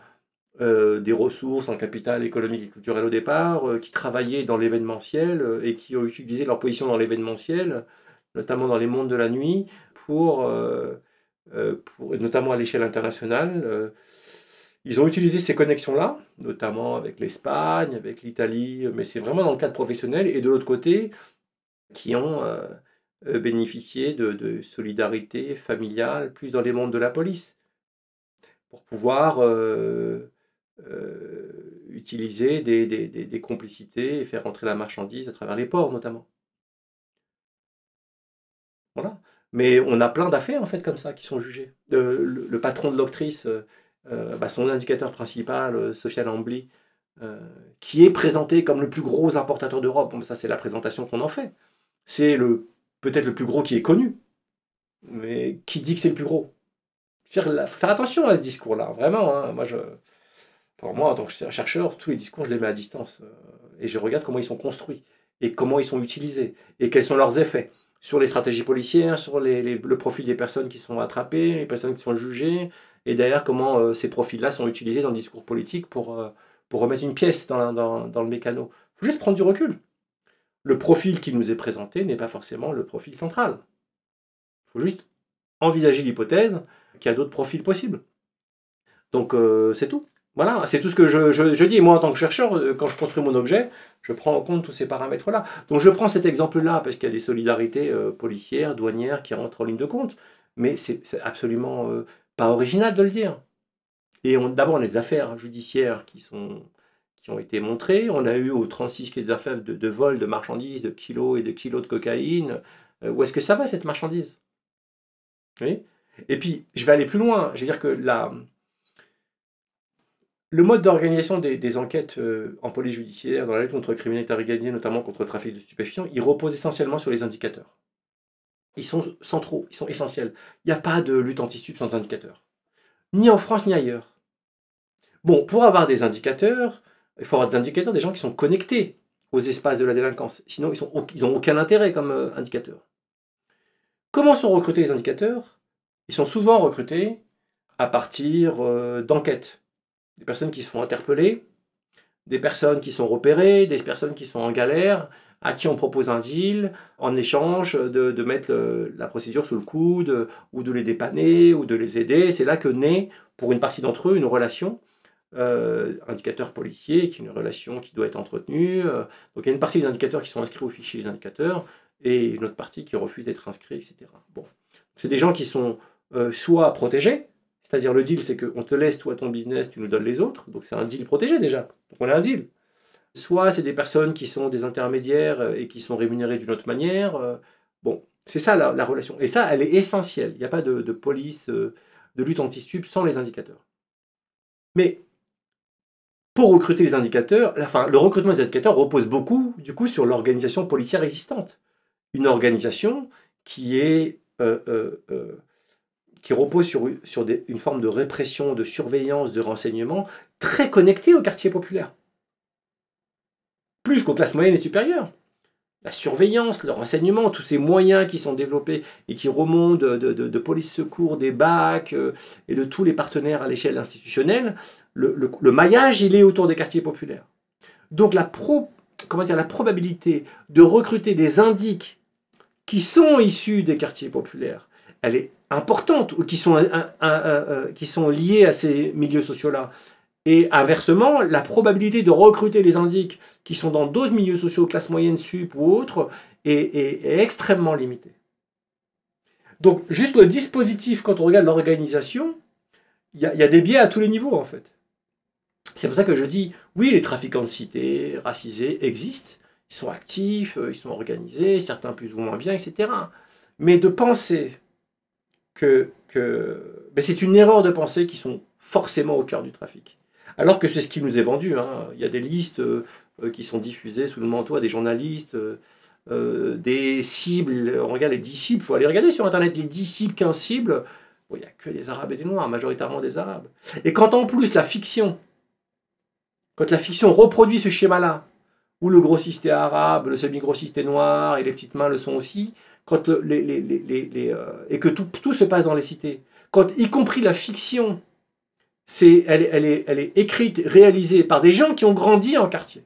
euh, des ressources en capital économique et culturel au départ, euh, qui travaillaient dans l'événementiel euh, et qui ont utilisé leur position dans l'événementiel, notamment dans les mondes de la nuit, pour, pour notamment à l'échelle internationale. Ils ont utilisé ces connexions-là, notamment avec l'Espagne, avec l'Italie, mais c'est vraiment dans le cadre professionnel. Et de l'autre côté, qui ont euh, bénéficier de, de solidarité familiale plus dans les mondes de la police pour pouvoir euh, euh, utiliser des, complicités et faire entrer la marchandise à travers les ports notamment. Voilà. Mais on a plein d'affaires en fait comme ça qui sont jugées. Euh, le, le patron de l'octrice, euh, euh, bah, son indicateur principal, euh, Sophia Lambly, euh, qui est présenté comme le plus gros importateur d'Europe. Bon, ça c'est la présentation qu'on en fait. C'est le peut-être le plus gros qui est connu, mais qui dit que c'est le plus gros là, faut faire attention à ce discours-là, vraiment. hein. Moi, je, moi, en tant que chercheur, tous les discours, je les mets à distance euh, et je regarde comment ils sont construits et comment ils sont utilisés et quels sont leurs effets sur les stratégies policières, sur le profil des personnes qui sont attrapées, les personnes qui sont jugées, et derrière comment euh, ces profils-là sont utilisés dans le discours politique pour, euh, pour remettre une pièce dans, dans, le mécano. Il faut juste prendre du recul. Le profil qui nous est présenté n'est pas forcément le profil central. Il faut juste envisager l'hypothèse qu'il y a d'autres profils possibles. Donc euh, c'est tout. Voilà, c'est tout ce que je, je- dis. Moi, en tant que chercheur, quand je construis mon objet, je prends en compte tous ces paramètres-là. Donc je prends cet exemple-là parce qu'il y a des solidarités policières, douanières qui rentrent en ligne de compte. Mais c'est absolument pas original de le dire. Et d'abord, on a des affaires judiciaires qui, sont, qui ont été montrées. On a eu au 36 qui est des affaires de, de vol de marchandises, de kilos et de kilos de cocaïne. Euh, où est-ce que ça va, cette marchandise? Et puis, je vais aller plus loin. Je veux dire que le mode d'organisation des, des enquêtes euh, en police judiciaire, dans la lutte contre la criminalité organisée, notamment contre le trafic de stupéfiants, il repose essentiellement sur les indicateurs. Ils sont centraux, ils sont essentiels. Il n'y a pas de lutte anti-stup sans indicateurs. Ni en France, ni ailleurs. Bon, pour avoir des indicateurs, il faut avoir des indicateurs des gens qui sont connectés aux espaces de la délinquance. Sinon, ils n'ont aucun intérêt comme euh, indicateurs. Comment sont recrutés les indicateurs? Ils sont souvent recrutés à partir euh, d'enquêtes. Des personnes qui se font interpeller, des personnes qui sont repérées, des personnes qui sont en galère, à qui on propose un deal en échange de, de mettre la procédure sous le coude, ou de les dépanner, ou de les aider. C'est là que naît, pour une partie d'entre eux, une relation euh, indicateur policier, qui est une relation qui doit être entretenue. euh, donc il y a une partie des indicateurs qui sont inscrits au fichier des indicateurs, et une autre partie qui refuse d'être inscrit, etc. Bon. C'est des gens qui sont euh, soit protégés, c'est-à-dire le deal, c'est qu'on te laisse toi ton business, tu nous donnes les autres, donc c'est un deal protégé déjà. Donc on a un deal. Soit c'est des personnes qui sont des intermédiaires euh, et qui sont rémunérées d'une autre manière. euh, Bon, c'est ça la, la relation. Et ça, elle est essentielle. Il n'y a pas de, police, euh, de lutte anti-stup sans les indicateurs. Mais pour recruter les indicateurs, enfin, le recrutement des indicateurs repose beaucoup, du coup, sur l'organisation policière existante. Une organisation qui est qui repose sur, une forme de répression, de surveillance, de renseignement très connectée au quartier populaire. Plus qu'aux classes moyennes et supérieures. La surveillance, le renseignement, tous ces moyens qui sont développés et qui remontent de, police secours, des bacs euh, et de tous les partenaires à l'échelle institutionnelle, le, maillage, il est autour des quartiers populaires. Donc la, probabilité de recruter des indiques qui sont issus des quartiers populaires, elle est importante, ou qui sont, un- qui sont liés à ces milieux sociaux-là. Et inversement, la probabilité de recruter les indiques qui sont dans d'autres milieux sociaux, classe moyenne, sup ou autres, est, extrêmement limitée. Donc, juste le dispositif, quand on regarde l'organisation, il y, a- des biais à tous les niveaux, en fait. C'est pour ça que je dis, oui, les trafiquants de cité, racisés, existent, ils sont actifs, euh, ils sont organisés, certains plus ou moins bien, etc. Mais de penser que, c'est une erreur de penser qu'ils sont forcément au cœur du trafic. Alors que c'est ce qui nous est vendu. hein. Il y a des listes euh, euh, qui sont diffusées sous le manteau à des journalistes, euh, des cibles. On regarde les 10 cibles, il faut aller regarder sur Internet les 10 cibles, 15 cibles. Il n'y a que des Arabes et des Noirs, majoritairement des Arabes. Et quand en plus la fiction, quand la fiction reproduit ce schéma-là, où le grossiste est arabe, le semi-grossiste est noir, et les petites mains le sont aussi, quand le- les, les- les- les- et que tout, tout se passe dans les cités, quand y compris la fiction, c'est, elle, est- elle, est, écrite, réalisée par des gens qui ont grandi en quartier,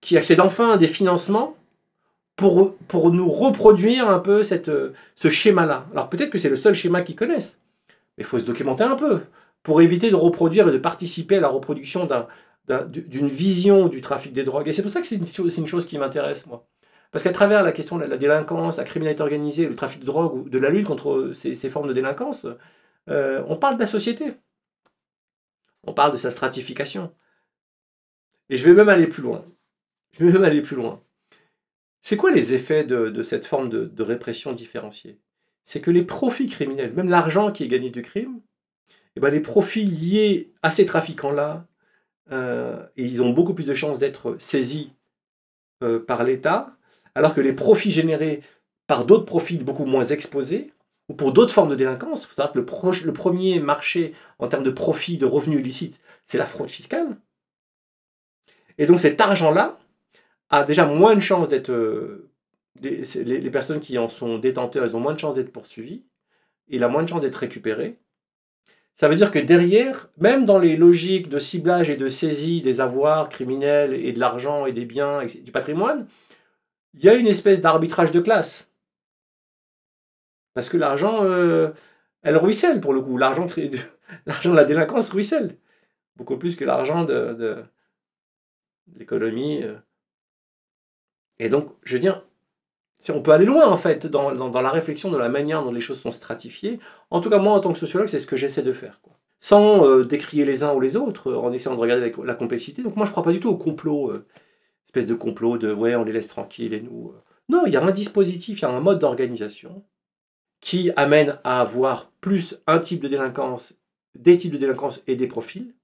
qui accèdent enfin à des financements pour, pour nous reproduire un peu cette, ce schéma-là. Alors peut-être que c'est le seul schéma qu'ils connaissent, mais il faut se documenter un peu pour éviter de reproduire et de participer à la reproduction d'un- d'un- d'une vision du trafic des drogues. Et c'est pour ça que c'est une, c'est une chose qui m'intéresse, moi. Parce qu'à travers la question de la délinquance, la criminalité organisée, le trafic de drogue ou de la lutte contre ces, ces formes de délinquance, euh, on parle de la société. On parle de sa stratification. Et je vais même aller plus loin. Je vais même aller plus loin. C'est quoi les effets de, cette forme de, répression différenciée? C'est que les profits criminels, même l'argent qui est gagné du crime, eh ben les profits liés à ces trafiquants-là, euh, ils ont beaucoup plus de chances d'être saisis euh, par l'État, alors que les profits générés par d'autres profils beaucoup moins exposés, ou pour d'autres formes de délinquance, il le, premier marché en termes de profit, de revenus illicites, c'est la fraude fiscale. Et donc cet argent-là a déjà moins de chances d'être... euh, les, personnes qui en sont détenteurs, elles ont moins de chances d'être poursuivies, il a moins de chances d'être récupéré. Ça veut dire que derrière, même dans les logiques de ciblage et de saisie des avoirs criminels et de l'argent et des biens du patrimoine, il y a une espèce d'arbitrage de classe. Parce que l'argent, euh, elle ruisselle pour le coup. L'argent de la délinquance ruisselle. Beaucoup plus que l'argent de, l'économie. euh. Et donc, je veux dire, on peut aller loin en fait dans, la réflexion de la manière dont les choses sont stratifiées. En tout cas, moi, en tant que sociologue, c'est ce que j'essaie de faire. Sans euh, décrier les uns ou les autres, en essayant de regarder la, complexité. Donc moi, je crois pas du tout au complot, espèce de complot de ouais, on les laisse tranquilles et nous. Non, il y a un dispositif, il y a un mode d'organisation qui amène à avoir plus un type de délinquance, des types de délinquance et des profils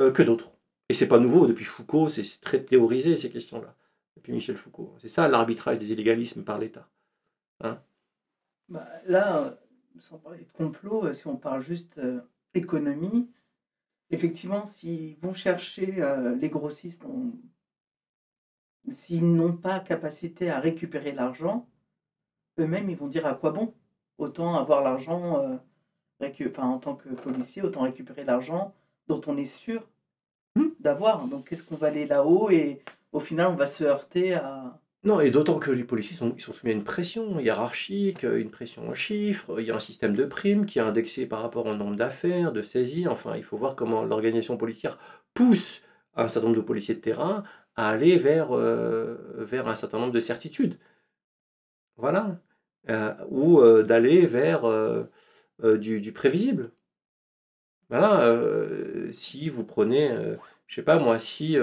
euh, que d'autres. Et c'est pas nouveau, depuis Foucault, c'est très théorisé ces questions-là. Depuis Michel Foucault. C'est ça l'arbitrage des illégalismes par l'État. Bah, là, sans parler de complot, euh, si on parle juste euh, économie, effectivement, s'ils vont chercher les grossistes, s'ils n'ont pas capacité à récupérer l'argent, eux-mêmes, ils vont dire à quoi bon? Autant avoir l'argent, euh, enfin, en tant que policier, autant récupérer l'argent dont on est sûr Hmm. d'avoir. Donc, qu'est-ce qu'on va aller là-haut et au final, on va se heurter à. Non, et d'autant que les policiers sont, ils sont soumis à une pression hiérarchique, euh, une pression en chiffres, il y a un système de primes qui est indexé par rapport au nombre d'affaires, de saisies, enfin il faut voir comment l'organisation policière pousse un certain nombre de policiers de terrain à aller vers, euh, vers un certain nombre de certitudes. Voilà. Euh, ou euh, d'aller vers euh, du, prévisible. Voilà, si vous prenez, je sais pas moi, si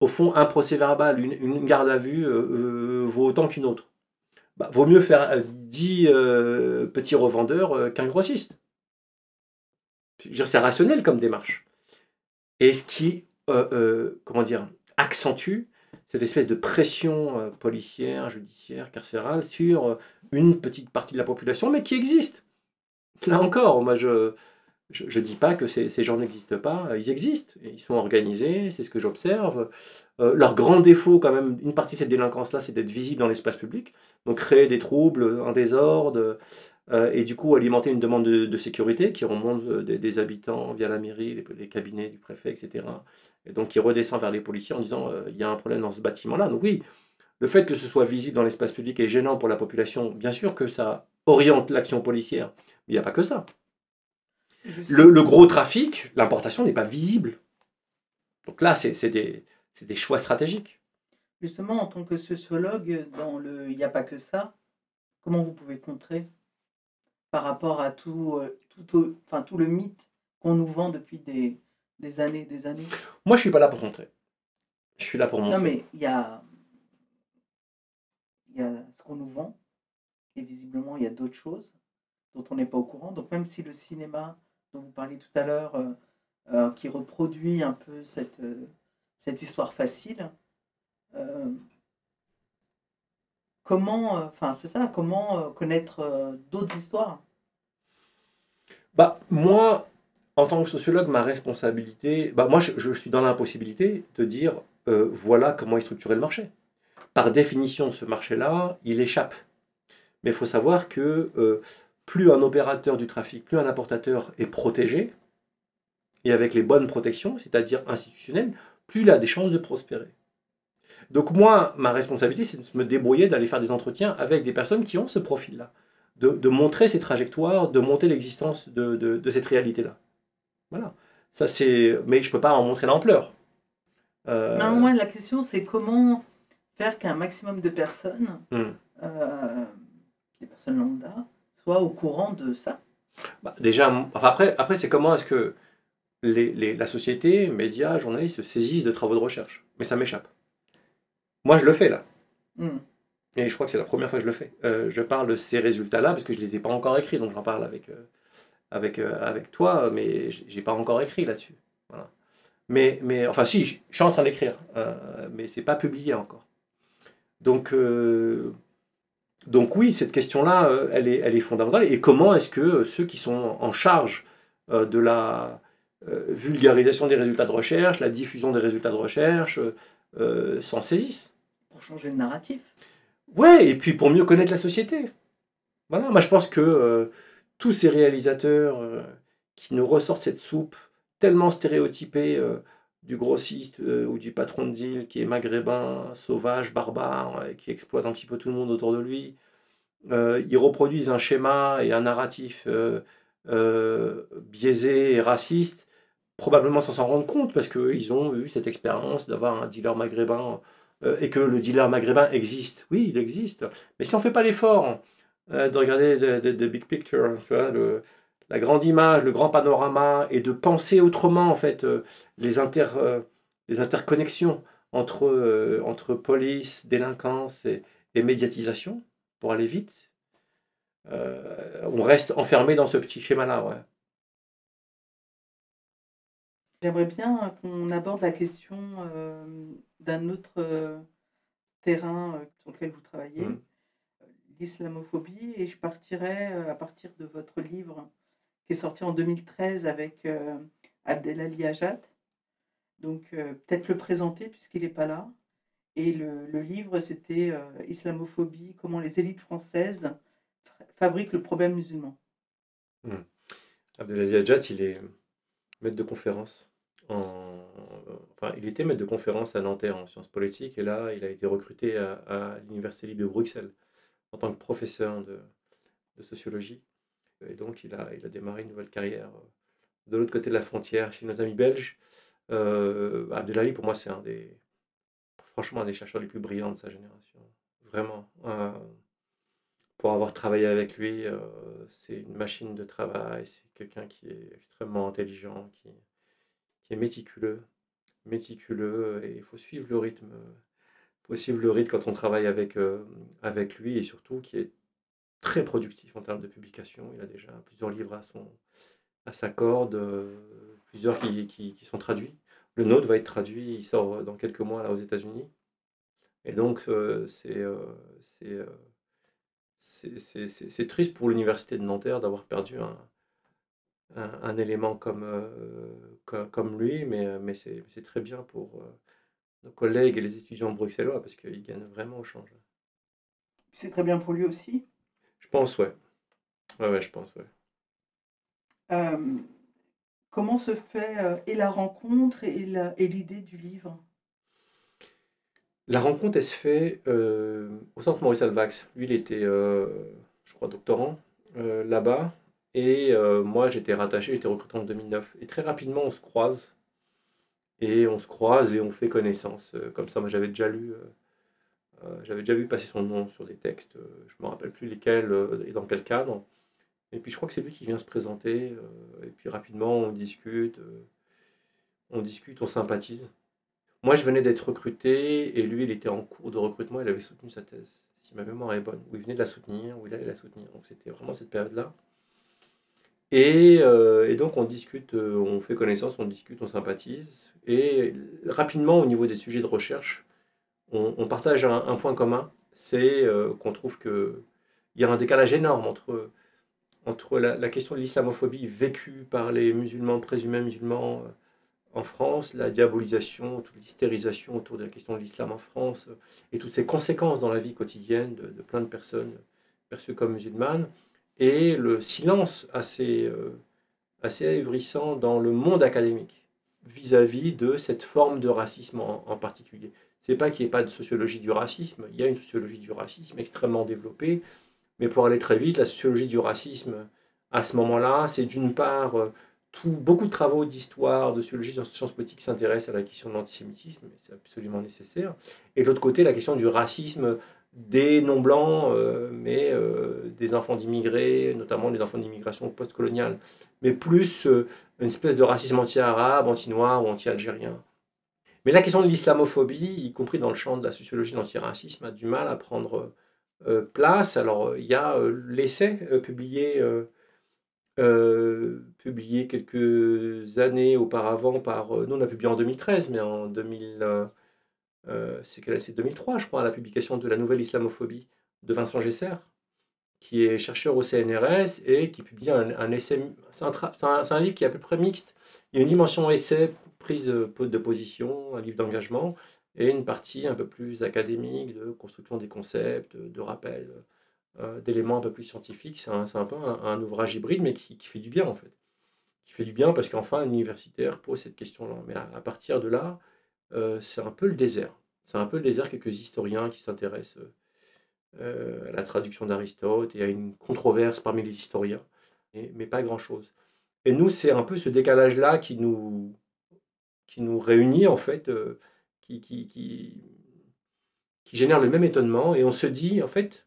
au fond, un procès verbal, une, garde à vue vaut autant qu'une autre. Bah, vaut mieux faire euh, 10 euh, petits revendeurs qu'un grossiste. C'est rationnel comme démarche. Et ce qui, comment dire, accentue cette espèce de pression euh, policière, judiciaire, carcérale sur euh, une petite partie de la population, mais qui existe. Là encore, moi je ne dis pas que ces, ces gens n'existent pas, euh, ils existent, et ils sont organisés, c'est ce que j'observe. Euh, leur grand défaut, quand même, une partie de cette délinquance-là, c'est d'être visible dans l'espace public, donc créer des troubles, un désordre, et du coup alimenter une demande de, de sécurité qui remonte euh, des, des habitants via la mairie, les, les cabinets du préfet, etc. Et donc qui redescend vers les policiers en disant euh, il y a un problème dans ce bâtiment-là. Donc oui, le fait que ce soit visible dans l'espace public est gênant pour la population. Bien sûr que ça oriente l'action policière, mais il n'y a pas que ça. Le, le gros trafic, l'importation n'est pas visible. Donc là, c'est des, c'est des choix stratégiques. Justement, en tant que sociologue, dans le il n'y a pas que ça, comment vous pouvez contrer par rapport à tout, euh, tout, enfin, tout le mythe qu'on nous vend depuis des, des années des années Moi, je suis pas là pour contrer. Je suis là pour montrer. Non, mais il y a, y a ce qu'on nous vend, et visiblement, il y a d'autres choses dont on n'est pas au courant. Donc, même si le cinéma dont vous parliez tout à l'heure, euh, euh, qui reproduit un peu cette, euh, cette histoire facile, comment, euh, enfin, c'est ça, comment euh, connaître euh, d'autres histoires? Bah, moi, en tant que sociologue, ma responsabilité, bah, moi, je, suis dans l'impossibilité de dire voilà comment est structuré le marché. Par définition, ce marché-là, il échappe. Mais il faut savoir que plus un opérateur du trafic, plus un importateur est protégé, et avec les bonnes protections, c'est-à-dire institutionnelles, plus il a des chances de prospérer. Donc moi, ma responsabilité, c'est de me débrouiller, d'aller faire des entretiens avec des personnes qui ont ce profil-là, de, de montrer ces trajectoires, de montrer l'existence de, de- de cette réalité-là. Voilà. Ça, c'est... Mais je ne peux pas en montrer l'ampleur. Euh, Non, moi, la question, c'est comment faire qu'un maximum de personnes, Hmm. euh, des personnes lambda, soient au courant de ça? Bah, déjà, enfin après, après c'est comment est-ce que les, les- la société, médias, journalistes se saisissent de travaux de recherche? Mais ça m'échappe. Moi, je le fais là. Hmm. Et je crois que c'est la première fois que je le fais. Euh, je parle de ces résultats-là parce que je ne les ai pas encore écrits, donc j'en parle avec, euh, avec, euh, avec toi, mais j'ai pas encore écrit là-dessus. Voilà. Mais, mais, enfin, si, je je suis en train d'écrire, mais c'est pas publié encore. Donc, donc oui, cette question-là, elle, est, elle est fondamentale. Et comment est-ce que ceux qui sont en charge de la vulgarisation des résultats de recherche, la diffusion des résultats de recherche, euh, s'en saisissent Pour changer le narratif. Ouais, et puis pour mieux connaître la société. Voilà, moi je pense que euh, tous ces réalisateurs euh, qui nous ressortent cette soupe tellement stéréotypée du grossiste ou du patron de deal qui est maghrébin, sauvage, barbare, et qui exploite un petit peu tout le monde autour de lui, ils reproduisent un schéma et un narratif biaisé et raciste, probablement sans s'en rendre compte parce qu'ils ont eu cette expérience d'avoir un dealer maghrébin euh, et que le dealer maghrébin existe. Oui, il existe. Mais si on ne fait pas l'effort euh, de regarder the, big picture, tu vois, la grande image, le grand panorama, et de penser autrement, en fait, euh, les, inter, les interconnexions entre, entre police, délinquance et, médiatisation, pour aller vite, on reste enfermé dans ce petit schéma-là. J'aimerais bien qu'on aborde la question euh, d'un autre euh, terrain euh, sur lequel vous travaillez, euh, l'islamophobie, et je partirais euh, à partir de votre livre qui est sorti en 2013 avec Abdelali Ajat. Donc peut-être le présenter puisqu'il n'est pas là. Et le, le livre, c'était Islamophobie, comment les élites françaises fa- fabriquent le problème musulman. Abdelaziz Hadjat, il est maître de conférence. En... Enfin, il était maître de conférence à Nanterre en sciences politiques et là, il a été recruté à, l'Université libre de Bruxelles en tant que professeur de, de sociologie. Et donc, il a, il a démarré une nouvelle carrière euh, de l'autre côté de la frontière chez nos amis belges. Euh, Abdelali, pour moi, c'est un des, franchement, un des chercheurs les plus brillants de sa génération. Vraiment. Euh, pour avoir travaillé avec lui, euh, c'est une machine de travail, c'est quelqu'un qui est extrêmement intelligent, qui, qui est méticuleux, méticuleux, et il faut suivre le rythme, il faut le rythme quand on travaille avec, euh, avec lui, et surtout qui est très productif en termes de publication. Il a déjà plusieurs livres à, son, à sa corde, euh, plusieurs qui, qui, sont traduits. Le nôtre va être traduit, il sort dans quelques mois là aux États-Unis. Et donc, euh, euh, euh, c'est triste pour l'université de Nanterre d'avoir perdu un, un, un élément comme, euh, co- comme, lui, mais, euh, mais c'est très bien pour euh, nos collègues et les étudiants bruxellois parce qu'ils gagnent vraiment au change. C'est très bien pour lui aussi? Je pense, ouais. Ouais, ouais, je pense, ouais. Euh, comment se fait et la rencontre et l'idée du livre? La rencontre, elle se fait euh, au centre Maurice Alvax. Lui, il était, euh, je crois, doctorant euh, là-bas. Et euh, moi, j'étais rattaché, j'étais recruté en 2009. Et très rapidement, on se croise. Et on se croise et on fait connaissance. Euh, comme ça, moi, j'avais déjà lu, euh, j'avais déjà vu passer son nom sur des textes. je ne me rappelle plus lesquels et dans quel cadre. Et puis, je crois que c'est lui qui vient se présenter. et puis, rapidement, on discute. on discute, on sympathise. Moi, je venais d'être recruté et lui, il était en cours de recrutement. Il avait soutenu sa thèse, si ma mémoire est bonne, où il venait de la soutenir, où il allait la soutenir. Donc, c'était vraiment cette période-là. Et, euh, et donc, on discute, euh, on fait connaissance, on discute, on sympathise. Et rapidement, au niveau des sujets de recherche, on, partage un, point commun c'est euh, qu'on trouve qu'il y a un décalage énorme entre, entre la, question de l'islamophobie vécue par les musulmans, présumés musulmans, en France, la diabolisation, toute l'hystérisation autour de la question de l'islam en France, et toutes ces conséquences dans la vie quotidienne de plein de personnes perçues comme musulmanes, et le silence assez, euh, assez dans le monde académique vis-à-vis de cette forme de racisme en, en particulier. C'est pas qu'il n'y ait pas de sociologie du racisme, il y a une sociologie du racisme extrêmement développée, mais pour aller très vite, la sociologie du racisme, à ce moment-là, c'est d'une part euh, tout, beaucoup de travaux d'histoire, de sociologie, de sciences politiques s'intéressent à la question de l'antisémitisme, c'est absolument nécessaire. Et de l'autre côté, la question du racisme des non-blancs, euh, mais euh, des enfants d'immigrés, notamment des enfants d'immigration post-coloniale, mais plus euh, une espèce de racisme anti-arabe, anti-noir ou anti-algérien. Mais la question de l'islamophobie, y compris dans le champ de la sociologie de l'antiracisme, a du mal à prendre place. Alors, il y a l'essai publié, publié quelques années auparavant par... nous, on a publié en 2013, mais en 2000 euh, c'est 2003, je crois, la publication de la nouvelle islamophobie de Vincent Gesser, qui est chercheur au CNRS et qui publie un, essai. C'est un, livre qui est à peu près mixte. Il y a une dimension essai, prise de, position, un livre d'engagement, et une partie un peu plus académique de construction des concepts, de rappel euh, d'éléments un peu plus scientifiques. C'est un, peu un, ouvrage hybride, mais qui, fait du bien en fait. Qui fait du bien parce qu'enfin, un universitaire pose cette question-là. Mais à partir de là, euh, c'est un peu le désert. C'est un peu le désert, quelques historiens qui s'intéressent euh, à la traduction d'Aristote et à une controverse parmi les historiens, mais, pas grand-chose. Et nous, c'est un peu ce décalage-là qui nous, qui nous réunit, en fait, euh, qui, qui, qui, qui, génère le même étonnement. Et on se dit, en fait,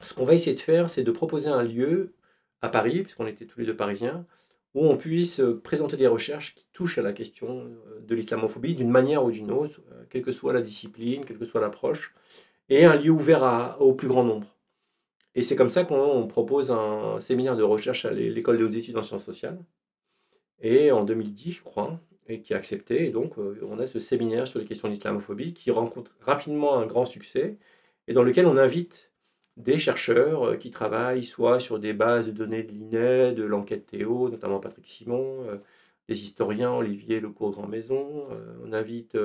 ce qu'on va essayer de faire, c'est de proposer un lieu à Paris, puisqu'on était tous les deux parisiens, où on puisse euh, présenter des recherches qui touchent à la question euh, de l'islamophobie d'une manière ou d'une autre, euh, quelle que soit la discipline, quelle que soit l'approche, et un lieu ouvert au plus grand nombre. Et c'est comme ça qu'on propose un séminaire de recherche à l'école des hautes études en sciences sociales, et en 2010, je crois, et qui est accepté. Et donc, on a ce séminaire sur les questions de l'islamophobie qui rencontre rapidement un grand succès, et dans lequel on invite des chercheurs euh, qui travaillent soit sur des bases de données de l'INED, de l'enquête Théo, notamment Patrick Simon, euh, des historiens, Olivier Lecourt Grand Maison. Euh, on invite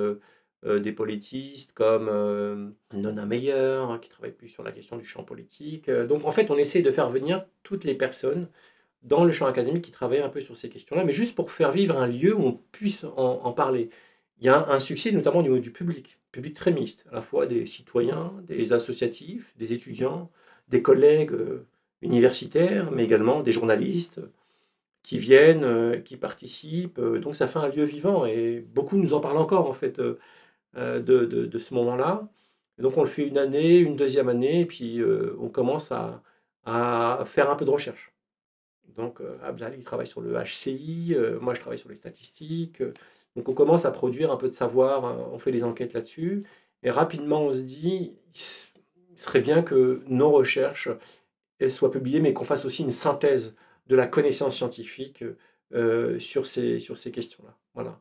des politistes comme Nona Meyer, hein, qui travaille plus sur la question du champ politique. Donc en fait, on essaie de faire venir toutes les personnes dans le champ académique qui travaillent un peu sur ces questions-là, mais juste pour faire vivre un lieu où on puisse en, parler. Il y a un succès notamment au niveau du public public très mixte, à la fois des citoyens, des associatifs, des étudiants, des collègues euh, universitaires, mais également des journalistes qui viennent, euh, qui participent. Euh, donc ça fait un lieu vivant et beaucoup nous en parlent encore en fait de, ce moment-là. Donc on le fait une année, une deuxième année, puis on commence à, à, faire un peu de recherche. Donc Abdal, il travaille sur le HCI, moi je travaille sur les statistiques, donc on commence à produire un peu de savoir, hein, on fait des enquêtes là-dessus, et rapidement on se dit, il serait bien que nos recherches soient publiées, mais qu'on fasse aussi une synthèse de la connaissance scientifique euh, sur ces, sur ces questions-là. Voilà.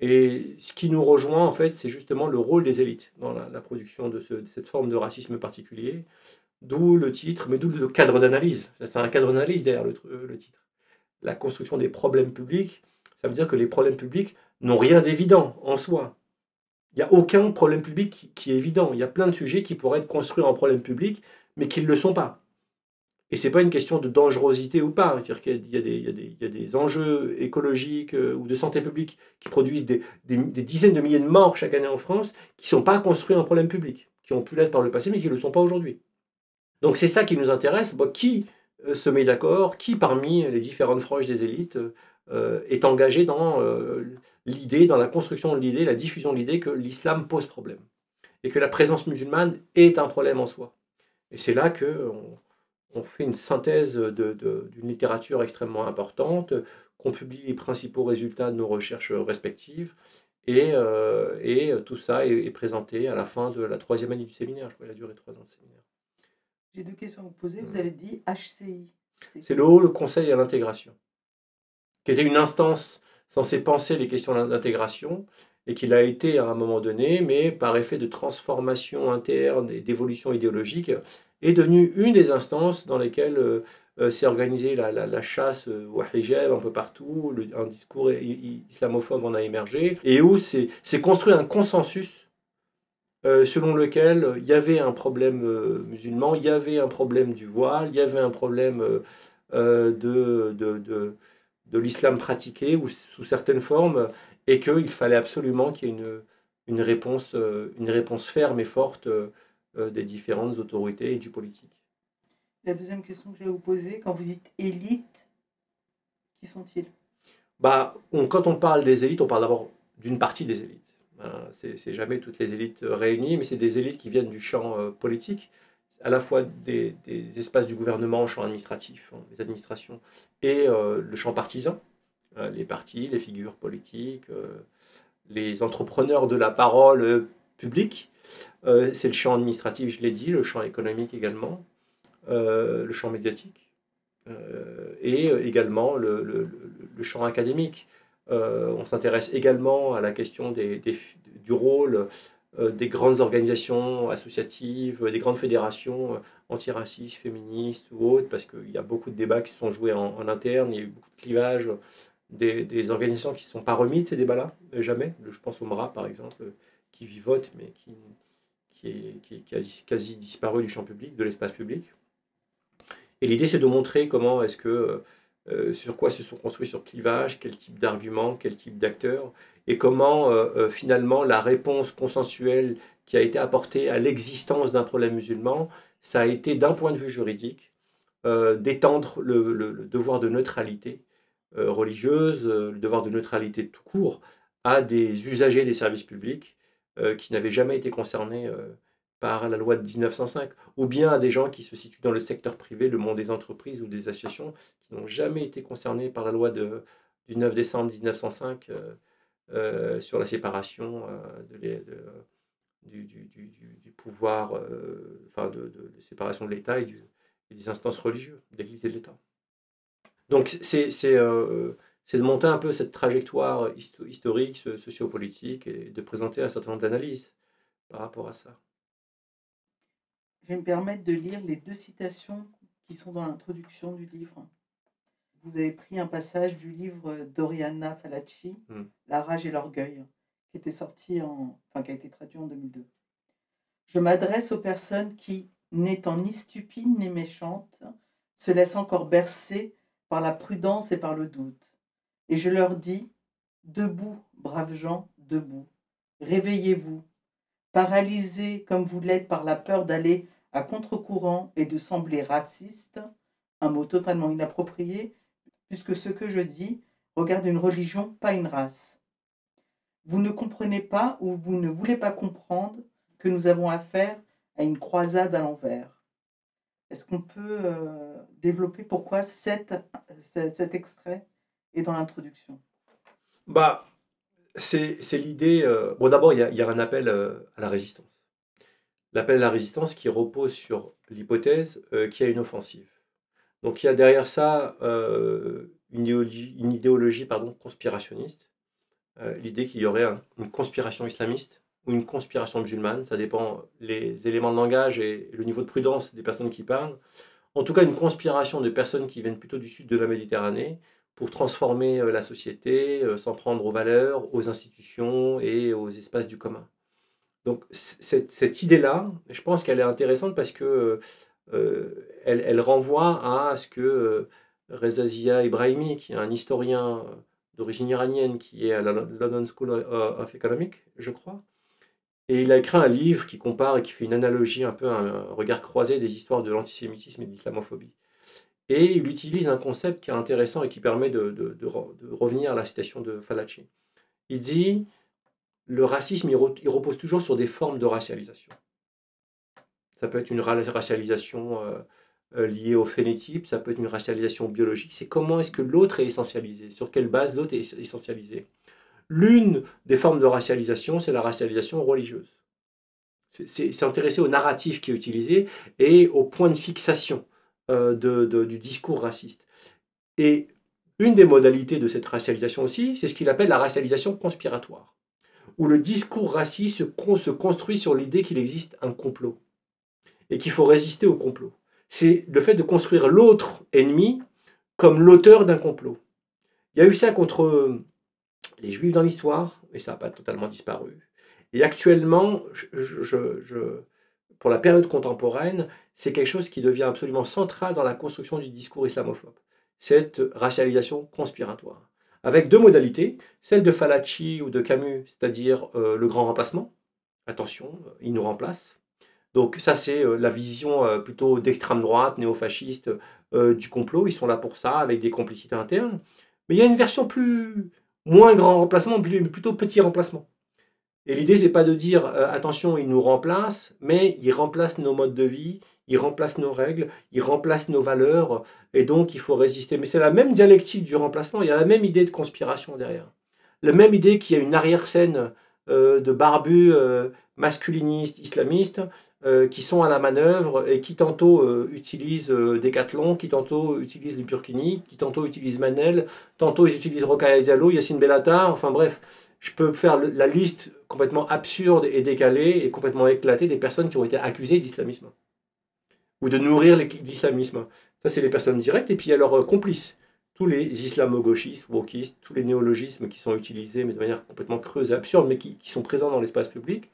Et ce qui nous rejoint, en fait, c'est justement le rôle des élites dans la, production de, cette forme de racisme particulier, d'où le titre, mais d'où le cadre d'analyse. C'est un cadre d'analyse derrière le, le titre. La construction des problèmes publics, ça veut dire que les problèmes publics n'ont rien d'évident en soi. Il n'y a aucun problème public qui est évident. Il y a plein de sujets qui pourraient être construits en problème public, mais qui ne le sont pas. Et ce n'est pas une question de dangerosité ou pas. C'est-à-dire qu'il y, a des enjeux écologiques euh, ou de santé publique qui produisent des, dizaines de milliers de morts chaque année en France qui ne sont pas construits en problème public, qui ont pu l'être par le passé, mais qui ne le sont pas aujourd'hui. Donc c'est ça qui nous intéresse. qui euh, se met d'accord? Qui parmi les différentes franges des élites euh, est engagé dans l'idée, dans la construction de l'idée, la diffusion de l'idée que l'islam pose problème et que la présence musulmane est un problème en soi. Et c'est là que on, fait une synthèse d'une littérature extrêmement importante, qu'on publie les principaux résultats de nos recherches respectives, et, euh, et tout ça est, présenté à la fin de la troisième année du séminaire. Je crois qu'il a duré trois ans de séminaire. J'ai deux questions à vous poser. Vous avez dit HCI. C'est le Haut le Conseil à l'intégration, qui était une instance censé penser les questions d'intégration et qu'il a été à un moment donné, mais par effet de transformation interne et d'évolution idéologique, est devenu une des instances dans lesquelles euh, euh, s'est organisée la, chasse euh, au hijab un peu partout, un discours islamophobe en a émergé, et où s'est construit un consensus selon lequel il y avait un problème musulman, il y avait un problème du voile, il y avait un problème de de l'islam pratiqué ou sous certaines formes, et qu'il fallait absolument qu'il y ait une, une, réponse, euh, une réponse ferme et forte euh, euh, des différentes autorités et du politique. La deuxième question que je vais vous poser, quand vous dites élite, qui sont-ils? Bah, on- Quand on parle des élites, on parle d'abord d'une partie des élites. Hein, c'est jamais toutes les élites réunies, mais c'est des élites qui viennent du champ euh, politique, à la fois des, espaces du gouvernement, champ administratif, hein, les administrations, et euh, le champ partisan, euh, les partis, les figures politiques, euh, les entrepreneurs de la parole publique. C'est le champ administratif, je l'ai dit, le champ économique également, le champ médiatique, et également le, champ académique. On s'intéresse également à la question des- du rôle des grandes organisations associatives, euh, des grandes fédérations euh, antiracistes, féministes ou autres, parce qu'il y a beaucoup de débats qui se sont joués en, interne, il y a eu beaucoup de clivages, des, des organisations qui ne se sont pas remis de ces débats-là, euh, jamais. Je pense au MRA, par exemple, euh, qui vivote, mais qui, qui, est- qui- a quasi disparu du champ public, de l'espace public. Et l'idée, c'est de montrer comment est-ce que, euh, sur quoi se sont construits sur clivage, quel type d'arguments, quel type d'acteurs, et comment euh, euh, finalement la réponse consensuelle qui a été apportée à l'existence d'un problème musulman, ça a été d'un point de vue juridique, d'étendre le, le- devoir de neutralité religieuse, le devoir de neutralité tout court, à des usagers des services publics qui n'avaient jamais été concernés par la loi de 1905, ou bien à des gens qui se situent dans le secteur privé, le monde des entreprises ou des associations, qui n'ont jamais été concernés par la loi du 9 décembre 1905 euh, euh, sur la séparation euh, de du, pouvoir, de séparation de l'État et, des instances religieuses, de l'Église et de l'État. Donc c'est de monter un peu cette trajectoire histo- historique, so- sociopolitique, et de présenter un certain nombre d'analyses par rapport à ça. Je vais me permettre de lire les deux citations qui sont dans l'introduction du livre. Vous avez pris un passage du livre d'Oriana Falacci, Mm. La rage et l'orgueil, qui était sorti en, enfin, qui a été traduit en 2002. Je m'adresse aux personnes qui, n'étant ni stupides ni méchantes, se laissent encore bercer par la prudence et par le doute. Et je leur dis, debout, braves gens, debout. Réveillez-vous, paralysés comme vous l'êtes par la peur d'aller à contre-courant et de sembler raciste, un mot totalement inapproprié, puisque ce que je dis regarde une religion, pas une race. Vous ne comprenez pas ou vous ne voulez pas comprendre que nous avons affaire à une croisade à l'envers. Est-ce qu'on peut euh, développer pourquoi cet, extrait est dans l'introduction? Bah, c'est l'idée. euh, Bon, d'abord, il y, a- il y a un appel euh, à la résistance. L'appel à la résistance qui repose sur l'hypothèse euh, qu'il y a une offensive. Donc, il y a derrière ça euh, une idéologie, une idéologie pardon, conspirationniste. Euh, L'idée qu'il y aurait un- une conspiration islamiste ou une conspiration musulmane, ça dépend les éléments de langage et le niveau de prudence des personnes qui parlent. En tout cas, une conspiration de personnes qui viennent plutôt du sud de la Méditerranée pour transformer la société, s'en prendre aux valeurs, aux institutions et aux espaces du commun. Donc cette, idée-là, je pense qu'elle est intéressante parce que euh, elle, renvoie à ce que euh, Reza Zia Ibrahimi, qui est un historien d'origine iranienne, qui est à la London School of Economics, je crois, et il a écrit un livre qui compare et qui fait une analogie, un peu un, regard croisé des histoires de l'antisémitisme et de l'islamophobie. Et il utilise un concept qui est intéressant et qui permet de, de- de re- de revenir à la citation de Falaci. Il dit le racisme, il, re- il repose toujours sur des formes de racialisation. Ça peut être une ra- racialisation euh, euh, liée au phénotype, ça peut être une racialisation biologique. C'est comment est-ce que l'autre est essentialisé, sur quelle base l'autre est essentialisé. L'une des formes de racialisation, c'est la racialisation religieuse. C'est- s'intéresser au narratif qui est utilisé et au point de fixation euh, du discours raciste. Et une des modalités de cette racialisation aussi, c'est ce qu'il appelle la racialisation conspiratoire, où le discours raciste se, con- se construit sur l'idée qu'il existe un complot et qu'il faut résister au complot. C'est le fait de construire l'autre ennemi comme l'auteur d'un complot. Il y a eu ça contre euh, les juifs dans l'histoire, et ça n'a pas totalement disparu. Et actuellement, pour la période contemporaine, c'est quelque chose qui devient absolument central dans la construction du discours islamophobe. Cette racialisation conspiratoire. Avec deux modalités, celle de Falaci ou de Camus, c'est-à-dire euh, le grand remplacement. Attention, euh, il nous remplace. Donc ça, c'est euh, la vision plutôt d'extrême droite, néofasciste du complot. Ils sont là pour ça, avec des complicités internes. Mais il y a une version plus moins grand remplacement, plutôt petit remplacement. Et l'idée, c'est pas de dire attention, il nous remplace, mais il remplace nos modes de vie, il remplace nos règles, il remplace nos valeurs, et donc il faut résister. Mais c'est la même dialectique du remplacement, il y a la même idée de conspiration derrière. La même idée qu'il y a une arrière-scène euh, de barbus euh, masculinistes, islamistes, qui sont à la manœuvre et qui tantôt utilisent Decathlon, qui tantôt utilisent les Burkini, qui tantôt utilisent Manel, tantôt ils utilisent Rokhaya Diallo, Yassine Bellatar, enfin bref je peux faire la liste complètement absurde et décalée et complètement éclatée des personnes qui ont été accusées d'islamisme ou de nourrir l'islamisme. Ça, c'est les personnes directes. Et puis, il y a leurs euh, complices. Tous les islamo-gauchistes, wokistes, tous les néologismes qui sont utilisés, mais de manière complètement creuse et absurde, mais qui, sont présents dans l'espace public.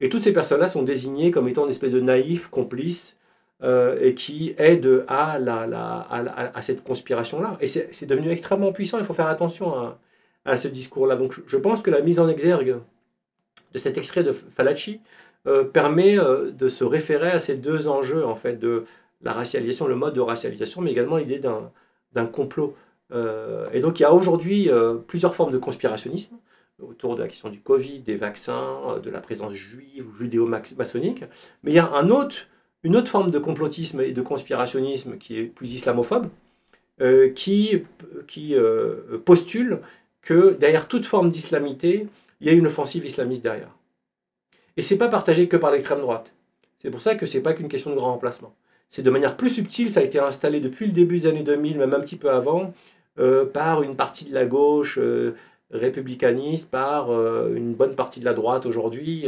Et toutes ces personnes-là sont désignées comme étant une espèce de naïfs, complices, euh, et qui aident à, la, à, cette conspiration-là. Et c'est devenu extrêmement puissant. Il faut faire attention à, à ce discours-là. Donc je pense que la mise en exergue de cet extrait de Falaci euh, permet euh, de se référer à ces deux enjeux, en fait, de la racialisation, le mode de racialisation, mais également l'idée d'un complot. Euh, et donc il y a aujourd'hui plusieurs formes de conspirationnisme autour de la question du Covid, des vaccins, de la présence juive ou judéo-maçonnique. Mais il y a un autre, une autre forme de complotisme et de conspirationnisme qui est plus islamophobe, qui, qui postule que derrière toute forme d'islamité, il y a une offensive islamiste derrière. Et c'est pas partagé que par l'extrême droite. C'est pour ça que c'est pas qu'une question de grand remplacement. C'est de manière plus subtile, ça a été installé depuis le début des années 2000, même un petit peu avant, euh, par une partie de la gauche euh, républicaniste, par euh, une bonne partie de la droite aujourd'hui,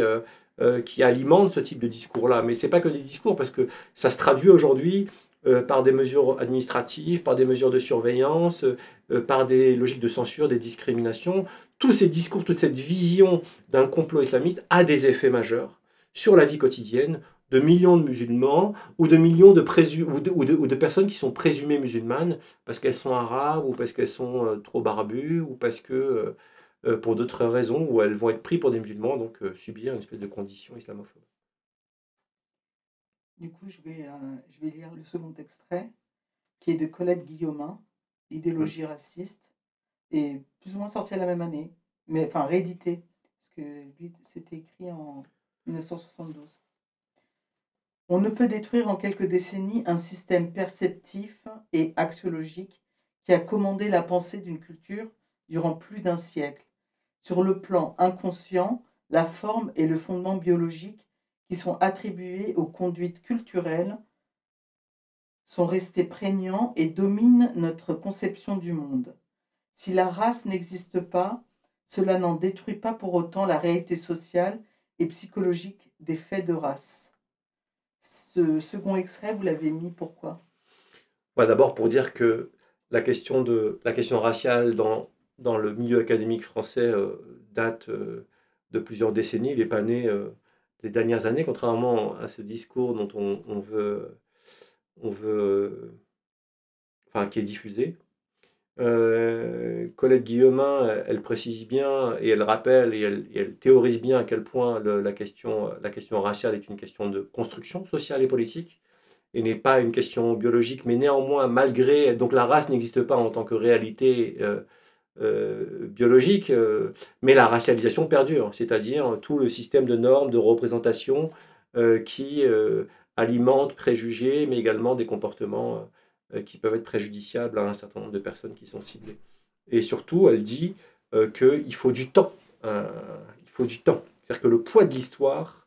qui alimente ce type de discours-là. Mais c'est pas que des discours, parce que ça se traduit aujourd'hui euh, par des mesures administratives, par des mesures de surveillance, euh, par des logiques de censure, des discriminations. Tous ces discours, toute cette vision d'un complot islamiste a des effets majeurs sur la vie quotidienne de millions de musulmans ou de millions de, personnes qui sont présumées musulmanes parce qu'elles sont arabes ou parce qu'elles sont euh, trop barbues ou parce que pour d'autres raisons où elles vont être prises pour des musulmans, donc subir une espèce de condition islamophobe. Du coup, je vais, euh, je vais lire le second extrait, qui est de Colette Guillaumin, Idéologie raciste, et plus ou moins sorti à la même année, mais enfin réédité, parce que lui, c'était écrit en 1972. On ne peut détruire en quelques décennies un système perceptif et axiologique qui a commandé la pensée d'une culture durant plus d'un siècle. Sur le plan inconscient, la forme et le fondement biologique qui sont attribués aux conduites culturelles sont restés prégnants et dominent notre conception du monde. Si la race n'existe pas, cela n'en détruit pas pour autant la réalité sociale et psychologique des faits de race. Ce second extrait, vous l'avez mis pourquoi? D'abord pour dire que la question, raciale dans, dans le milieu académique français euh, date euh, de plusieurs décennies. Il n'est pas né euh, les dernières années, contrairement à ce discours dont on, veut, on veut, enfin, qui est diffusé. Euh, Colette Guillaumin, elle précise bien et elle rappelle et elle, théorise bien à quel point la, question, la question raciale est une question de construction sociale et politique et n'est pas une question biologique, mais néanmoins, malgré, donc la race n'existe pas en tant que réalité euh, euh, biologique, euh, mais la racialisation perdure, c'est-à-dire tout le système de normes, de représentation euh, qui alimente préjugés, mais également des comportements qui peuvent être préjudiciables à un certain nombre de personnes qui sont ciblées. Et surtout, elle dit qu'il faut du temps. il faut du temps. C'est-à-dire que le poids de l'histoire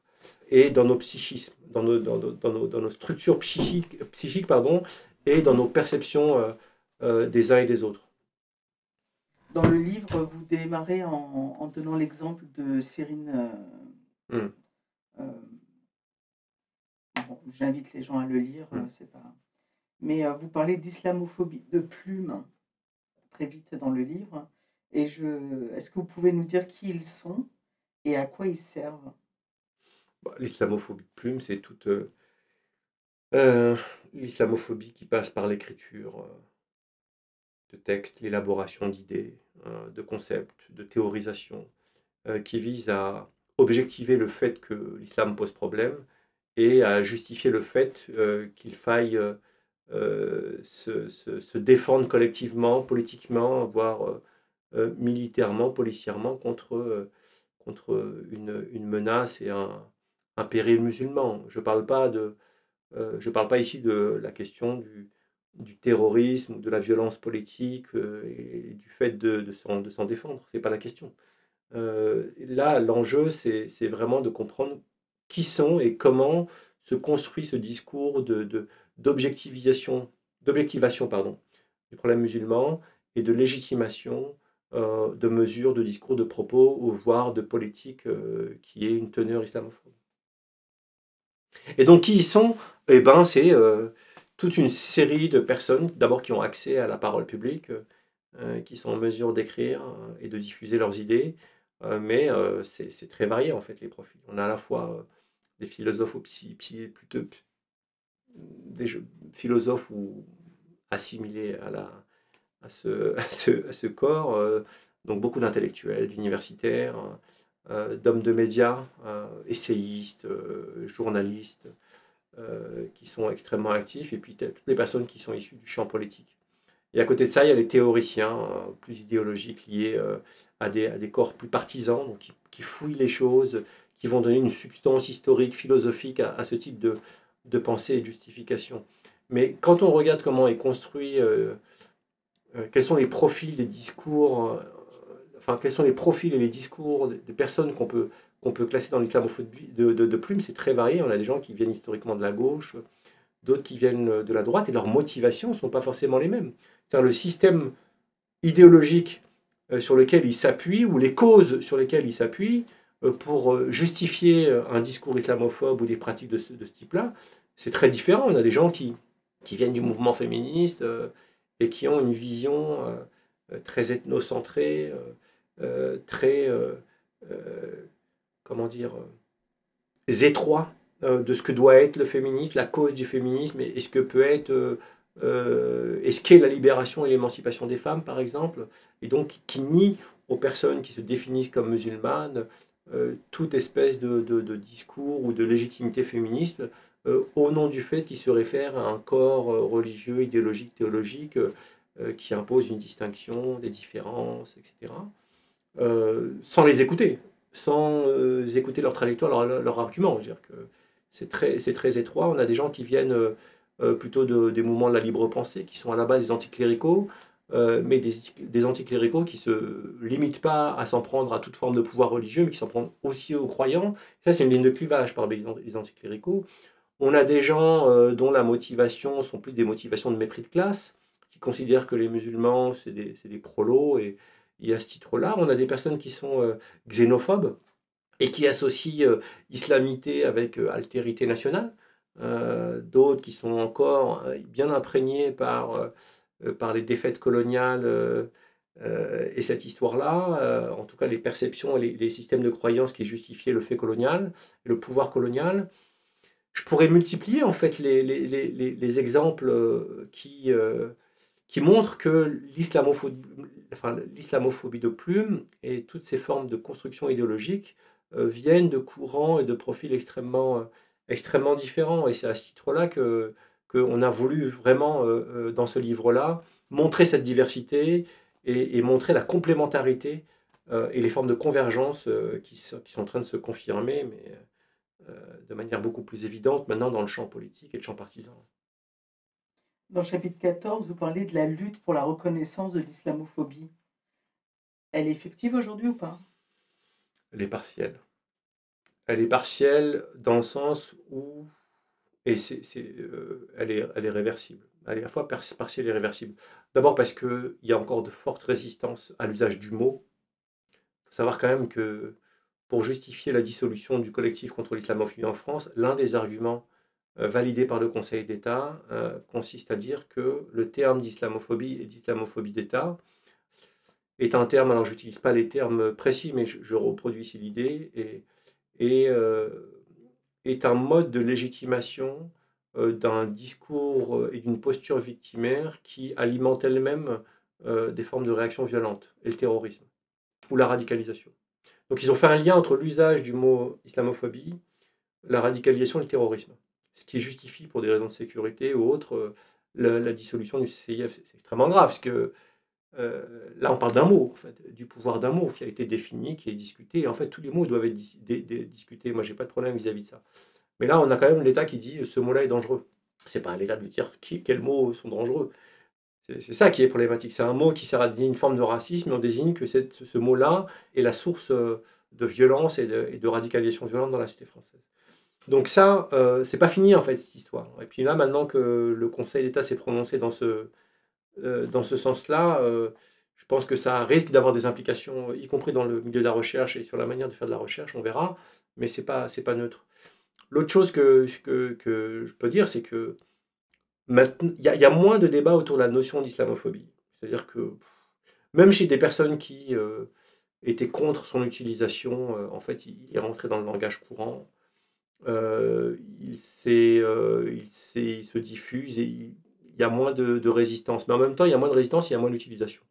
est dans nos psychismes, dans nos, dans, nos, dans nos, structures psychiques, psychiques pardon, et dans nos perceptions des uns et des autres. Dans le livre, vous démarrez en, donnant l'exemple de Cyrine. Euh, hmm. euh, j'invite les gens à le lire, hmm. c'est pas. Mais euh, vous parlez d'islamophobie, de plumes, très vite dans le livre. Et je, est-ce que vous pouvez nous dire qui ils sont et à quoi ils servent? Bah, L'islamophobie de plumes, c'est toute l'islamophobie qui passe par l'écriture de textes, l'élaboration d'idées, euh, de concepts, de théorisation, euh, qui vise à objectiver le fait que l'islam pose problème et à justifier le fait euh, qu'il faille se, défendre collectivement, politiquement, voire militairement, policièrement contre, une, menace et un, péril musulman. Je ne parle, parle pas ici de la question du, du terrorisme ou de la violence politique et du fait de, de s'en défendre. Ce n'est pas la question. là, l'enjeu, c'est vraiment de comprendre qui sont et comment se construit ce discours de, d'objectivation du problème musulman et de légitimation euh, de mesures, de discours, de propos, ou voire de politique euh, qui est une teneur islamophobe. Et donc, qui y sont? Eh ben, c'est euh, toute une série de personnes, d'abord qui ont accès à la parole publique, qui sont en mesure d'écrire et de diffuser leurs idées, mais c'est très varié en fait les profils. On a à la fois des philosophes ou psy, plutôt des philosophes ou assimilés à, ce, corps, euh, donc beaucoup d'intellectuels, d'universitaires, euh, d'hommes de médias, euh, essayistes, journalistes, qui sont extrêmement actifs, et puis toutes les personnes qui sont issues du champ politique. Et à côté de ça, il y a les théoriciens plus idéologiques liés à des, à, des, corps plus partisans, donc qui, qui, fouillent les choses, qui vont donner une substance historique, philosophique à, ce type de, de pensée et de justification. Mais quand on regarde comment est construit, euh, euh, quels sont les profils des discours, euh, enfin, quels sont les profils et les discours des, personnes qu'on peut, qu'on peut classer dans l'islamophobie de, de, de plume, c'est très varié. On a des gens qui viennent historiquement de la gauche, d'autres qui viennent de la droite, et leurs motivations ne sont pas forcément les mêmes. C'est-à-dire le système idéologique sur lequel ils s'appuient, ou les causes sur lesquelles ils s'appuient, pour justifier un discours islamophobe ou des pratiques de ce, type-là, c'est très différent. On a des gens qui, qui viennent du mouvement féministe euh, et qui ont une vision euh, euh, très ethnocentrée, très, comment dire, étroit de ce que doit être le féminisme, la cause du féminisme, et, ce que peut être, et ce qu'est la libération et l'émancipation des femmes, par exemple, et donc qui nie aux personnes qui se définissent comme musulmanes toute espèce de, de, discours ou de légitimité féministe euh, au nom du fait qu'il se réfère à un corps euh, religieux, idéologique, théologique, euh, qui impose une distinction, des différences, etc., sans les écouter, sans écouter leur trajectoire, leur, leur argument. C'est très, très étroit. On a des gens qui viennent plutôt de, des mouvements de la libre pensée, qui sont à la base des anticléricaux, mais des, des, anticléricaux qui ne se limitent pas à s'en prendre à toute forme de pouvoir religieux, mais qui s'en prennent aussi aux croyants. Ça, c'est une ligne de clivage parmi les anticléricaux. On a des gens euh, dont la motivation sont plus des motivations de mépris de classe, qui considèrent que les musulmans, c'est des, des, prolos, y à ce titre-là, on a des personnes qui sont euh, xénophobes et qui associent euh, islamité avec altérité nationale, d'autres qui sont encore bien imprégnés par, par les défaites coloniales et cette histoire-là, en tout cas les perceptions et les, les, systèmes de croyances qui justifiaient le fait colonial, le pouvoir colonial. Je pourrais multiplier en fait les, les, les, les exemples euh, qui, euh, qui montrent que l'islamophobie de plume et toutes ces formes de construction idéologique euh, viennent de courants et de profils extrêmement, extrêmement différents. Et c'est à ce titre-là que qu'on a voulu vraiment, dans ce livre-là, montrer cette diversité et, et, montrer la complémentarité et les formes de convergence qui, qui, sont en train de se confirmer. Mais, euh, de manière beaucoup plus évidente maintenant dans le champ politique et le champ partisan. Dans le chapitre 14, vous parlez de la lutte pour la reconnaissance de l'islamophobie. Elle est effective aujourd'hui ou pas? Elle est partielle. Elle est partielle dans le sens où et c'est, euh, elle, est, elle est réversible. Elle est à la fois partielle et réversible. D'abord parce qu'il y a encore de fortes résistances à l'usage du mot. Il faut savoir quand même que pour justifier la dissolution du collectif contre l'islamophobie en France, l'un des arguments euh, validés par le Conseil d'État euh, consiste à dire que le terme d'islamophobie et d'islamophobie d'État est un terme, alors j'utilise pas les termes précis, mais je, reproduis ici l'idée, et, et euh, est un mode de légitimation d'un discours et d'une posture victimaire qui alimente elle-même des formes de réaction violente, et le terrorisme, ou la radicalisation. Donc ils ont fait un lien entre l'usage du mot islamophobie, la radicalisation et le terrorisme. Ce qui justifie, pour des raisons de sécurité ou autres, la, la dissolution du CCIF. C'est extrêmement grave, parce que euh, là, on parle d'un mot, du pouvoir d'un mot qui a été défini, qui est discuté. Et en fait, tous les mots doivent être discutés. Moi, j'ai pas de problème vis-à-vis de ça. Mais là, on a quand même l'État qui dit ce mot-là est dangereux. C'est pas à l'État de dire quels mots sont dangereux. C'est ça qui est problématique. C'est un mot qui sert à désigner une forme de racisme, mais on désigne que ce mot-là est la source euh, de violence et de radicalisation violente dans la société française. Donc ça, euh, c'est pas fini en fait cette histoire. Et puis là, maintenant que le Conseil d'État s'est prononcé dans ce, euh, dans ce sens-là, euh, je pense que ça risque d'avoir des implications, y compris dans le milieu de la recherche et sur la manière de faire de la recherche, on verra, mais c'est pas, pas neutre. L'autre chose que, que, je peux dire, c'est que il y, a- moins de débats autour de la notion d'islamophobie. C'est-à-dire que même chez des personnes qui euh, étaient contre son utilisation, en fait, il est rentré dans le langage courant. Euh, euh, il, se diffuse et il, y a moins de, résistance. Mais en même temps, il y a moins de résistance, il y a moins d'utilisation.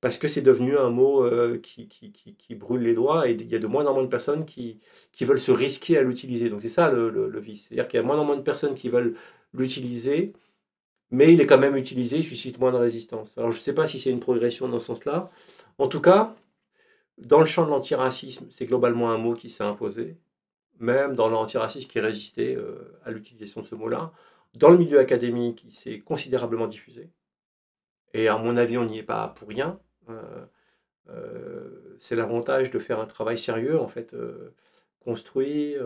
Parce que c'est devenu un mot euh, qui, brûle les doigts et il y a de moins en moins de personnes qui, veulent se risquer à l'utiliser. Donc c'est ça le, le, le vice. C'est-à-dire qu'il y a moins en moins de personnes qui veulent l'utiliser, mais il est quand même utilisé, il suscite moins de résistance. Alors je ne sais pas si c'est une progression dans ce sens-là. En tout cas, dans le champ de l'antiracisme, c'est globalement un mot qui s'est imposé, même dans l'antiracisme qui résistait euh, à l'utilisation de ce mot-là. Dans le milieu académique, il s'est considérablement diffusé. Et à mon avis, on n'y est pas pour rien. Euh, euh, c'est l'avantage de faire un travail sérieux, en fait, construit,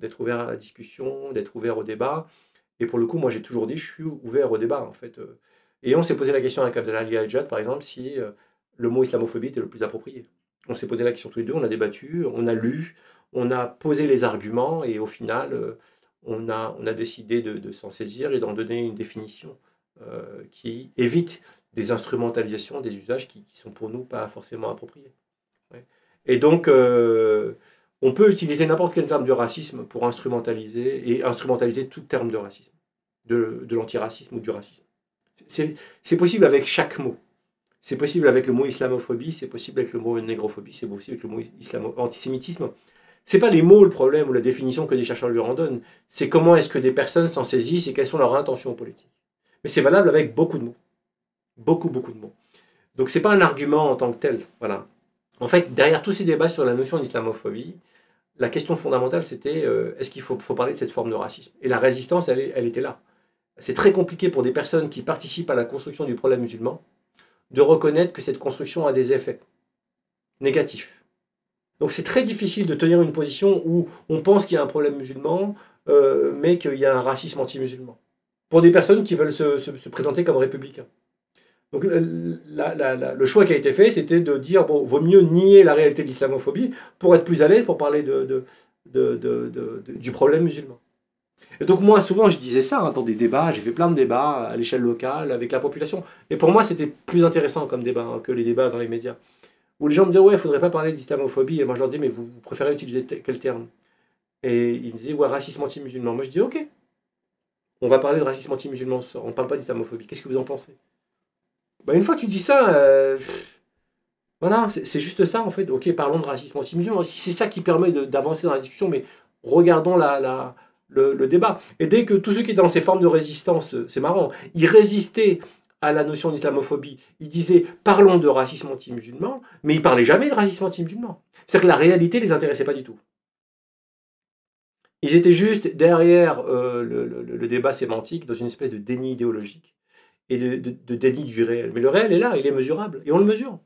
d'être ouvert à la discussion, d'être ouvert au débat. Et pour le coup, moi, j'ai toujours dit, je suis ouvert au débat, en fait. Et on s'est posé la question avec Abdelali Ajad, par exemple, si le mot islamophobie était le plus approprié. On s'est posé la question tous les deux, on a débattu, on a lu, on a posé les arguments, et au final, euh, on, a, décidé de, de s'en saisir et d'en donner une définition euh, qui évite des instrumentalisations, des usages qui, qui sont pour nous pas forcément appropriés. Et donc, euh, on peut utiliser n'importe quel terme du racisme pour instrumentaliser et instrumentaliser tout terme de racisme, de, de l'antiracisme ou du racisme. C'est possible avec chaque mot. C'est possible avec le mot islamophobie, c'est possible avec le mot négrophobie, c'est possible avec le mot antisémitisme. C'est pas les mots le problème ou la définition que des chercheurs lui en donnent, c'est comment est-ce que des personnes s'en saisissent et quelles sont leurs intentions politiques. Mais c'est valable avec beaucoup de mots. Beaucoup, beaucoup de mots. Donc c'est pas un argument en tant que tel. Voilà. En fait, derrière tous ces débats sur la notion d'islamophobie, la question fondamentale c'était euh, est-ce qu'il faut, parler de cette forme de racisme? Et la résistance, elle était là. C'est très compliqué pour des personnes qui participent à la construction du problème musulman de reconnaître que cette construction a des effets négatifs. Donc c'est très difficile de tenir une position où on pense qu'il y a un problème musulman, euh, mais qu'il y a un racisme anti-musulman. Pour des personnes qui veulent se, se- se présenter comme républicains. Donc la- le choix qui a été fait, c'était de dire, bon, vaut mieux nier la réalité de l'islamophobie pour être plus à l'aise pour parler de, de- de- du problème musulman. Et donc moi, souvent, je disais ça hein, dans des débats, j'ai fait plein de débats à l'échelle locale avec la population. Et pour moi, c'était plus intéressant comme débat que les débats dans les médias. Où les gens me disaient, ouais, il faudrait pas parler d'islamophobie. Et moi, je leur dis, mais vous, préférez utiliser quel terme? Et ils me disaient, ouais, racisme anti-musulman. Moi, je dis, ok, on va parler de racisme anti-musulman on ne parle pas d'islamophobie. Qu'est-ce que vous en pensez? Bah, Une fois que tu dis ça, euh, voilà, c'est juste ça, en fait. Ok, parlons de racisme anti-musulman. Si c'est ça qui permet d'avancer dans la discussion, mais regardons la, le, le débat. Et dès que tous ceux qui étaient dans ces formes de résistance, euh, c'est marrant, ils résistaient à la notion d'islamophobie, ils disaient parlons de racisme anti-musulman, mais ils parlaient jamais de racisme anti-musulman. C'est-à-dire que la réalité les intéressait pas du tout. Ils étaient juste derrière euh, le, débat sémantique, dans une espèce de déni idéologique et de, déni du réel. Mais le réel est là, il est mesurable, et on le mesure.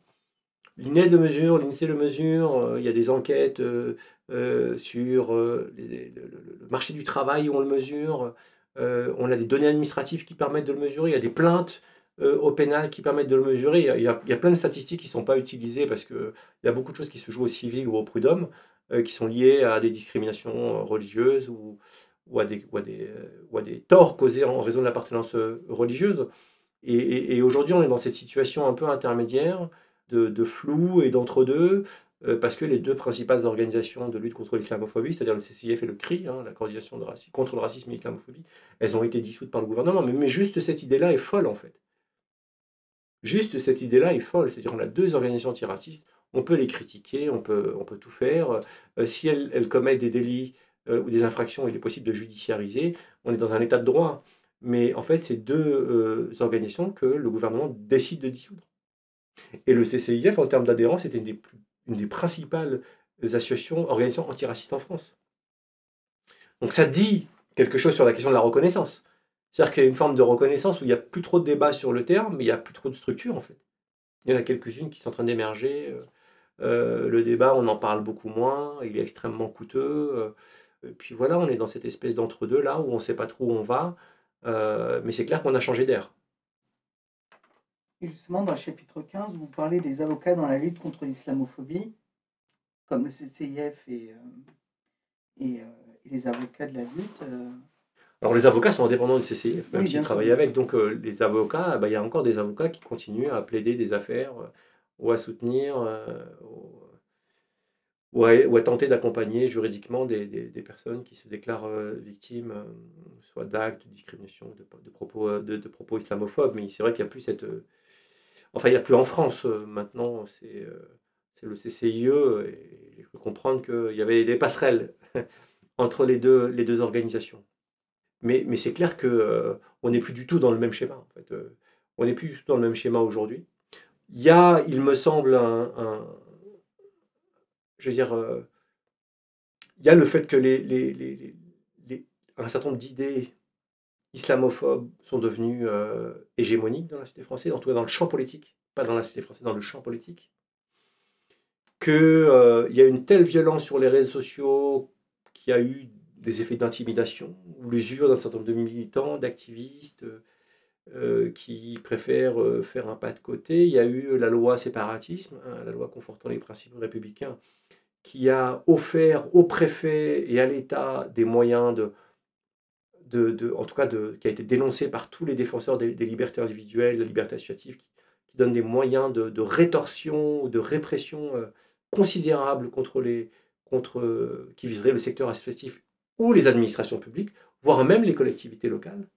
L'INED le mesure, l'INSEE le mesure, euh, il y a des enquêtes euh, sur le, marché du travail où on le mesure, on a des données administratives qui permettent de le mesurer, il y a des plaintes euh, au pénal qui permettent de le mesurer, il y a, plein de statistiques qui ne sont pas utilisées parce qu'il y a beaucoup de choses qui se jouent au civil ou au prud'homme, euh, qui sont liées à des discriminations religieuses ou, ou, à des, ou, à des, ou à des torts causés en raison de l'appartenance euh, religieuse. Et, aujourd'hui, on est dans cette situation un peu intermédiaire de, flou et d'entre-deux, parce que les deux principales organisations de lutte contre l'islamophobie, c'est-à-dire le CCIF et le CRI, hein, la coordination contre le racisme et l'islamophobie, elles ont été dissoutes par le gouvernement. Mais juste cette idée-là est folle, en fait. Juste cette idée-là est folle. C'est-à-dire qu'on a deux organisations antiracistes, on peut les critiquer, on peut, on peut tout faire. Euh, si elles, commettent des délits euh, ou des infractions, il est possible de judiciariser. On est dans un état de droit. mais en fait, c'est deux euh, organisations que le gouvernement décide de dissoudre. Et le CCIF, en termes d'adhérence, était une des, une des principales associations, organisations antiracistes en France. Donc ça dit quelque chose sur la question de la reconnaissance. C'est-à-dire qu'il y a une forme de reconnaissance où il n'y a plus trop de débat sur le terme, mais il n'y a plus trop de structure en fait. Il y en a quelques-unes qui sont en train d'émerger. euh, euh, le débat, on en parle beaucoup moins, il est extrêmement coûteux. euh, et puis voilà, on est dans cette espèce d'entre-deux là où on ne sait pas trop où on va. mais c'est clair qu'on a changé d'air. Et justement, dans le chapitre 15, vous parlez des avocats dans la lutte contre l'islamophobie, comme le CCIF et, et les avocats de la lutte. Alors les avocats sont indépendants du CCIF, même Oui, s'ils travaillent avec. Donc euh, les avocats, bah, il y a encore des avocats qui continuent à plaider des affaires euh, ou à soutenir euh, ou, à, ou à tenter d'accompagner juridiquement des, des- des personnes qui se déclarent victimes, soit d'actes de discrimination, de, de propos, de, de propos islamophobes. Mais c'est vrai qu'il n'y a plus cette... Enfin, il n'y a plus en France maintenant, c'est c'est le CCIE, et il faut comprendre qu'il y avait des passerelles entre les deux, les deux organisations. Mais, c'est clair que euh, on n'est plus du tout dans le même schéma. En fait. Euh, on n'est plus du tout dans le même schéma aujourd'hui. Il y a, il me semble, un, je veux dire, euh, il y a le fait que les, un certain nombre d'idées islamophobes sont devenues euh, hégémoniques dans la société française, en tout cas dans le champ politique, pas dans la société française, dans le champ politique. Qu'il y a une telle violence sur les réseaux sociaux qu'il y a eu des effets d'intimidation ou l'usure d'un certain nombre de militants, d'activistes euh, qui préfèrent euh, faire un pas de côté. Il y a eu la loi séparatisme, hein, la loi confortant les principes républicains, qui a offert au préfet et à l'État des moyens de, de, de- en tout cas, de, qui a été dénoncé par tous les défenseurs des, libertés individuelles, la liberté associative, qui, donne des moyens de, de rétorsion de répression euh, considérables contre les, contre, euh, qui viseraient le secteur associatif ou les administrations publiques, voire même les collectivités locales.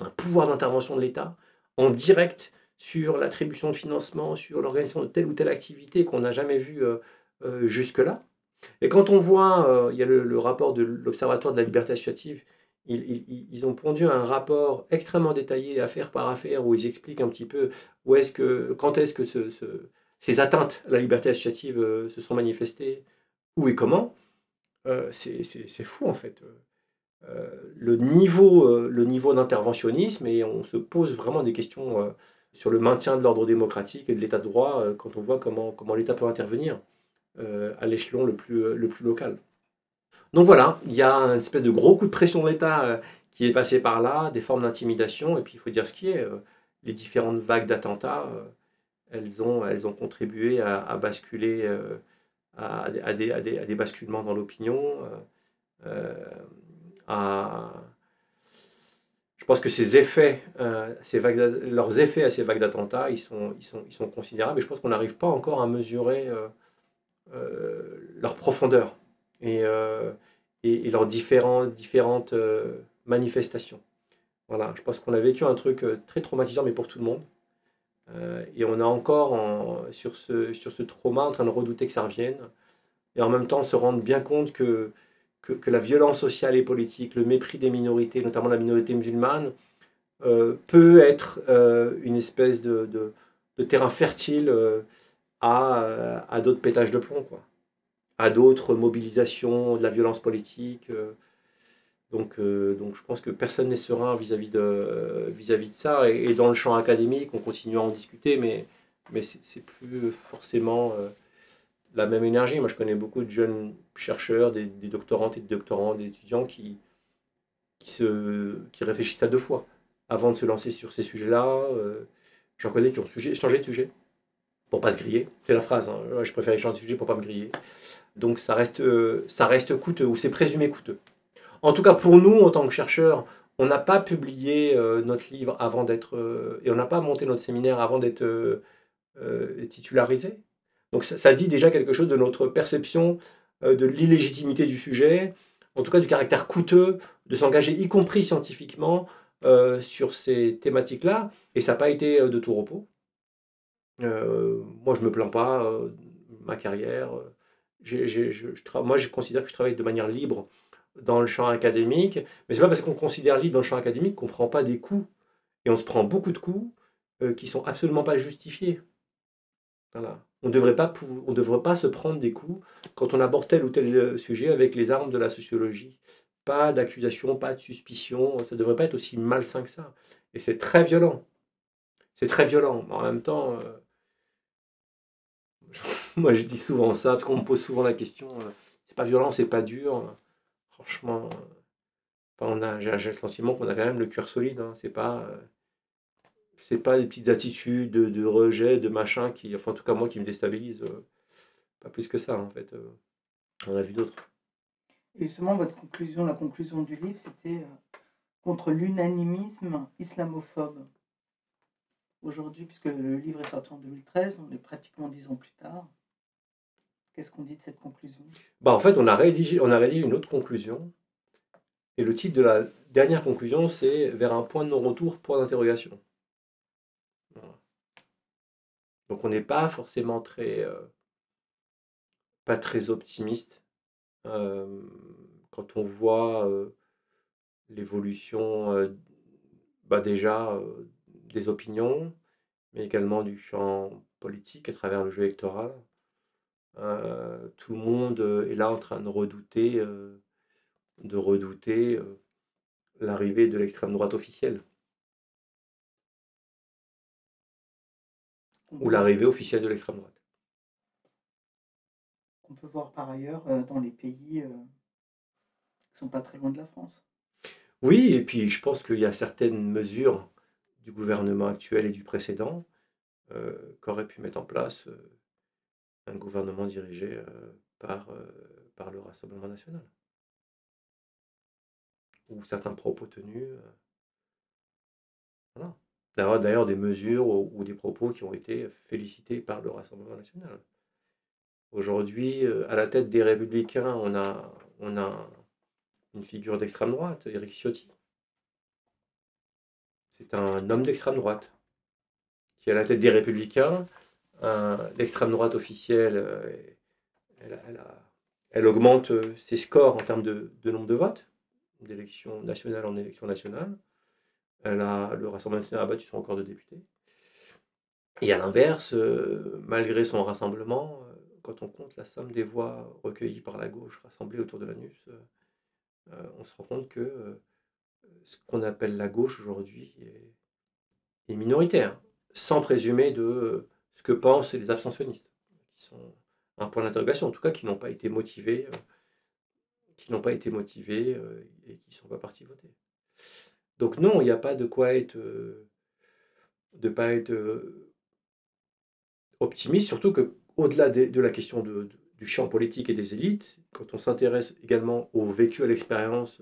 Un pouvoir d'intervention de l'État en direct sur l'attribution de financement, sur l'organisation de telle ou telle activité qu'on n'a jamais vu euh, euh, jusque-là. Et quand on voit, euh, il y a le, rapport de l'Observatoire de la liberté associative, ils, ont pondu un rapport extrêmement détaillé, affaire par affaire, où ils expliquent un petit peu quand est-ce que ce- ce- ces atteintes à la liberté associative se sont manifestées, où et comment. Euh, c'est fou en fait. Euh, le niveau, euh, niveau d'interventionnisme et on se pose vraiment des questions sur le maintien de l'ordre démocratique et de l'état de droit quand on voit comment, comment l'État peut intervenir à l'échelon le plus, le plus local. Donc voilà, il y a un espèce de gros coup de pression de l'État qui est passé par là, des formes d'intimidation, et puis il faut dire ce qui est, les différentes vagues d'attentats, elles, ont, elles ont contribué à, basculer, à, des, à des- à des- basculements dans l'opinion, euh, euh, à... Je pense que ces effets, euh, ces vagues leurs effets à ces vagues d'attentats, ils sont, ils, sont, ils sont considérables, et je pense qu'on n'arrive pas encore à mesurer leur profondeur et, et, leurs différents, différentes manifestations. Voilà, je pense qu'on a vécu un truc très traumatisant, mais pour tout le monde. Euh, et on est encore en- sur, ce, sur ce trauma en train de redouter que ça revienne. Et en même temps, se rendre bien compte que, que, la violence sociale et politique, le mépris des minorités, notamment la minorité musulmane, euh, peut être euh, une espèce de, de, de terrain fertile à, à d'autres pétages de plomb, quoi. à d'autres mobilisations de la violence politique. Euh. donc, euh, je pense que personne n'est serein vis-à-vis de, de ça. Et, dans le champ académique, on continue à en discuter, mais, mais c'est, plus forcément euh, la même énergie. Moi, je connais beaucoup de jeunes chercheurs, des, doctorantes et des doctorants, des étudiants qui, qui, se, qui réfléchissent à deux fois avant de se lancer sur ces sujets-là. Euh, J'en connais qui ont changé de sujet pour pas se griller. C'est la phrase. hein. Je préfère changer de sujet pour pas me griller. Donc ça reste, euh, ça reste coûteux ou c'est présumé coûteux. En tout cas, pour nous, en tant que chercheurs, on n'a pas publié euh, notre livre avant d'être. euh, et on n'a pas monté notre séminaire avant d'être euh, titularisé. Donc ça, dit déjà quelque chose de notre perception de l'illégitimité du sujet, en tout cas du caractère coûteux de s'engager, y compris scientifiquement, sur ces thématiques-là. Et ça n'a pas été de tout repos. Moi, je me plains pas ma carrière. Moi, je considère que je travaille de manière libre dans le champ académique, mais c'est pas parce qu'on considère libre dans le champ académique qu'on prend pas des coups. Et on se prend beaucoup de coups euh, qui sont absolument pas justifiés. Voilà. On devrait pou- on devrait pas se prendre des coups quand on aborde tel ou tel euh, sujet avec les armes de la sociologie. Pas d'accusation, pas de suspicion, ça devrait pas être aussi malsain que ça. Et c'est très violent. C'est très violent. En même temps, euh, moi je dis souvent ça, parce qu'on me pose souvent la question, euh, c'est pas violent, c'est pas dur. Franchement, euh, j'ai le sentiment qu'on a quand même le cœur solide. hein. C'est pas, euh, pas des petites attitudes de, de rejet, de machin qui, enfin en tout cas moi qui me déstabilisent. euh, pas plus que ça en fait. On a vu d'autres. Et justement, votre conclusion, la conclusion du livre, c'était contre l'unanimisme islamophobe. Aujourd'hui, puisque le livre est sorti en 2013, on est pratiquement dix ans plus tard. Qu'est-ce qu'on dit de cette conclusion? Bah, en fait, on a, rédigé, une autre conclusion. Et le titre de la dernière conclusion, c'est Vers un point de non-retour, point d'interrogation. Donc on n'est pas forcément très, euh, optimiste euh, quand on voit euh, l'évolution bah, déjà des opinions, mais également du champ politique à travers le jeu électoral. Euh, tout le monde euh, est là en train de redouter, euh, de redouter euh, l'arrivée de l'extrême droite officielle ou l'arrivée officielle de l'extrême droite. qu'on peut voir par ailleurs dans les pays qui ne sont pas très loin de la France. Oui, et puis je pense qu'il y a certaines mesures du gouvernement actuel et du précédent qu'aurait pu mettre en place un gouvernement dirigé euh, par, euh, par le Rassemblement national. Ou certains propos tenus. euh, voilà. D'ailleurs, des mesures ou, des propos qui ont été félicités par le Rassemblement national. Aujourd'hui, à la tête des Républicains, on a, on a une figure d'extrême droite, Éric Ciotti. C'est un homme d'extrême droite qui est à la tête des Républicains. Un- L'extrême droite officielle, euh, elle, augmente euh, ses scores en termes de, nombre de votes, d'élection nationale en élection nationale. Elle a, le Rassemblement national a battu son record de députés. Et à l'inverse, euh, malgré son rassemblement, euh, quand on compte la somme des voix recueillies par la gauche rassemblées autour de l'ANUS, euh, euh, on se rend compte que euh, ce qu'on appelle la gauche aujourd'hui est, minoritaire, sans présumer de euh, ce que pensent les abstentionnistes, qui sont un point d'interrogation, en tout cas qui n'ont pas été motivés, euh, qui n'ont pas été motivés euh, et qui ne sont pas partis voter. Donc non, il n'y a pas de quoi être, euh, de pas être optimiste, surtout que au-delà de, la question de- du champ politique et des élites, quand on s'intéresse également au vécu, à l'expérience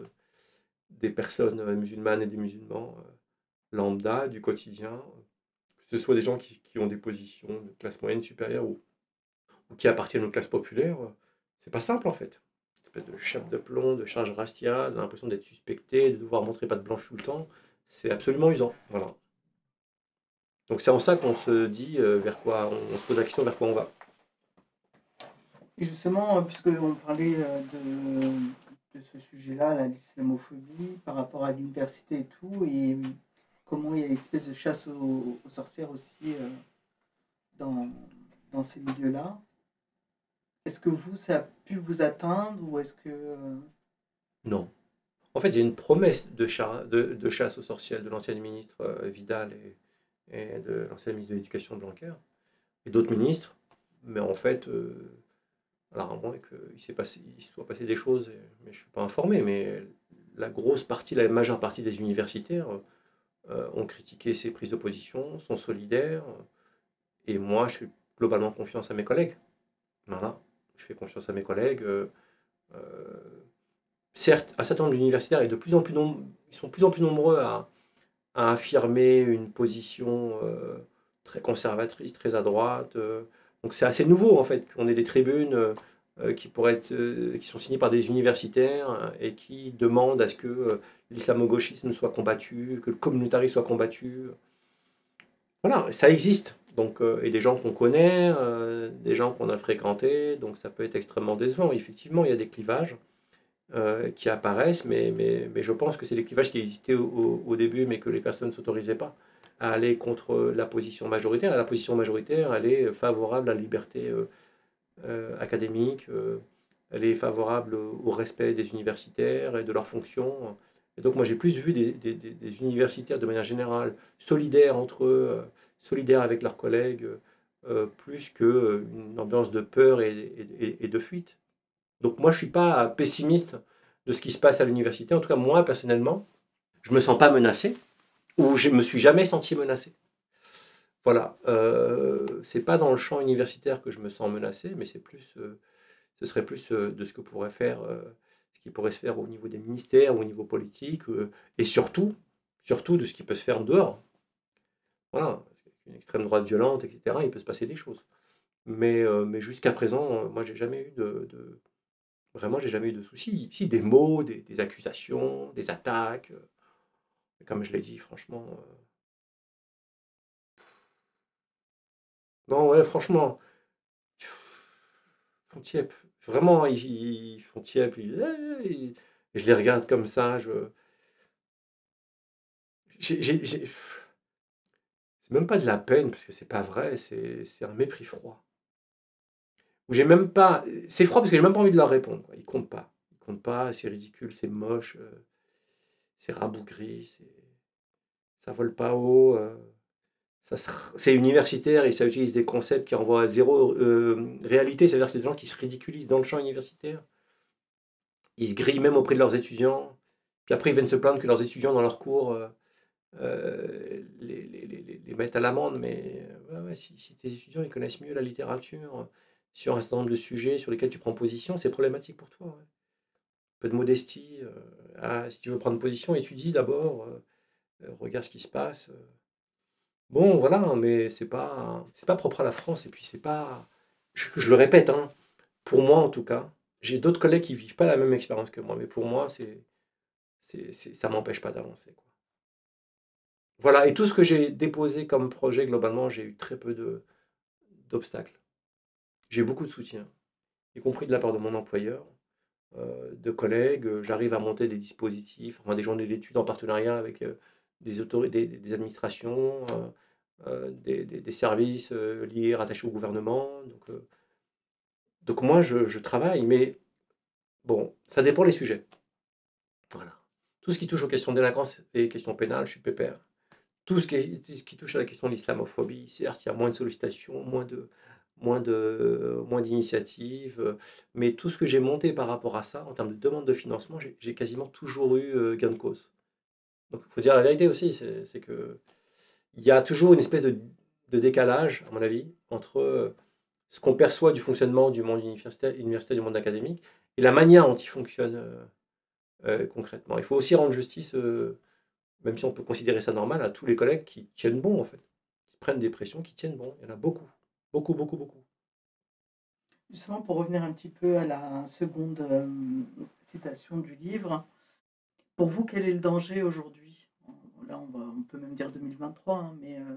des personnes musulmanes et des musulmans lambda, du quotidien, ce soit des gens qui, ont des positions de classe moyenne supérieure ou, qui appartiennent aux classes populaires, euh, c'est pas simple en fait. De chape de plomb, de charge raciale, l'impression d'être suspecté, de devoir montrer pas de blanche tout le temps, c'est absolument usant. Voilà. Donc c'est en ça qu'on se dit euh, vers quoi, on, se pose la question vers quoi on va. Et justement, euh, puisque on parlait de, ce sujet-là, la- l'islamophobie, par rapport à l'université et tout, et comment il y a une espèce de chasse aux, sorcières aussi euh, dans, dans ces milieux-là. Est-ce que vous, ça a pu vous atteindre ou est-ce que... euh, Non. En fait, il y a une promesse de, chasse aux sorcières de l'ancienne ministre euh, Vidal et, de l'ancienne ministre de l'Éducation Blanquer et d'autres ministres. Mais en fait, alors à moins s'est passé, il soit passé des choses, mais je ne suis pas informé, mais la grosse partie, la majeure partie des universitaires ont critiqué ces prises de position, sont solidaires. et moi, je fais globalement confiance à mes collègues. Voilà. Je fais confiance à mes collègues. euh, euh, certes, un certain nombre d'universitaires est de plus en plus ils sont de plus en plus nombreux à, affirmer une position euh, très conservatrice, très à droite. euh. donc c'est assez nouveau en fait qu'on ait des tribunes euh, euh, qui pourraient être, euh, qui sont signées par des universitaires euh, et qui demandent à ce que euh, l'islamo-gauchisme soit combattu, que le communautarisme soit combattu. Voilà, ça existe. Donc, euh, et des gens qu'on connaît, euh, des gens qu'on a fréquentés, donc ça peut être extrêmement décevant. Effectivement, il y a des clivages. euh, qui apparaissent, mais, mais, mais je pense que c'est les clivages qui existaient au, au- début, mais que les personnes ne s'autorisaient pas à aller contre la position majoritaire. Et la position majoritaire, elle est favorable à la liberté euh, euh, académique, euh, elle est favorable au respect des universitaires et de leurs fonctions. Et donc moi j'ai plus vu des, universitaires de manière générale solidaires entre eux, euh, solidaires avec leurs collègues, euh, plus qu'une ambiance de peur et, et- de fuite. Donc moi je suis pas pessimiste de ce qui se passe à l'université. En tout cas moi personnellement, je me sens pas menacé ou je me suis jamais senti menacé. Voilà, euh, c'est pas dans le champ universitaire que je me sens menacé, mais c'est plus, euh, ce serait plus euh, de ce que pourrait faire, ce qui pourrait se faire au niveau des ministères, au niveau politique, et surtout, surtout de ce qui peut se faire en dehors. Voilà, une extrême droite violente, etc. Il peut se passer des choses. Mais, mais jusqu'à présent, moi, j'ai jamais eu de, vraiment, j'ai jamais eu de soucis. Si des mots, des, accusations, des attaques. comme je l'ai dit, franchement. Non, ouais, franchement. Ils font tiep. Vraiment, ils, font tiep. ils- Et je les regarde comme ça. Je. C'est même pas de la peine, parce que c'est pas vrai, c'est un mépris froid. Où j'ai même pas. C'est froid parce que j'ai même pas envie de leur répondre. Quoi. Ils comptent pas. Ils comptent pas, c'est ridicule, c'est moche, euh, c'est rabougri, ça vole pas haut. euh, C'est universitaire et ça utilise des concepts qui renvoient à zéro euh, réalité. C'est-à-dire que c'est des gens qui se ridiculisent dans le champ universitaire. Ils se grillent même auprès de leurs étudiants. Puis après, ils viennent se plaindre que leurs étudiants, dans leurs cours, euh, euh, les, les- les- mettent à l'amende. Mais si, tes étudiants ils connaissent mieux la littérature sur un certain nombre de sujets sur lesquels tu prends position, c'est problématique pour toi. Un peu de modestie. ah, si tu veux prendre position, étudie d'abord. regarde ce qui se passe. Bon, voilà, mais c'est pas, c'est pas propre à la France. Et puis, c'est pas. Je, le répète, hein, pour moi en tout cas, j'ai d'autres collègues qui vivent pas la même expérience que moi, mais pour moi, c'est, c'est, ça m'empêche pas d'avancer. Voilà, et tout ce que j'ai déposé comme projet, globalement, j'ai eu très peu d'obstacles. J'ai beaucoup de soutien, y compris de la part de mon employeur, euh, de collègues. J'arrive à monter des dispositifs, enfin, des journées d'études en partenariat avec euh, des, des, administrations, euh, euh, des, services euh, liés, rattachés au gouvernement. Donc, donc moi, je, travaille, mais bon, ça dépend des sujets. Voilà. Tout ce qui touche aux questions de délinquance et questions pénales, je suis pépère. Tout ce qui, touche à la question de l'islamophobie, certes, il y a moins de sollicitations, moins de moins de moins d'initiatives, mais tout ce que j'ai monté par rapport à ça, en termes de demande de financement, j'ai quasiment toujours eu gain de cause. Donc il faut dire la vérité aussi, c'est que il y a toujours une espèce de, décalage, à mon avis, entre euh, ce qu'on perçoit du fonctionnement du monde universitaire, du monde académique, et la manière dont il fonctionne euh, euh, concrètement. Il faut aussi rendre justice, même si on peut considérer ça normal, à tous les collègues qui tiennent bon, en fait, qui prennent des pressions, qui tiennent bon. Il y en a beaucoup, beaucoup, beaucoup, beaucoup. Justement, pour revenir un petit peu à la seconde citation du livre, pour vous, quel est le danger aujourd'hui? Là, on, va, on peut même dire 2023, hein, mais euh,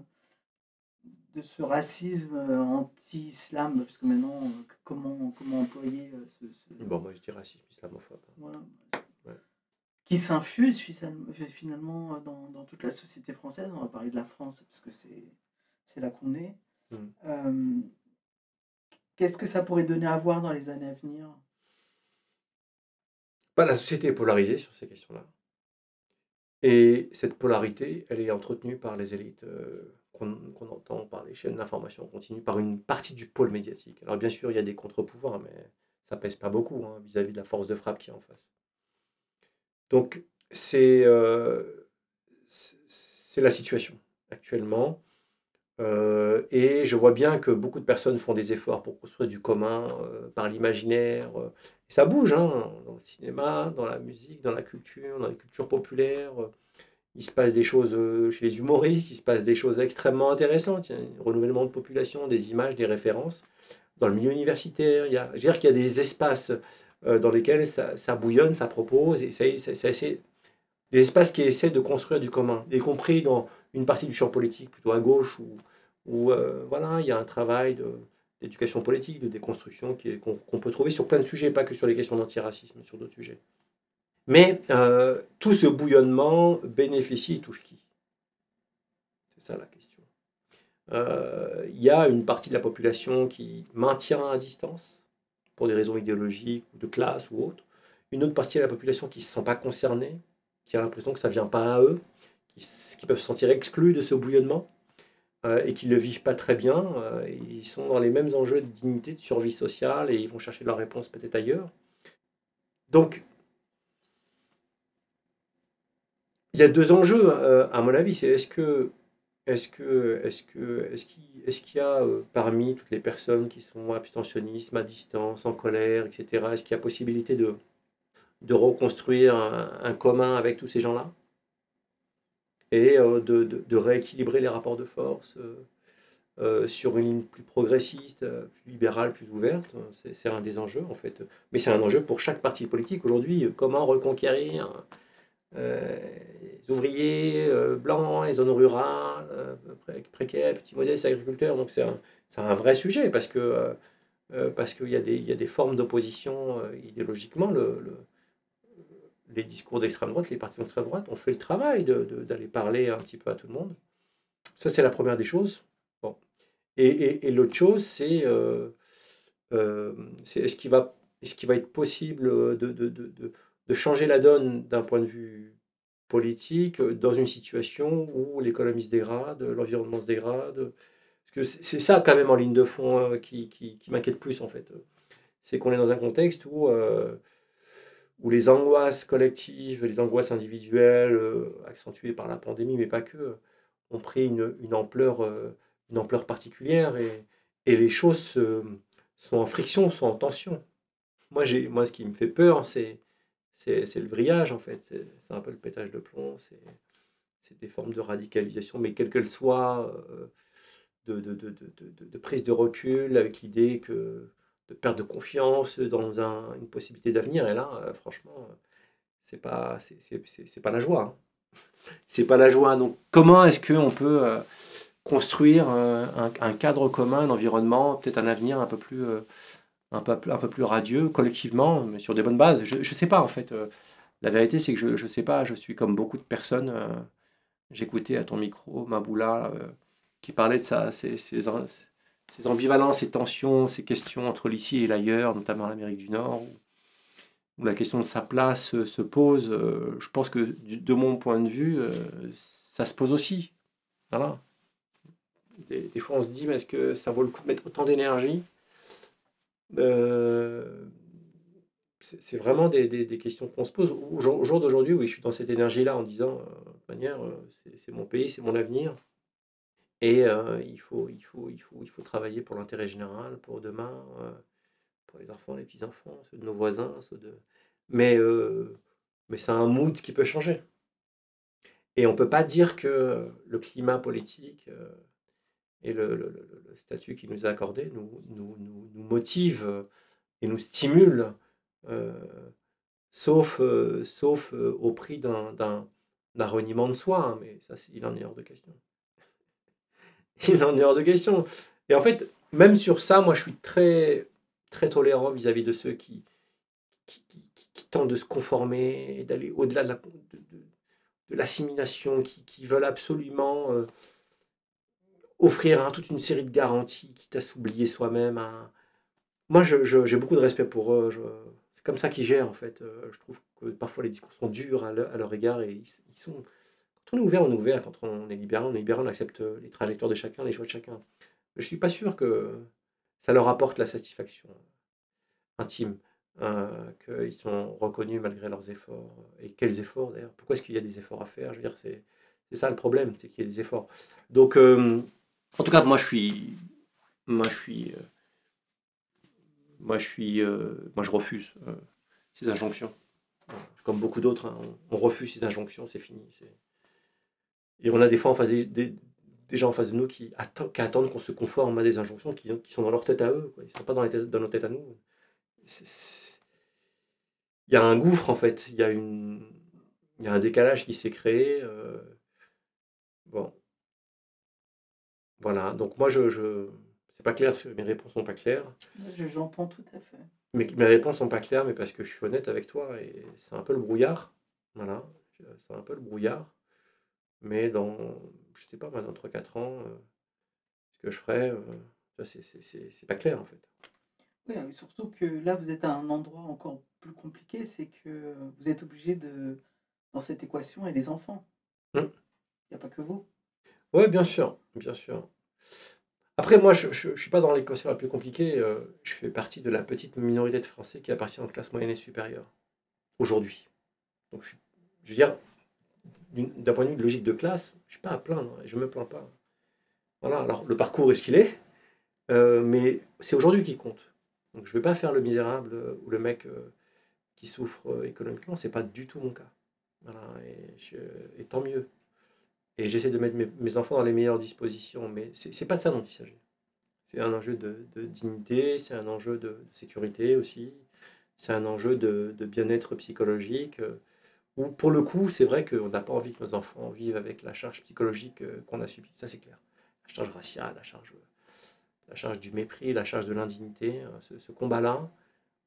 de ce racisme euh, anti-islam, parce que maintenant, euh, comment, comment employer ce, ce- Bon, moi je dis racisme islamophobe. voilà, Ouais. qui s'infuse finalement- dans, dans toute la société française. On va parler de la France parce que c'est là qu'on est. Mm. Euh, Qu'est-ce que ça pourrait donner à voir dans les années à venir? La société est polarisée sur ces questions-là. Et cette polarité, elle est entretenue par les élites euh, qu'on entend, par les chaînes d'information continue, par une partie du pôle médiatique. Alors bien sûr, il y a des contre-pouvoirs, mais ça pèse pas beaucoup hein, vis-à-vis de la force de frappe qui est en face. Donc c'est euh, la situation actuellement. Euh, et je vois bien que beaucoup de personnes font des efforts pour construire du commun euh, par l'imaginaire. euh, ça bouge hein, dans le cinéma, dans la musique, dans la culture, dans la culture populaire. euh, Il se passe des choses chez les humoristes, il se passe des choses extrêmement intéressantes. Il y a un renouvellement de population, des images, des références. Dans le milieu universitaire, il y a, je qu'il y a des espaces dans lesquels ça, ça bouillonne, ça propose, et essaie- des espaces qui essaient de construire du commun, y compris dans une partie du champ politique plutôt à gauche, où, euh, voilà, il y a un travail d'éducation politique, de déconstruction qu'on peut trouver sur plein de sujets, pas que sur les questions d'antiracisme, sur d'autres sujets. Mais euh, tout ce bouillonnement bénéficie et touche qui? C'est ça la question. Euh, Il y a une partie de la population qui maintient à distance pour des raisons idéologiques ou de classe ou autres. Une autre partie de la population qui ne se sent pas concernée, qui a l'impression que ça ne vient pas à eux, qui, peuvent se sentir exclus de ce bouillonnement euh, et qui ne le vivent pas très bien. Euh, ils sont dans les mêmes enjeux de dignité, de survie sociale et ils vont chercher leur réponse peut-être ailleurs. Donc, il y a deux enjeux, euh, à mon avis. C'est est-ce que, est-ce que, est-ce que, est-ce qu'il, qu'il y a parmi toutes les personnes qui sont abstentionnistes, à distance, en colère, etc. Est-ce qu'il y a possibilité de, de reconstruire un commun avec tous ces gens-là? Et euh, de, de- rééquilibrer les rapports de force euh, euh, sur une ligne plus progressiste, plus libérale, plus ouverte. C'est, un des enjeux en fait. Mais c'est un enjeu pour chaque parti politique aujourd'hui. Comment reconquérir les ouvriers blancs, les zones rurales, pré- précaires, petits modestes, agriculteurs. Donc c'est un, un vrai sujet parce que parce qu'il y, y a des formes d'opposition idéologiquement. Le- les discours d'extrême droite, les partis d'extrême droite ont fait le travail d'aller parler un petit peu à tout le monde. Ça, c'est la première des choses. Bon. Et, et- l'autre chose, c'est euh, euh, est-ce qu'il va, est-ce qu'il va être possible de, de- changer la donne d'un point de vue politique euh, dans une situation où l'économie se dégrade, l'environnement se dégrade? Parce que c'est ça quand même en ligne de fond qui, qui- qui m'inquiète plus en fait. C'est qu'on est dans un contexte où, euh, où les angoisses collectives, les angoisses individuelles, euh, accentuées par la pandémie, mais pas que, ont pris une, une ampleur, euh, une ampleur particulière et, et les choses se- sont en friction, sont en tension. Moi, moi ce qui me fait peur, c'est, le vrillage en fait. C'est, un peu le pétage de plomb, c'est, des formes de radicalisation, mais quelles qu'elles soient, euh, de, de, de- de prise de recul avec l'idée que de perte de confiance dans un- une possibilité d'avenir. Et là, euh, franchement, euh, c'est pas, c'est, pas la joie. hein. C'est pas la joie. Donc, comment est-ce qu'on peut euh, construire un, cadre commun, un environnement, peut-être un avenir un peu plus, un peu, plus radieux, collectivement, mais sur des bonnes bases? Je ne sais pas, en fait. la vérité, c'est que je ne sais pas. Je suis comme beaucoup de personnes. J'écoutais à ton micro Maboula qui parlait de ça, ces, ces, ces ambivalences, ces tensions, ces questions entre l'ici et l'ailleurs, notamment en Amérique du Nord, où, la question de sa place euh, se pose. euh, je pense que de mon point de vue, euh, ça se pose aussi. Voilà. Des, fois, on se dit, mais est-ce que ça vaut le coup de mettre autant d'énergie? C'est vraiment des, questions qu'on se pose. Au jour, au jour d'aujourd'hui, oui, je suis dans cette énergie-là en disant, c'est mon pays, c'est mon avenir. Et euh, il, faut, il, faut, il, faut, il faut travailler pour l'intérêt général, pour demain, euh, pour les enfants, les petits-enfants, ceux de nos voisins. Ceux de... Mais, euh, mais c'est un mood qui peut changer. Et on ne peut pas dire que le climat politique et le, statut qui nous est accordé nous, nous, nous, motive et nous stimule, sauf, sauf au prix d'un reniement de soi. hein, mais ça, il en est hors de question. Il en est hors de question. Et en fait, même sur ça, moi, je suis très, très tolérant vis-à-vis de ceux qui, qui, tentent de se conformer et d'aller au-delà de la- de- l'assimilation, qui, veulent absolument euh, offrir toute une série de garanties, quitte à s'oublier soi-même. Moi, j'ai beaucoup de respect pour eux. C'est comme ça qu'ils gèrent, en fait. Euh, Je trouve que parfois les discours sont durs à leur, égard et ils sont. On est ouvert, on est ouvert. Quand on est libéral, on est libéral, on accepte les trajectoires de chacun, les choix de chacun. Je suis pas sûr que ça leur apporte la satisfaction intime, euh, qu'ils sont reconnus malgré leurs efforts. Et quels efforts d'ailleurs? Pourquoi est-ce qu'il y a des efforts à faire? Je veux dire, c'est ça le problème, c'est qu'il y a des efforts. Donc, euh, en tout cas, moi je suis, moi je suis, euh, moi je suis, moi je refuse ces injonctions. Comme beaucoup d'autres, hein, on, refuse ces injonctions, c'est fini. Et on a des fois en face des, gens en face de nous qui, atte- qui attendent qu'on se conforme à des injonctions qui, qui sont dans leur tête à eux, quoi. ils ne sont pas dans, dans nos têtes à nous. Il y a un gouffre en fait, il y a, une... il y a un décalage qui s'est créé. euh, Bon. Voilà, donc moi je, je... c'est pas clair, mes réponses sont pas claires. Je- J'entends tout à fait. Mais mes réponses sont pas claires, mais parce que je suis honnête avec toi, et c'est un peu le brouillard. Voilà, c'est un peu le brouillard. Mais dans, je sais pas, moi, dans 3-4 ans, euh, ce que je ferai, euh, c'est- pas clair en fait. Oui, et surtout que là, vous êtes à un endroit encore plus compliqué, c'est que vous êtes obligé de, dans cette équation, et les enfants. Il Hmm. n'y a pas que vous. Oui, bien sûr, bien sûr. Après, moi, je ne suis pas dans l'équation la plus compliquée. euh, je fais partie de la petite minorité de Français qui appartient en classe moyenne et supérieure, aujourd'hui. Donc, je, veux dire, d'un point de vue de logique de classe, je ne suis pas à plaindre, je ne me plains pas. Voilà, alors le parcours est ce qu'il est, euh, mais c'est aujourd'hui qui compte. Donc, je ne vais pas faire le misérable ou le mec euh, qui souffre euh, économiquement, ce n'est pas du tout mon cas. Voilà, et, tant mieux. Et j'essaie de mettre mes, enfants dans les meilleures dispositions, mais c'est c'est pas de ça dont il s'agit. C'est un enjeu de, de dignité, c'est un enjeu de, sécurité aussi, c'est un enjeu de, bien-être psychologique, où pour le coup, c'est vrai qu'on n'a pas envie que nos enfants vivent avec la charge psychologique euh, qu'on a subie, ça c'est clair. La charge raciale, la charge, la charge du mépris, la charge de l'indignité, euh, ce, combat-là,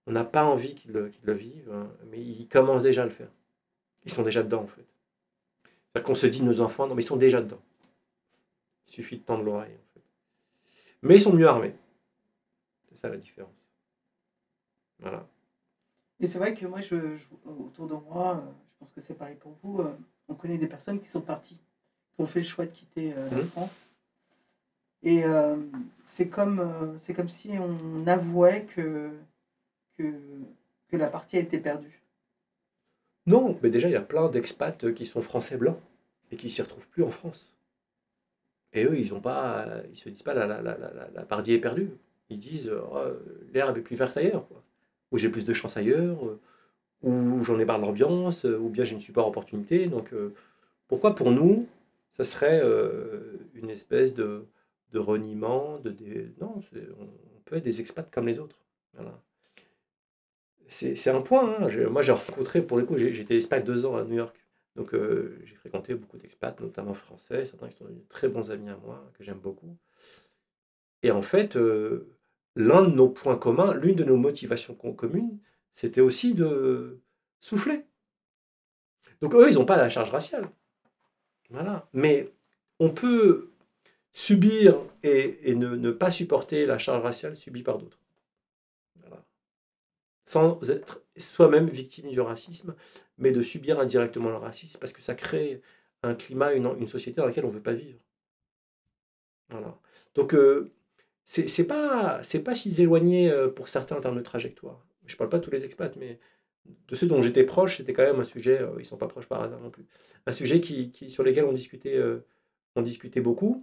on n'a pas envie qu'ils le, vivent, hein, mais ils commencent déjà à le faire. Ils sont déjà dedans en fait. C'est-à-dire qu'on se dit, nos enfants, non, mais ils sont déjà dedans. Il suffit de tendre l'oreille, en fait. Mais ils sont mieux armés. C'est ça la différence. Voilà. Et c'est vrai que moi, je, je- autour de moi, euh, pense que c'est pareil pour vous, euh, on connaît des personnes qui sont parties, qui ont fait le choix de quitter euh, la Mhm. France. Et euh, c'est comme, euh, c'est comme si on avouait que, que, que la partie a été perdue. Non, mais déjà, il y a plein d'expats qui sont français blancs et qui ne s'y retrouvent plus en France. Et eux, ils ont pas, ils se disent pas la, la, la, la, partie est perdue. Ils disent Oh, l'herbe est plus verte ailleurs, ou j'ai plus de chance ailleurs, ou j'en ai marre de l'ambiance, euh, ou bien j'ai une super opportunité. Donc euh, pourquoi pour nous, ça serait euh, une espèce de, de reniement, de, non, on peut être des expats comme les autres. Voilà c'est un point. hein. Moi, j'ai rencontré, pour le coup, j'étais expat deux ans à New York. Donc, j'ai fréquenté beaucoup d'expats, notamment français, certains qui sont devenus très bons amis à moi, que j'aime beaucoup. Et en fait, l'un de nos points communs, l'une de nos motivations com- communes, c'était aussi de souffler. Donc, eux, ils n'ont pas la charge raciale. Voilà. Mais on peut subir et, ne, pas supporter la charge raciale subie par d'autres. Sans être soi-même victime du racisme, mais de subir indirectement le racisme, parce que ça crée un climat, une, une société dans laquelle on ne veut pas vivre. Donc, euh, c'est pas, pas si éloigné euh, pour certains en termes de trajectoire. Je parle pas de tous les expats, mais de ceux dont j'étais proche, c'était quand même un sujet, euh, ils sont pas proches par hasard non plus, un sujet qui, sur lequel on discutait, euh, on discutait beaucoup.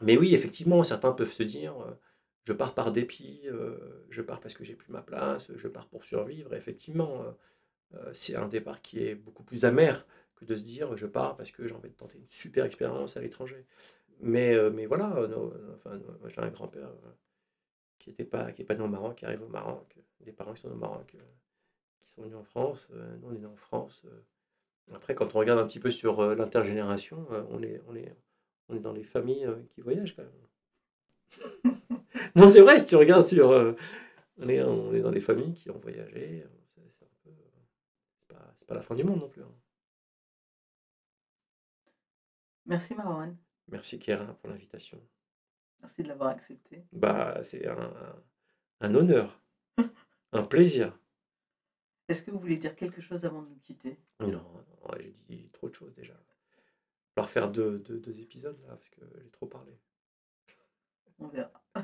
Mais oui, effectivement, certains peuvent se dire, euh, je pars par dépit, euh, je pars parce que j'ai plus ma place, je pars pour survivre. Et effectivement, c'est un départ qui est beaucoup plus amer que de se dire je pars parce que j'ai envie de tenter une super expérience à l'étranger. Mais, mais voilà, enfin, j'ai un grand-père qui n'est pas, qui est pas né au Maroc, qui arrive au Maroc, des parents qui sont au Maroc, euh, qui sont venus en France, euh, nous on est né en France. euh. Après, quand on regarde un petit peu sur euh, l'intergénération, euh, on, est, on, est, on est dans les familles euh, qui voyagent quand même. Non, c'est vrai, si tu regardes sur. euh, on, est, on est dans des familles qui ont voyagé. euh, C'est euh, pas, pas la fin du monde non plus. hein. Merci Marwan, Merci Kérin pour l'invitation. Merci de l'avoir accepté. Bah, c'est un, un honneur, un plaisir. Est-ce que vous voulez dire quelque chose avant de nous quitter? Non, non, j'ai dit trop de choses déjà. Alors faire deux, deux, deux épisodes là, parce que j'ai trop parlé. On verra.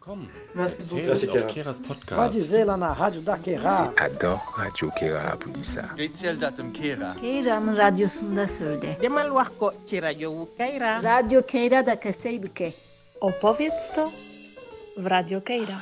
Komm, Merci Merci, uns Kera. na rádio da Querá. Adore Radio Kera Kera. Demal Keira da Kaseibke. Opowiedz to w Radio Keira.